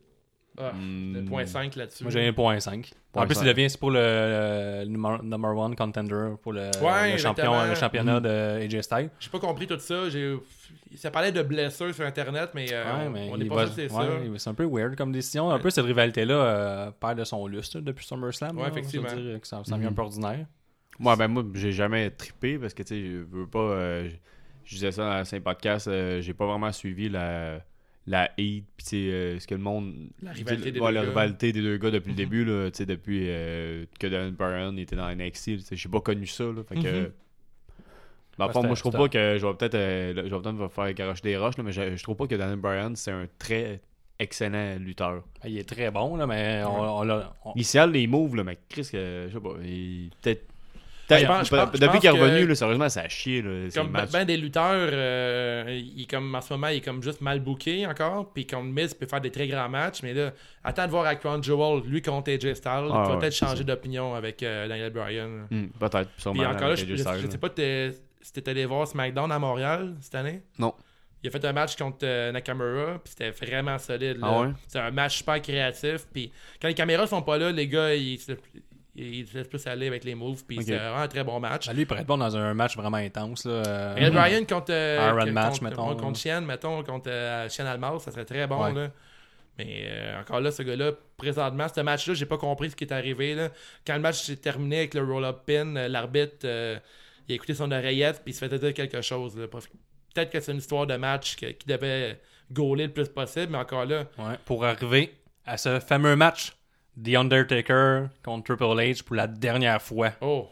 Ah, Hmm. le point 5 là-dessus. Moi, j'ai un point 5. En plus, il devient c'est pour le, le number, number one contender pour le, Ouais, le champion, le championnat de AJ Styles. J'ai pas compris tout ça. Ça parlait de blessures sur Internet, mais, euh, Ouais, on- mais on n'est pas va- sûr que c'est ouais, ça. C'est un peu weird comme décision. Un peu cette rivalité-là euh, perd de son lustre depuis SummerSlam. Ouais, là. effectivement. Dire que ça, ça devient un peu ordinaire. Moi, ben, moi, j'ai jamais trippé parce que, tu sais, je veux pas. euh, je- disais ça dans le podcast, euh, j'ai pas vraiment suivi la, la hate, sais, euh, ce que le monde. La rivalité des ouais, deux la gars. rivalité des deux gars depuis le [LAUGHS] début, là, tu sais, depuis euh, que Dan Bryan était dans NXT, j'ai pas connu ça, là. Fait que. Mhm. Dans le Ouais, fond, c'était- moi, je trouve pas que je vais peut-être euh, je vais faire garocher des roches, là, mais je, je trouve pas que Daniel Bryan, c'est un très excellent lutteur. Ah, Il est très bon, là, mais on, on l'a. on- Il les moves, là, mais Chris, que, je sais pas, il peut-être. Ouais, peut-être- je pense- je pense- je depuis qu'il est revenu, là, sérieusement, ça a chié. Là, Comme ben, ben des lutteurs, euh, il comme, en ce moment, il est comme juste mal booké encore. Puis comme Miz peut faire des très grands matchs. Mais là, attends de voir avec Crown Jewel, lui contre AJ Styles. il Ah, va ouais, peut-être changer d'opinion avec euh, Daniel Bryan. Hmm, peut-être. Puis encore là, je, là. sais pas si t'es allé voir SmackDown à Montréal cette année? Non. Il a fait un match contre euh, Nakamura, puis c'était vraiment solide. Ah ouais? C'est un match super créatif. Puis quand les caméras sont pas là, les gars, ils ils se laissent plus aller avec les moves. Puis c'est vraiment un très bon match. Ben, lui, il pourrait être bon dans un match vraiment intense. Là. euh, Bryan contre, euh, Iron contre- match, contre, mettons, contre. Chien, mettons, contre euh, Chien ça serait très bon. Ouais. Là. Mais euh, encore là, ce gars-là, présentement, ce match-là, j'ai pas compris ce qui est arrivé. Là. Quand le match s'est terminé avec le roll-up pin, l'arbitre, il a écouté son oreillette puis il se fait dire quelque chose. Peut-être que c'est une histoire de match qui devait gauler le plus possible, mais encore là, Ouais, pour arriver à ce fameux match The Undertaker contre Triple H pour la dernière fois. oh,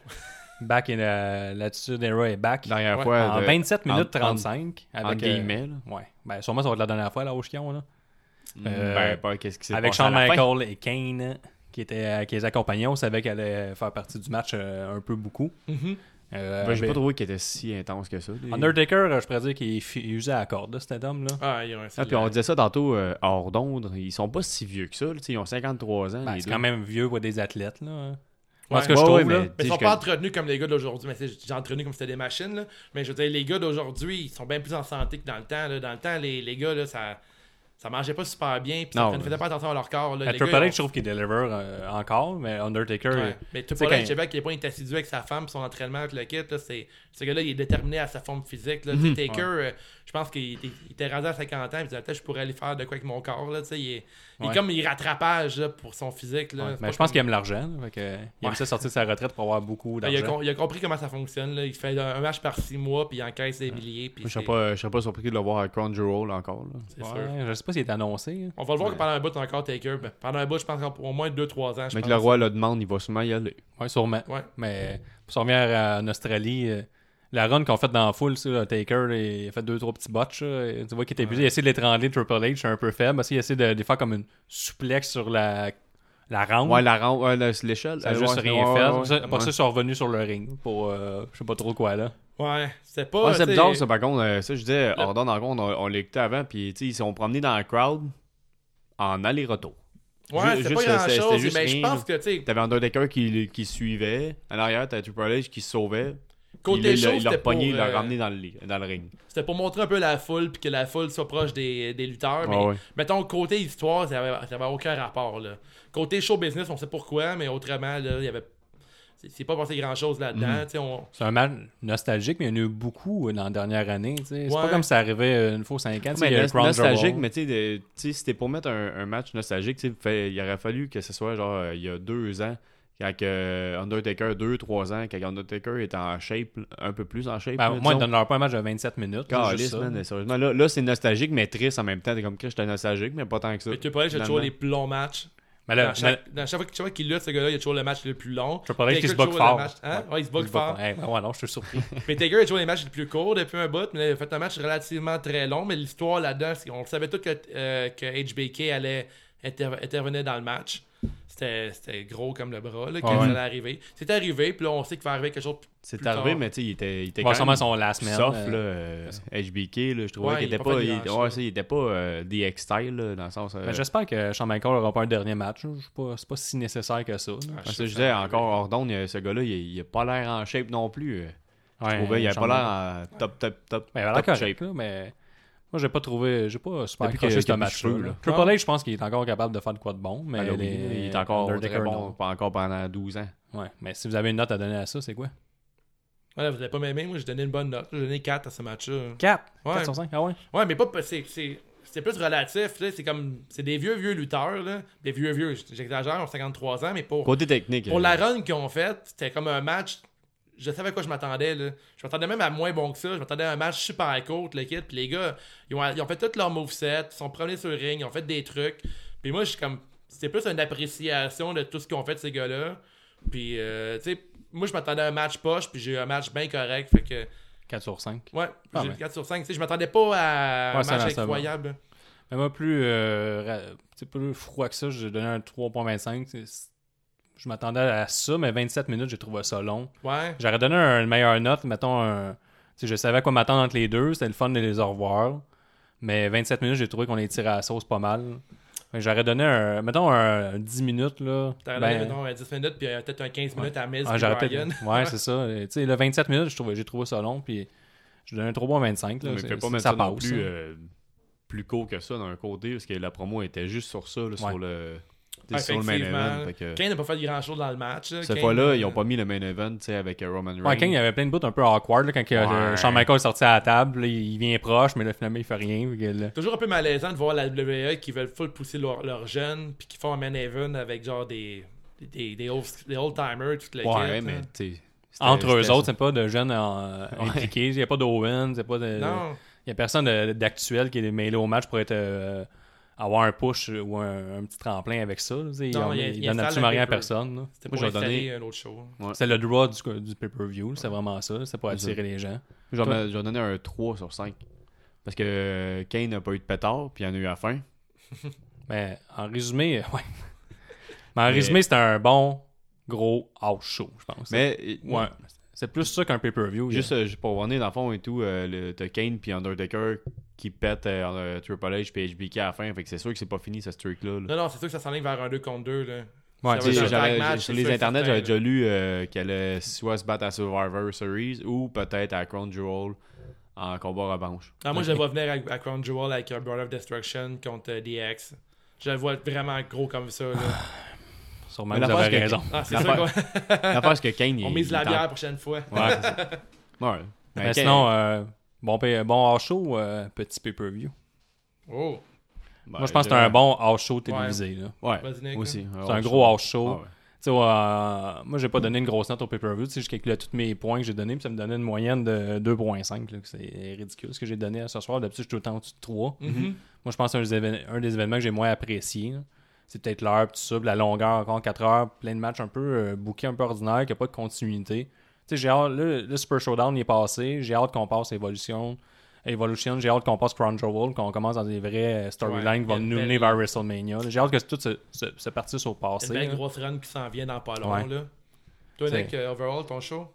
Back in uh, l'attitude era est back. Dernière Ouais. fois. en de- 27 minutes en- 35. En, en avec, euh, guillemets, là. ouais. Ben, sûrement, ça va être la dernière fois, là, au chion, là. Euh, ben, pas qu'est-ce qui s'est Avec passé à Shawn. Michaels et Kane, qui, étaient, euh, qui les accompagnaient. On savait qu'elle allait faire partie du match euh, un peu beaucoup. Mhm. Euh, Ben, j'ai ben, pas trouvé qu'il était si intense que ça. les- Undertaker, euh, je pourrais dire qu'il usait à la corde, là, cet homme-là. ah, il y a un Ah, puis on disait ça tantôt euh, hors d'onde. Ils sont pas si vieux que ça. là, Ils ont 53 ans. Ben, c'est quand même vieux pour des athlètes, là. Ouais. Parce que je trouve, ouais, là. mais- Tu ils sont pas entretenus comme les gars d'aujourd'hui. Mais c'est- j'ai entretenu comme si c'était des machines. Là. Mais je veux dire, les gars d'aujourd'hui, ils sont bien plus en santé que dans le temps. Là. Dans le temps, les, les gars, là, ça, ça mangeait pas super bien. Puis ça ne faisait pas attention à leur corps. Là. Ben, Les Triple H, je trouve qu'il deliver euh, encore, mais Undertaker, Ouais. Mais Triple H, je sais pas qu'il est pas assidu avec sa femme, son entraînement avec le kit. Là, c'est, ce gars-là, il est déterminé à sa forme physique. Là. Sais, Taker, euh, je pense qu'il était, il était rendu à 50 ans. Il disait, peut-être je pourrais aller faire de quoi avec mon corps. Là. Tu sais, Il est, il est comme il rattrapage là, pour son physique. Là. Ouais, mais je pense comme- qu'il aime l'argent. là, fait que, il aime Ouais. ça sortir de sa retraite pour avoir beaucoup Ben, il, a, d'argent. com- il a compris comment ça fonctionne. Là. Il fait un match par six mois, puis il encaisse des. Puis Je serais c'est- pas, je serais pas surpris de le voir à Crown Jewel encore. Là. c'est sûr. Je sais pas s'il est annoncé. hein. On va le voir que pendant un bout encore Taker. Ben, pendant un bout, je pense qu'au moins 2-3 ans. Je Mais que le roi le demande, il va sûrement y aller. Ouais, sûrement. Ouais. Mais pour se revenir en Australie, euh, la run qu'on fait dans la foule, Taker, il a fait deux, trois petits botches. et tu vois qu'il était épuisé. Il a essayé de l'étrangler, Triple H, c'est un peu faible. A essayé de, de les faire comme une suplex sur la, la rampe. Ouais, la rampe, l'échelle. ça a euh, juste ouais, rien ouais, fait. ouais, Après ça- ouais. Après ça, ils sont revenus sur le ring pour euh, je sais pas trop quoi là. Ouais, c'était pas. Ouais, c'est bizarre, ça, par contre. euh, ça, je disais, encore, on, on l'écoutait avant, puis tu sais, ils sont promenés dans la crowd en aller-retour. Ouais, c'était pas juste, grand c'était- c'était chose. juste Mais je pense que, tu sais, T'avais Undertaker qui, qui suivait. En arrière, t'avais Triple H qui se sauvait. Côté il show, l'a- il l'a c'était pour, pogné, il l'a euh, ramené dans le, li- dans le ring. c'était pour montrer un peu la foule, puis que la foule soit proche des, des lutteurs. Mais Ouais, ouais. mettons, côté histoire, ça avait, ça avait aucun rapport. Là. Côté show business, on sait pourquoi, mais autrement, là, il y avait. C'est pas passé grand chose là-dedans. On... C'est un match nostalgique, mais il y en a eu beaucoup euh, dans la dernière année. tu sais. C'est Ouais. pas comme si ça arrivait euh, une fois aux 5 ans. Mais il y a nos- nostalgique, mais tu sais, c'était pour mettre un, un match nostalgique, fait- il aurait fallu que ce soit genre il y a deux ans, quand que Undertaker, deux, trois ans, quand Undertaker est en shape, un peu plus en shape. Ben, là, moi, disons. donne-leur pas un match de 27 minutes. là, juste Calisse, ça. man, sérieusement. Là, là c'est nostalgique, mais triste en même temps. T'es comme que j'étais nostalgique, mais pas tant que ça. Mais tu peux j'ai toujours les plus longs matchs. Mais là, dans, chaque, dans chaque fois, que- chaque fois qu'il lutte, ce gars-là, il a toujours le match le plus long. Triple H qui Taker se bug fort. match- Hein? Ouais, il se bug Je fort. Hey, ben ouais, non, je suis surpris. [LAUGHS] Mais Taker a toujours les matchs les plus courts depuis un bout, mais là, il a fait un match relativement très long. Mais l'histoire là-dedans, qu'on savait tout que, euh, que HBK allait inter- intervenir dans le match. C'était gros comme le bras, là, quand Ouais, ça allait arriver. C'est arrivé, puis là, on sait qu'il va arriver quelque chose. C'est arrivé, tard. mais tu sais, il était, il était Ouais, quand même son last man. soft, euh, là, euh, HBK, là, je trouvais Ouais, qu'il il a était pas il, grand-chose. ouais, ça, il était pas euh, DX style, là, dans le sens... euh, Ben, J'espère que Shawn Michaels aura pas un dernier match. C'est pas si nécessaire que ça. Ah, parce je que disais, encore il- ce gars-là, il, il a pas l'air en shape non plus. euh. Je trouvais, il avait Shawn pas l'air en top, top, top, Ben, il a l'air top correct, shape. là, mais moi, j'ai pas trouvé. J'ai pas super Depuis accroché ce match-là. Triple. H, je pense qu'il est encore capable de faire de quoi de bon, mais Alors, les- oui, il est encore Undertaker, très bon, pas encore pendant 12 ans. Ouais, mais si vous avez une note à donner à ça, c'est quoi? Voilà, vous avez pas m'aimé, moi j'ai donné une bonne note. J'ai donné 4 à ce match-là. 4 Ouais. 4 sur 5 Ah ouais? Ouais, mais pas. C'est, c'est, c'est plus relatif, là. C'est comme. C'est des vieux, vieux lutteurs, là. Des vieux, vieux. J'exagère, ont 53 ans, mais pour. Côté technique. Pour euh, la run qu'ils ont faite, c'était comme un match. Je savais à quoi je m'attendais. Là. Je m'attendais même à moins bon que ça. Je m'attendais à un match super court, le kit. Puis les gars, ils ont, ils ont fait tout leur moveset. Ils sont promenés sur le ring. Ils ont fait des trucs. Puis moi, je suis comme. C'était plus une appréciation de tout ce qu'ont fait ces gars-là. Puis, euh, tu sais, moi, je m'attendais à un match poche. Puis j'ai eu un match bien correct. Fait que, 4 sur 5 ouais, Ah j'ai ouais. eu 4 sur 5. Tu sais, je m'attendais pas à un match incroyable. Mais moi, plus, euh, plus froid que ça, j'ai donné un 3.25. Je m'attendais à ça, mais 27 minutes, j'ai trouvé ça long. Ouais. J'aurais donné un- une meilleure note, mettons un. je savais à quoi m'attendre entre les deux, c'était le fun de les revoir. Mais 27 minutes, j'ai trouvé qu'on les tirait à la sauce pas mal. Fait que J'aurais donné un. Mettons un 10 minutes là. T'aurais Ben, donné, mettons, un 10 minutes, puis euh, peut-être un 15 minutes à Miz ah, [LAUGHS] Ouais, c'est ça. Tu sais, le 27 minutes, je trouvais- j'ai trouvé ça long, puis je donnais un 3.25. Là, Mais c'est- fais pas mettre ça, ça non passe. plus ça. euh, plus court que ça d'un côté, parce que la promo était juste sur ça, là, Ouais. sur le. Sais, Sur le main Effectivement. event. fait que- Kane n'a pas fait grand chose dans le match. là. Cette Kane, fois-là, ils euh, ont pas mis le main event tu sais, avec euh, Roman Reigns. Ouais, King, il y avait plein de bouts un peu awkward là, quand que, euh, Ouais. Shawn Michaels est sorti à la table. là, il vient proche, mais là, finalement, il fait rien. que Toujours un peu malaisant de voir la WWE qui veulent full pousser leurs jeunes, puis qui font un main event avec genre des, des, des, old, des old-timers, toute la Ouais, kit, mais tu Entre eux autres, c'est pas de jeunes en- impliqués. Il n'y a pas d'Owen, c'est pas de. Non. Il y a personne d'actuel qui est mêlé au match pour être euh, avoir un push ou un, un petit tremplin avec ça. là, Non, ont- il- il donnent installe absolument rien à personne. là. C'était Moi, pour j'ai donné- installer un autre show. C'est le draw du, du pay-per-view, c'est vraiment ça. C'est pour attirer les gens. J'en donné un 3 sur 5. Parce que euh, Kane n'a pas eu de pétard, puis il y en a eu à la [LAUGHS] fin. Mais en résumé, euh, ouais. [LAUGHS] Mais en Mais- résumé, c'était un bon gros house show, je pense. Mais euh, ouais. C'est plus ça qu'un pay-per-view. Juste, euh, juste pour revenir dans le fond et tout, euh, le- t'as Kane puis Undertaker qui pètent euh, euh, Triple H puis HBK à la fin. Fait que c'est sûr que c'est pas fini ce streak-là. là. Non, non, c'est sûr que ça s'enligne vers un 2 contre 2. Là. Ouais, Tu sais, match, sur les internets, j'avais déjà lu euh, qu'elle allait soit se battre à Survivor Series ou peut-être à Crown Jewel en combat revanche. Ah, moi, je le vois venir à, à Crown Jewel avec un Burn of Destruction contre euh, DX. Je le vois vraiment gros comme ça. Là. [SIGHS] Sûrement que vous avez que- raison. Ah, c'est [LAUGHS] L'affaire, c'est que Kane, il on mise il la bière la prochaine fois. Ouais, c'est. [LAUGHS] Ouais. Mais sinon, euh, bon, bon show, euh, petit pay-per-view. Oh, ben, Moi, je pense que c'est un bon house show télévisé. là. Ouais, Vas-y, Nick, aussi. C'est un gros house show. Ah ouais. Euh, moi, j'ai pas donné une grosse note au pay-per-view. Tu sais, je calculais tous mes points que j'ai donnés, puis ça me donnait une moyenne de 2.5. là, que C'est ridicule ce que j'ai donné ce soir. D'habitude, je suis tout le temps au-dessus de 3. Mhm. Moi, je pense que c'est un, des évén- un des événements que j'ai moins apprécié. là. C'est peut-être l'heure, puis tout ça, la longueur, encore 4 heures, plein de matchs un peu euh, bookés, un peu ordinaires, qui a pas de continuité. Tu sais, j'ai hâte, là, le Super Showdown il est passé, j'ai hâte qu'on passe Evolution. Evolution, j'ai hâte qu'on passe Crown Jewel, qu'on commence dans des vrais euh, storylines Ouais, qui vont il y a une nous mener vers WrestleMania. J'ai hâte que tout se, se, se partisse au Une passé. belle là. grosse run qui s'en vient dans pas long. Ouais. Là. Toi, Nick, euh, overall, ton show?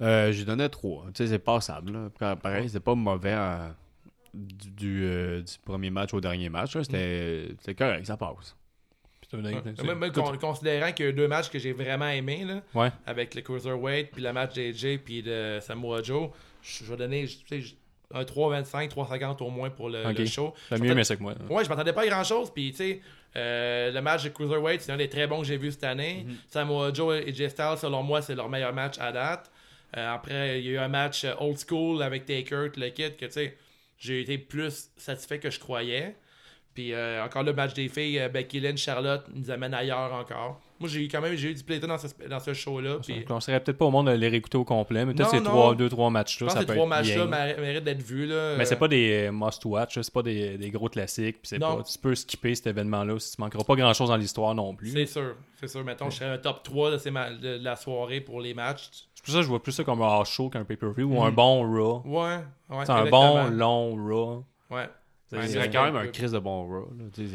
Euh, J'ai donné 3. Tu sais, c'est passable. là. Pareil, c'est pas mauvais euh, du, du, euh, du premier match au dernier match. c'était correct, ça passe. C'est- con- considérant qu'il y a eu deux matchs que j'ai vraiment aimés, là, Ouais. avec le Cruiserweight, puis le match d'AJ, puis de Samoa Joe, je vais donner un 3,25, 3,50 au moins pour le, Ok. le show. T'as Je mieux m'attendais- aimé ça que moi. Ouais, je m'attendais pas à grand chose. Puis, tu sais, euh, le match de Cruiserweight, c'est un des très bons que j'ai vu cette année. Mhm. Samoa Joe et Jay Styles, selon moi, c'est leur meilleur match à date. Euh, après, il y a eu un match euh, old school avec Taker, le kit, que tu sais, j'ai été plus satisfait que je croyais. Puis euh, encore le match des filles, euh, Becky Lynch, Charlotte nous amène ailleurs encore. Moi, j'ai eu quand même j'ai eu du plaisir dans ce, dans ce show-là. Je conseillerais peut-être pas au monde de les réécouter au complet, mais peut-être ces trois, deux, trois matchs-là, ça que peut ces trois être matchs-là méritent d'être vus. Là. Mais c'est Euh, pas des must-watch, là, c'est pas des, des gros classiques. puis pas, tu peux skipper cet événement-là si tu manqueras pas grand-chose dans l'histoire non plus. C'est sûr, c'est sûr. Mettons, je serais un top 3 de, ces la soirée pour les matchs. C'est pour ça que je vois plus ça comme un show qu'un pay-per-view ou un bon Raw. Ouais, ouais. C'est un bon, long Raw. Ouais. C'est- quand même un Chris de bon Raw.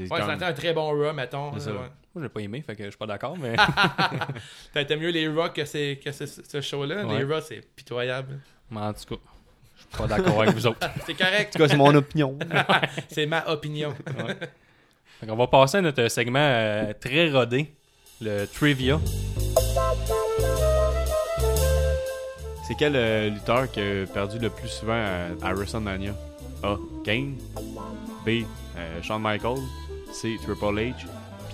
Ouais, été un très bon Raw, mettons. Moi, j'ai pas aimé, fait que je suis pas d'accord, mais [LAUGHS] T'as mieux les Raw que, ces- que ce, ce show-là? Ouais. Les Raw, c'est pitoyable. mais en tout cas, je suis pas d'accord avec vous autres. [LAUGHS] C'est correct. En tout cas, c'est mon opinion. [LAUGHS] c'est ma opinion. Fait qu'on va passer à notre segment euh, très rodé, le trivia. C'est quel euh, lutteur qui a perdu le plus souvent à, à WrestleMania? A. Kane. B. euh, Shawn Michaels. C. Triple H.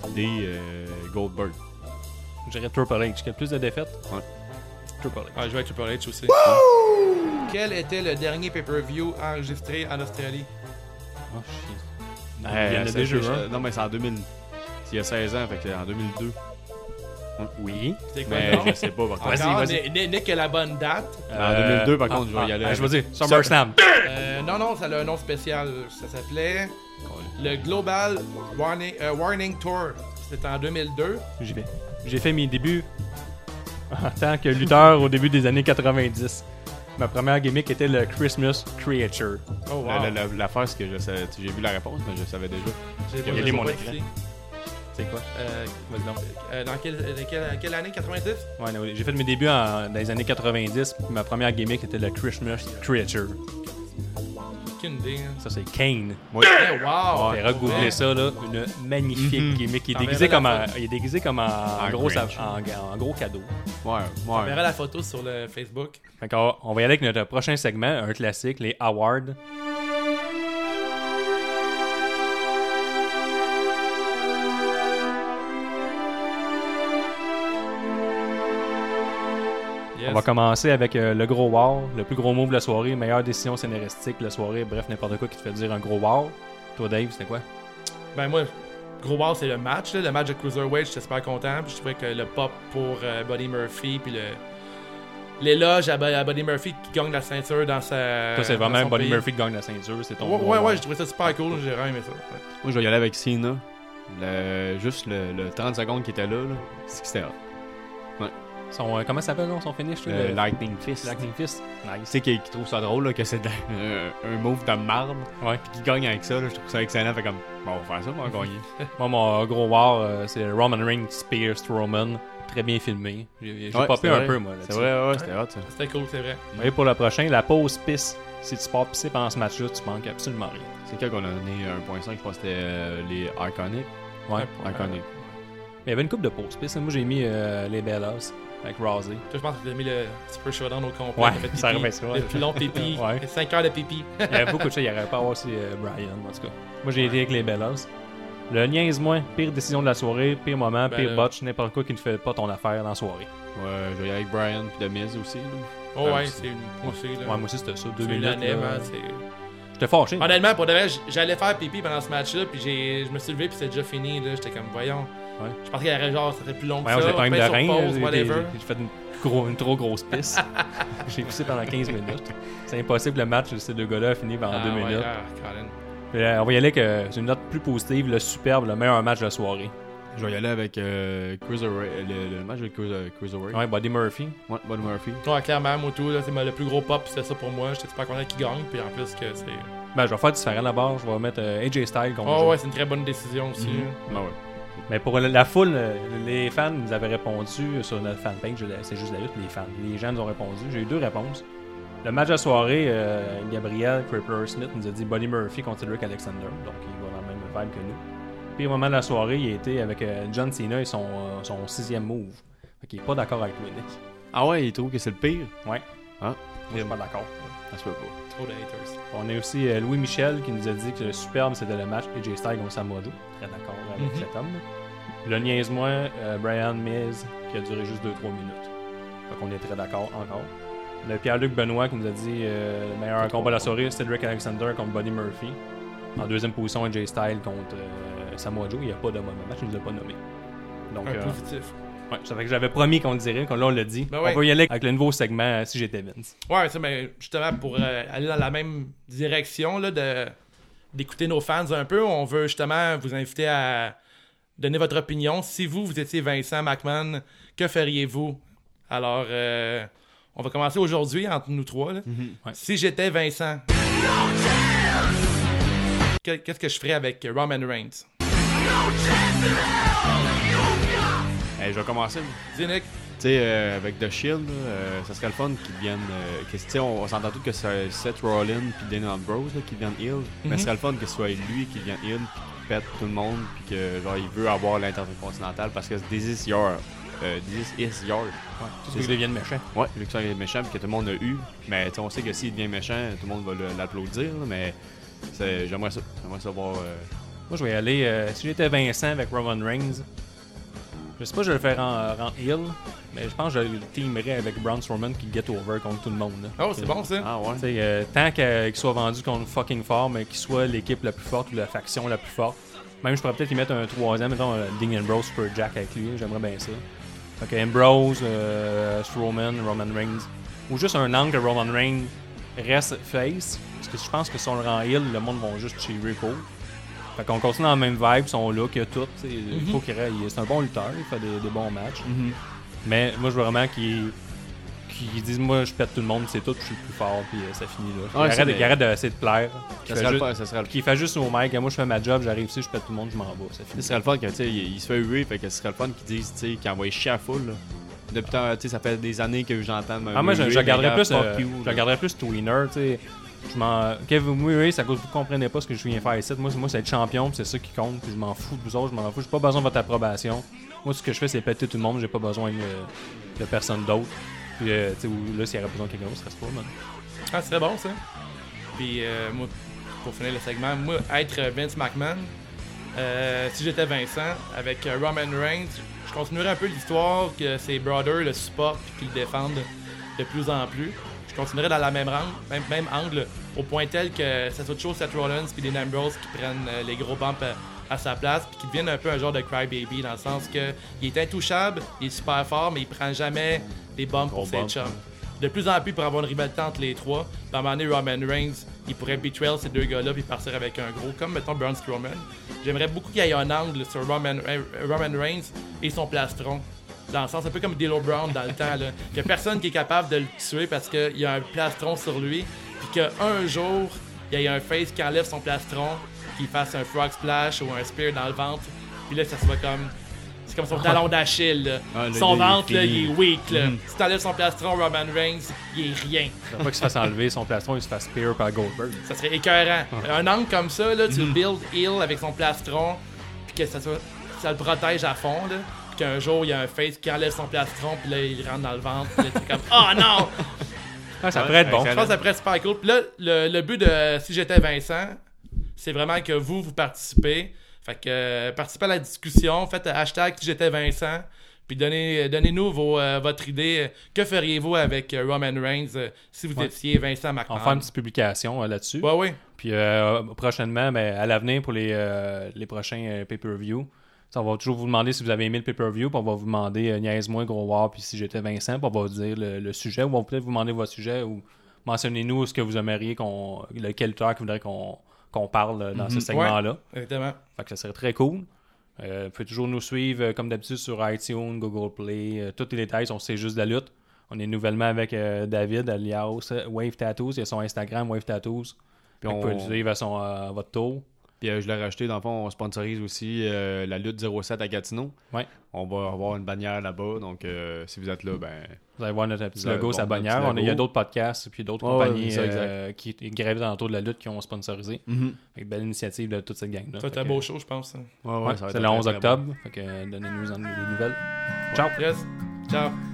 Puis D. euh, Goldberg. Je dirais Triple H, qui a plus de défaites. Ouais. Triple H. Ouais, je vais avec Triple H aussi. Quel était le dernier pay-per-view enregistré en Australie? Oh, shit. Euh, Il y en a déjà un. Non, mais c'est en 2000. Il y a 16 ans, fait que c'est en 2002. Oui. C'est quoi Mais je sais pas, par contre. Vas-y. Nick- Nick a la bonne date. En 2002, par contre, je vais y aller Ah, je vais avec- dire SummerSlam. Euh, non, non, ça a un nom spécial. Ça s'appelait le Global Warning, euh, Warning Tour. C'était en 2002. J'y vais. J'ai fait mes débuts en tant que lutteur au début des années 90. Ma première gimmick était le Christmas Creature. Oh, wow. La- la- la- L'affaire, c'est que je savais- j'ai vu la réponse, mais je savais déjà. J'ai des mon pas écran. C'est quoi? Euh, euh, dans quelle, euh, quelle, quelle année? 90 Ouais, j'ai fait mes débuts en- dans les années 90. puis ma première gimmick était le Christmas Creature. Aucune idée. hein. Ça, c'est Kane. Eh, wow T'as regoogler ça, là. Une magnifique Mhm. gimmick. Il est déguisé comme un, photo? il est déguisé comme en, En gros, en, cadeau. Ouais, On ouais. verra la photo sur le Facebook? Fait qu'on- on va y aller avec notre prochain segment, un classique, les awards. Va commencer avec euh, le gros wow, le plus gros move de la soirée, meilleure décision scénaristique de la soirée, bref, n'importe quoi qui te fait dire un gros wow. Toi, Dave, c'était quoi? Ben moi, gros wow, c'est le match. là. Le match de Cruiserweight, j'étais super content. Puis je trouvais que le pop pour euh, Buddy Murphy, puis le l'éloge à, Bu- à Buddy Murphy qui gagne la ceinture dans sa. Toi, c'est vraiment Buddy pays. Murphy qui gagne la ceinture, c'est ton Ouais, gros ouais, wow. ouais, j'ai trouvé ça super cool. J'ai vraiment aimé ça. ouais. Moi, je vais y aller avec Cena. Le, juste le, le 30 secondes qui était là, là c'est que c'était. Son, euh, comment ça s'appelle, non, son finish? là, Le Lightning Fist. Lightning Fist. Tu Nice. sais, qui, qui trouve ça drôle, là, que c'est un, move de marde, Ouais. puis qui gagne avec ça, là, je trouve ça excellent. Fait comme, bon, on va faire ça, on va gagner. [LAUGHS] Moi, mon gros wow, euh, c'est Roman Reigns, Spear, Strowman. Très bien filmé. J'ai j'ai Ouais, popé c'est un peu, moi. C'est vrai, ouais, c'était hot, ça. C'était cool, c'est vrai. Et pour le prochain, la pause pisse. Si tu pars pisser pendant ce match-là, tu manques absolument rien. C'est quand qu'on a donné 1.5, je pense que c'était euh, les Iconic. Ouais. Iconic. Mais il y avait une coupe de pause pisse. Moi, j'ai mis euh, les Bellas avec Rousey. Toi, je pense que tu as mis le Super Showdown au complet. Ouais, fait [LAUGHS] ça pipi. [LAUGHS] Le plus long pipi. Ouais. 5 heures de pipi. Il y avait beaucoup de choses. Il y aurait pas à avoir aussi euh, Brian, en tout cas. Moi, j'ai été avec les Bellas. Le niaise-moi, pire décision de la soirée, pire moment, Ben, pire là. botch, n'importe quoi qui ne fait pas ton affaire dans la soirée. Ouais, je vais avec Brian puis The Miz aussi. Là. Oh, ouais, c'est- une poussée. Ouais, moi aussi, c'était ça. Deux C'est minutes. J'étais fâché. Honnêtement, pour de vrai, j'allais faire pipi pendant ce match-là, puis j'ai, je me suis levé, puis c'était déjà fini. Là, j'étais comme, voyons. Ouais. Je pensais qu'il y aurait genre, ça serait plus long que Ouais, ça. j'ai pas de rein. J'ai fait une, gros- une trop grosse pisse. [LAUGHS] j'ai poussé pendant 15 minutes. C'est impossible, le match de ces deux gars-là a fini pendant Ah, deux ouais, minutes. ah, Colin. Puis, euh, on va y aller avec une note plus positive, le superbe, le meilleur match de la soirée. Je vais y aller avec euh, Cruiserweight, le, le match de Cruiser, Cruiserweight. Ouais, Buddy Murphy. Ouais, Buddy Murphy. Ouais, clairement, là, c'est le plus gros pop, c'était ça pour moi. J'étais super content qu'il gagne, puis en plus que c'est. Ben, je vais faire différent d'abord. Je vais mettre euh, AJ Styles contre Oh, ouais, c'est une très bonne décision aussi. Mhm. Ah ouais. Mais pour la, la foule, les fans nous avaient répondu sur notre fanpage. la- C'est juste la lutte, les fans. Les gens nous ont répondu. J'ai eu deux réponses. Le match de la soirée, euh, Gabriel Crippler Smith nous a dit Buddy Murphy contre Cedric Alexander. Donc il va dans le même vibe que nous. Puis au moment de la soirée, il a été avec euh, John Cena et son, euh, son sixième move. Fait qu'il est pas d'accord avec toi, Nick. Ah ouais, il trouve que c'est le pire? Ouais. Ah. Moi, je suis pas d'accord. Ça se peut pas. Trop de haters. On a aussi euh, Louis Michel qui nous a dit que le superbe c'était le match AJ Styles contre Samoa Joe. Très d'accord avec Mhm. cet homme. Le niaise-moi, euh, Brian Miz qui a duré juste 2-3 minutes. Donc on est très d'accord encore. Le Pierre-Luc Benoît qui nous a dit euh, le meilleur combat de la soirée, Cedric Alexander contre Buddy Murphy. En deuxième position, AJ Styles contre euh, Samoa Joe. Il n'y a pas de mauvais match, il ne l'a pas nommé. Donc, Un euh, positif. ouais, ça fait que j'avais promis qu'on le dirait, qu'on là on l'a dit. Ben ouais. On va y aller avec le nouveau segment si j'étais Vince. Ouais, ça, mais justement, pour aller dans la même direction, là, de, d'écouter nos fans un peu, on veut justement vous inviter à donner votre opinion. Si vous, vous étiez Vincent McMahon, que feriez-vous? Alors, euh, on va commencer aujourd'hui entre nous trois. là. Ouais. Si j'étais Vincent, que- qu'est-ce que je ferais avec Roman Reigns? Hey, je vais commencer. Dis, Nick. Tu sais, euh, avec The Shield, euh, ça serait le fun qu'ils deviennent. euh, on, on s'entend tous que c'est Seth Rollins puis Daniel Ambrose là, qui deviennent heel. Mais ce serait le fun que ce soit lui qui puis qui pète tout le monde puis que genre il veut avoir l'intercontinental parce que this is your. euh, this is your. Tout ce qui devienne méchant. Ouais, vu que ça est méchant puis que tout le monde a eu. Mais tu sais, on sait que s'il devient méchant, tout le monde va l'applaudir. Mais c'est- j'aimerais ça. J'aimerais ça voir. euh, Moi, je vais y aller. euh, si j'étais Vincent avec Roman Reigns, je sais pas, je vais le faire en, en heel, mais je pense que je le teamerais avec Braun Strowman qui get over contre tout le monde. là. Oh, c'est bon ça. Ah ouais. Euh, tant que- qu'il soit vendu contre fucking fort, mais qu'il soit l'équipe la plus forte ou la faction la plus forte. Même, je pourrais peut-être y mettre un troisième, mettons euh, Dean Ambrose, Super Jack avec lui, j'aimerais bien ça. Fait que Ambrose, euh, Strowman, Roman Reigns. Ou juste un angle que Roman Reigns reste face. Parce que je pense que si on le rend heel, le monde va juste cheerer pour. Fait qu'on continue dans la même vibe, son look, il y a tout. sais, Il faut qu'il reste- il- C'est un bon lutteur, il fait des, des bons matchs. Mhm. Mais moi, je veux vraiment qu'il qu'ils disent moi je pète tout le monde, c'est tout, je suis le plus fort, puis euh, ça finit là. Ça, arrête, d'essayer de plaire. Qu'il Ça fait serait, le juste- fait au mic, moi je fais ma job, j'arrive ici, je pète tout le monde, je m'en vais, ça finit. serait le fun sais, il, il se fait huer, fait que ce serait le fun qu'ils disent, tu sais, qu'il envoie chier à foule, là. Depuis sais, ça fait des années que j'entends Ah, moi, je, je regarderais plus, euh, plus Tweener, tu sais. Je m'en. Murray, c'est à cause que vous comprenez pas ce que je viens faire ici. Moi, c'est- moi c'est être champion, puis c'est ça qui compte, puis je m'en fous de vous autres, je m'en fous. J'ai pas besoin de votre approbation. Moi, ce que je fais, c'est péter tout le monde, j'ai pas besoin de, personne d'autre. Puis, euh, tu sais, là, s'il y aurait besoin de quelqu'un d'autre, ce serait pas, man. Ah, c'est bon ça. Puis euh, moi, pour finir le segment, moi, être Vince McMahon, euh, si j'étais Vincent, avec euh, Roman Reigns, je continuerais un peu l'histoire que ses brothers le supportent et qu'ils le défendent de plus en plus. Je continuerais dans la même, rang, même, même angle, au point tel que ça soit toujours Seth Rollins puis Dean Ambrose qui prennent euh, les gros bumps à, à sa place puis qui deviennent un peu un genre de crybaby dans le sens que il est intouchable, il est super fort, mais il prend jamais des bumps pour ses chums de plus en plus pour avoir une rivalité entre les trois. Dans un moment donné, Roman Reigns, il pourrait betrayal ces deux gars-là puis partir avec un gros, comme mettons Braun Strowman. J'aimerais beaucoup qu'il y ait un angle sur Roman, euh, Roman Reigns et son plastron. Dans le sens un peu comme D'Lo Brown dans le temps. Là. Il y a personne qui est capable de le tuer parce qu'il y a un plastron sur lui. Puis qu'un jour, il y ait un face qui enlève son plastron, qu'il fasse un frog splash ou un spear dans le ventre. Puis là, ça soit comme. C'est comme son talon d'Achille. Ah, son ventre, là, il est weak. Là. Si t'enlèves son plastron, Roman Reigns, il est rien. Faut pas qu'il se fasse enlever son plastron, il se fasse spear par Goldberg. Ça serait écœurant. Un angle comme ça, là, tu le build heal avec son plastron, puis que ça, soit, ça le protège à fond, là. Qu'un jour, il y a un face qui enlève son plastron, puis là, il rentre dans le ventre, puis là, t'es comme Oh non! [LAUGHS] Ah, ça Ouais, pourrait être bon. Je pense que ça pourrait être super cool. Puis là, le, le but de Si j'étais Vincent, c'est vraiment que vous, vous participez. Fait que euh, participez à la discussion, faites hashtag Si j'étais Vincent. Puis donnez, donnez-nous vos, euh, votre idée. Que feriez-vous avec euh, Roman Reigns euh, si vous Ouais. étiez Vincent On McMahon? va faire une petite publication euh, là-dessus. Ouais, ouais. Puis euh, prochainement, ben, à l'avenir pour les, euh, les prochains euh, pay-per-view, on va toujours vous demander si vous avez aimé le pay-per-view, puis on va vous demander euh, niaise-moi, gros war, puis si j'étais Vincent, puis on va vous dire le, le sujet, ou on va peut-être vous demander votre sujet, ou mentionnez-nous ce que vous aimeriez, qu'on, lequel talk que vous voudrez qu'on, qu'on parle euh, dans ce segment-là. Exactement. Fait que ça serait très cool. Euh, vous pouvez toujours nous suivre comme d'habitude sur iTunes, Google Play. tous les détails sont C'est juste de la lutte. On est nouvellement avec euh, David alias Wave Tattoos. Il y a son Instagram Wave Tattoos. Puis on peut le on- suivre à, son, à votre tour. Puis euh, je l'ai racheté, dans le fond, on sponsorise aussi euh, la lutte 07 à Gatineau. Ouais. On va avoir une bannière là-bas, donc euh, si vous êtes là, ben. Vous allez voir notre petit Le- logo, sa bannière. petit On a- il y a d'autres podcasts puis d'autres Ouais, ouais, compagnies c'est ça, euh, qui gravitent autour de la lutte qui ont sponsorisé. Avec belle initiative de toute cette gang-là. Ça, Fait c'est un beau show, je pense. Ouais, Ouais, ça va c'est être le très, 11 très octobre. Fait que donnez-nous des nouvelles. Ciao! Yes.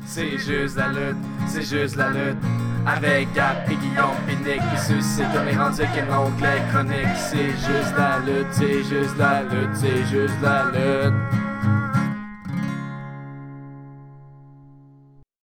C'est juste la lutte, c'est juste la lutte. Avec Gap et Guillaume Pinique qui suscite comme les rendus qui l'onglet chronique. C'est juste la lutte, c'est juste la lutte, c'est juste la lutte.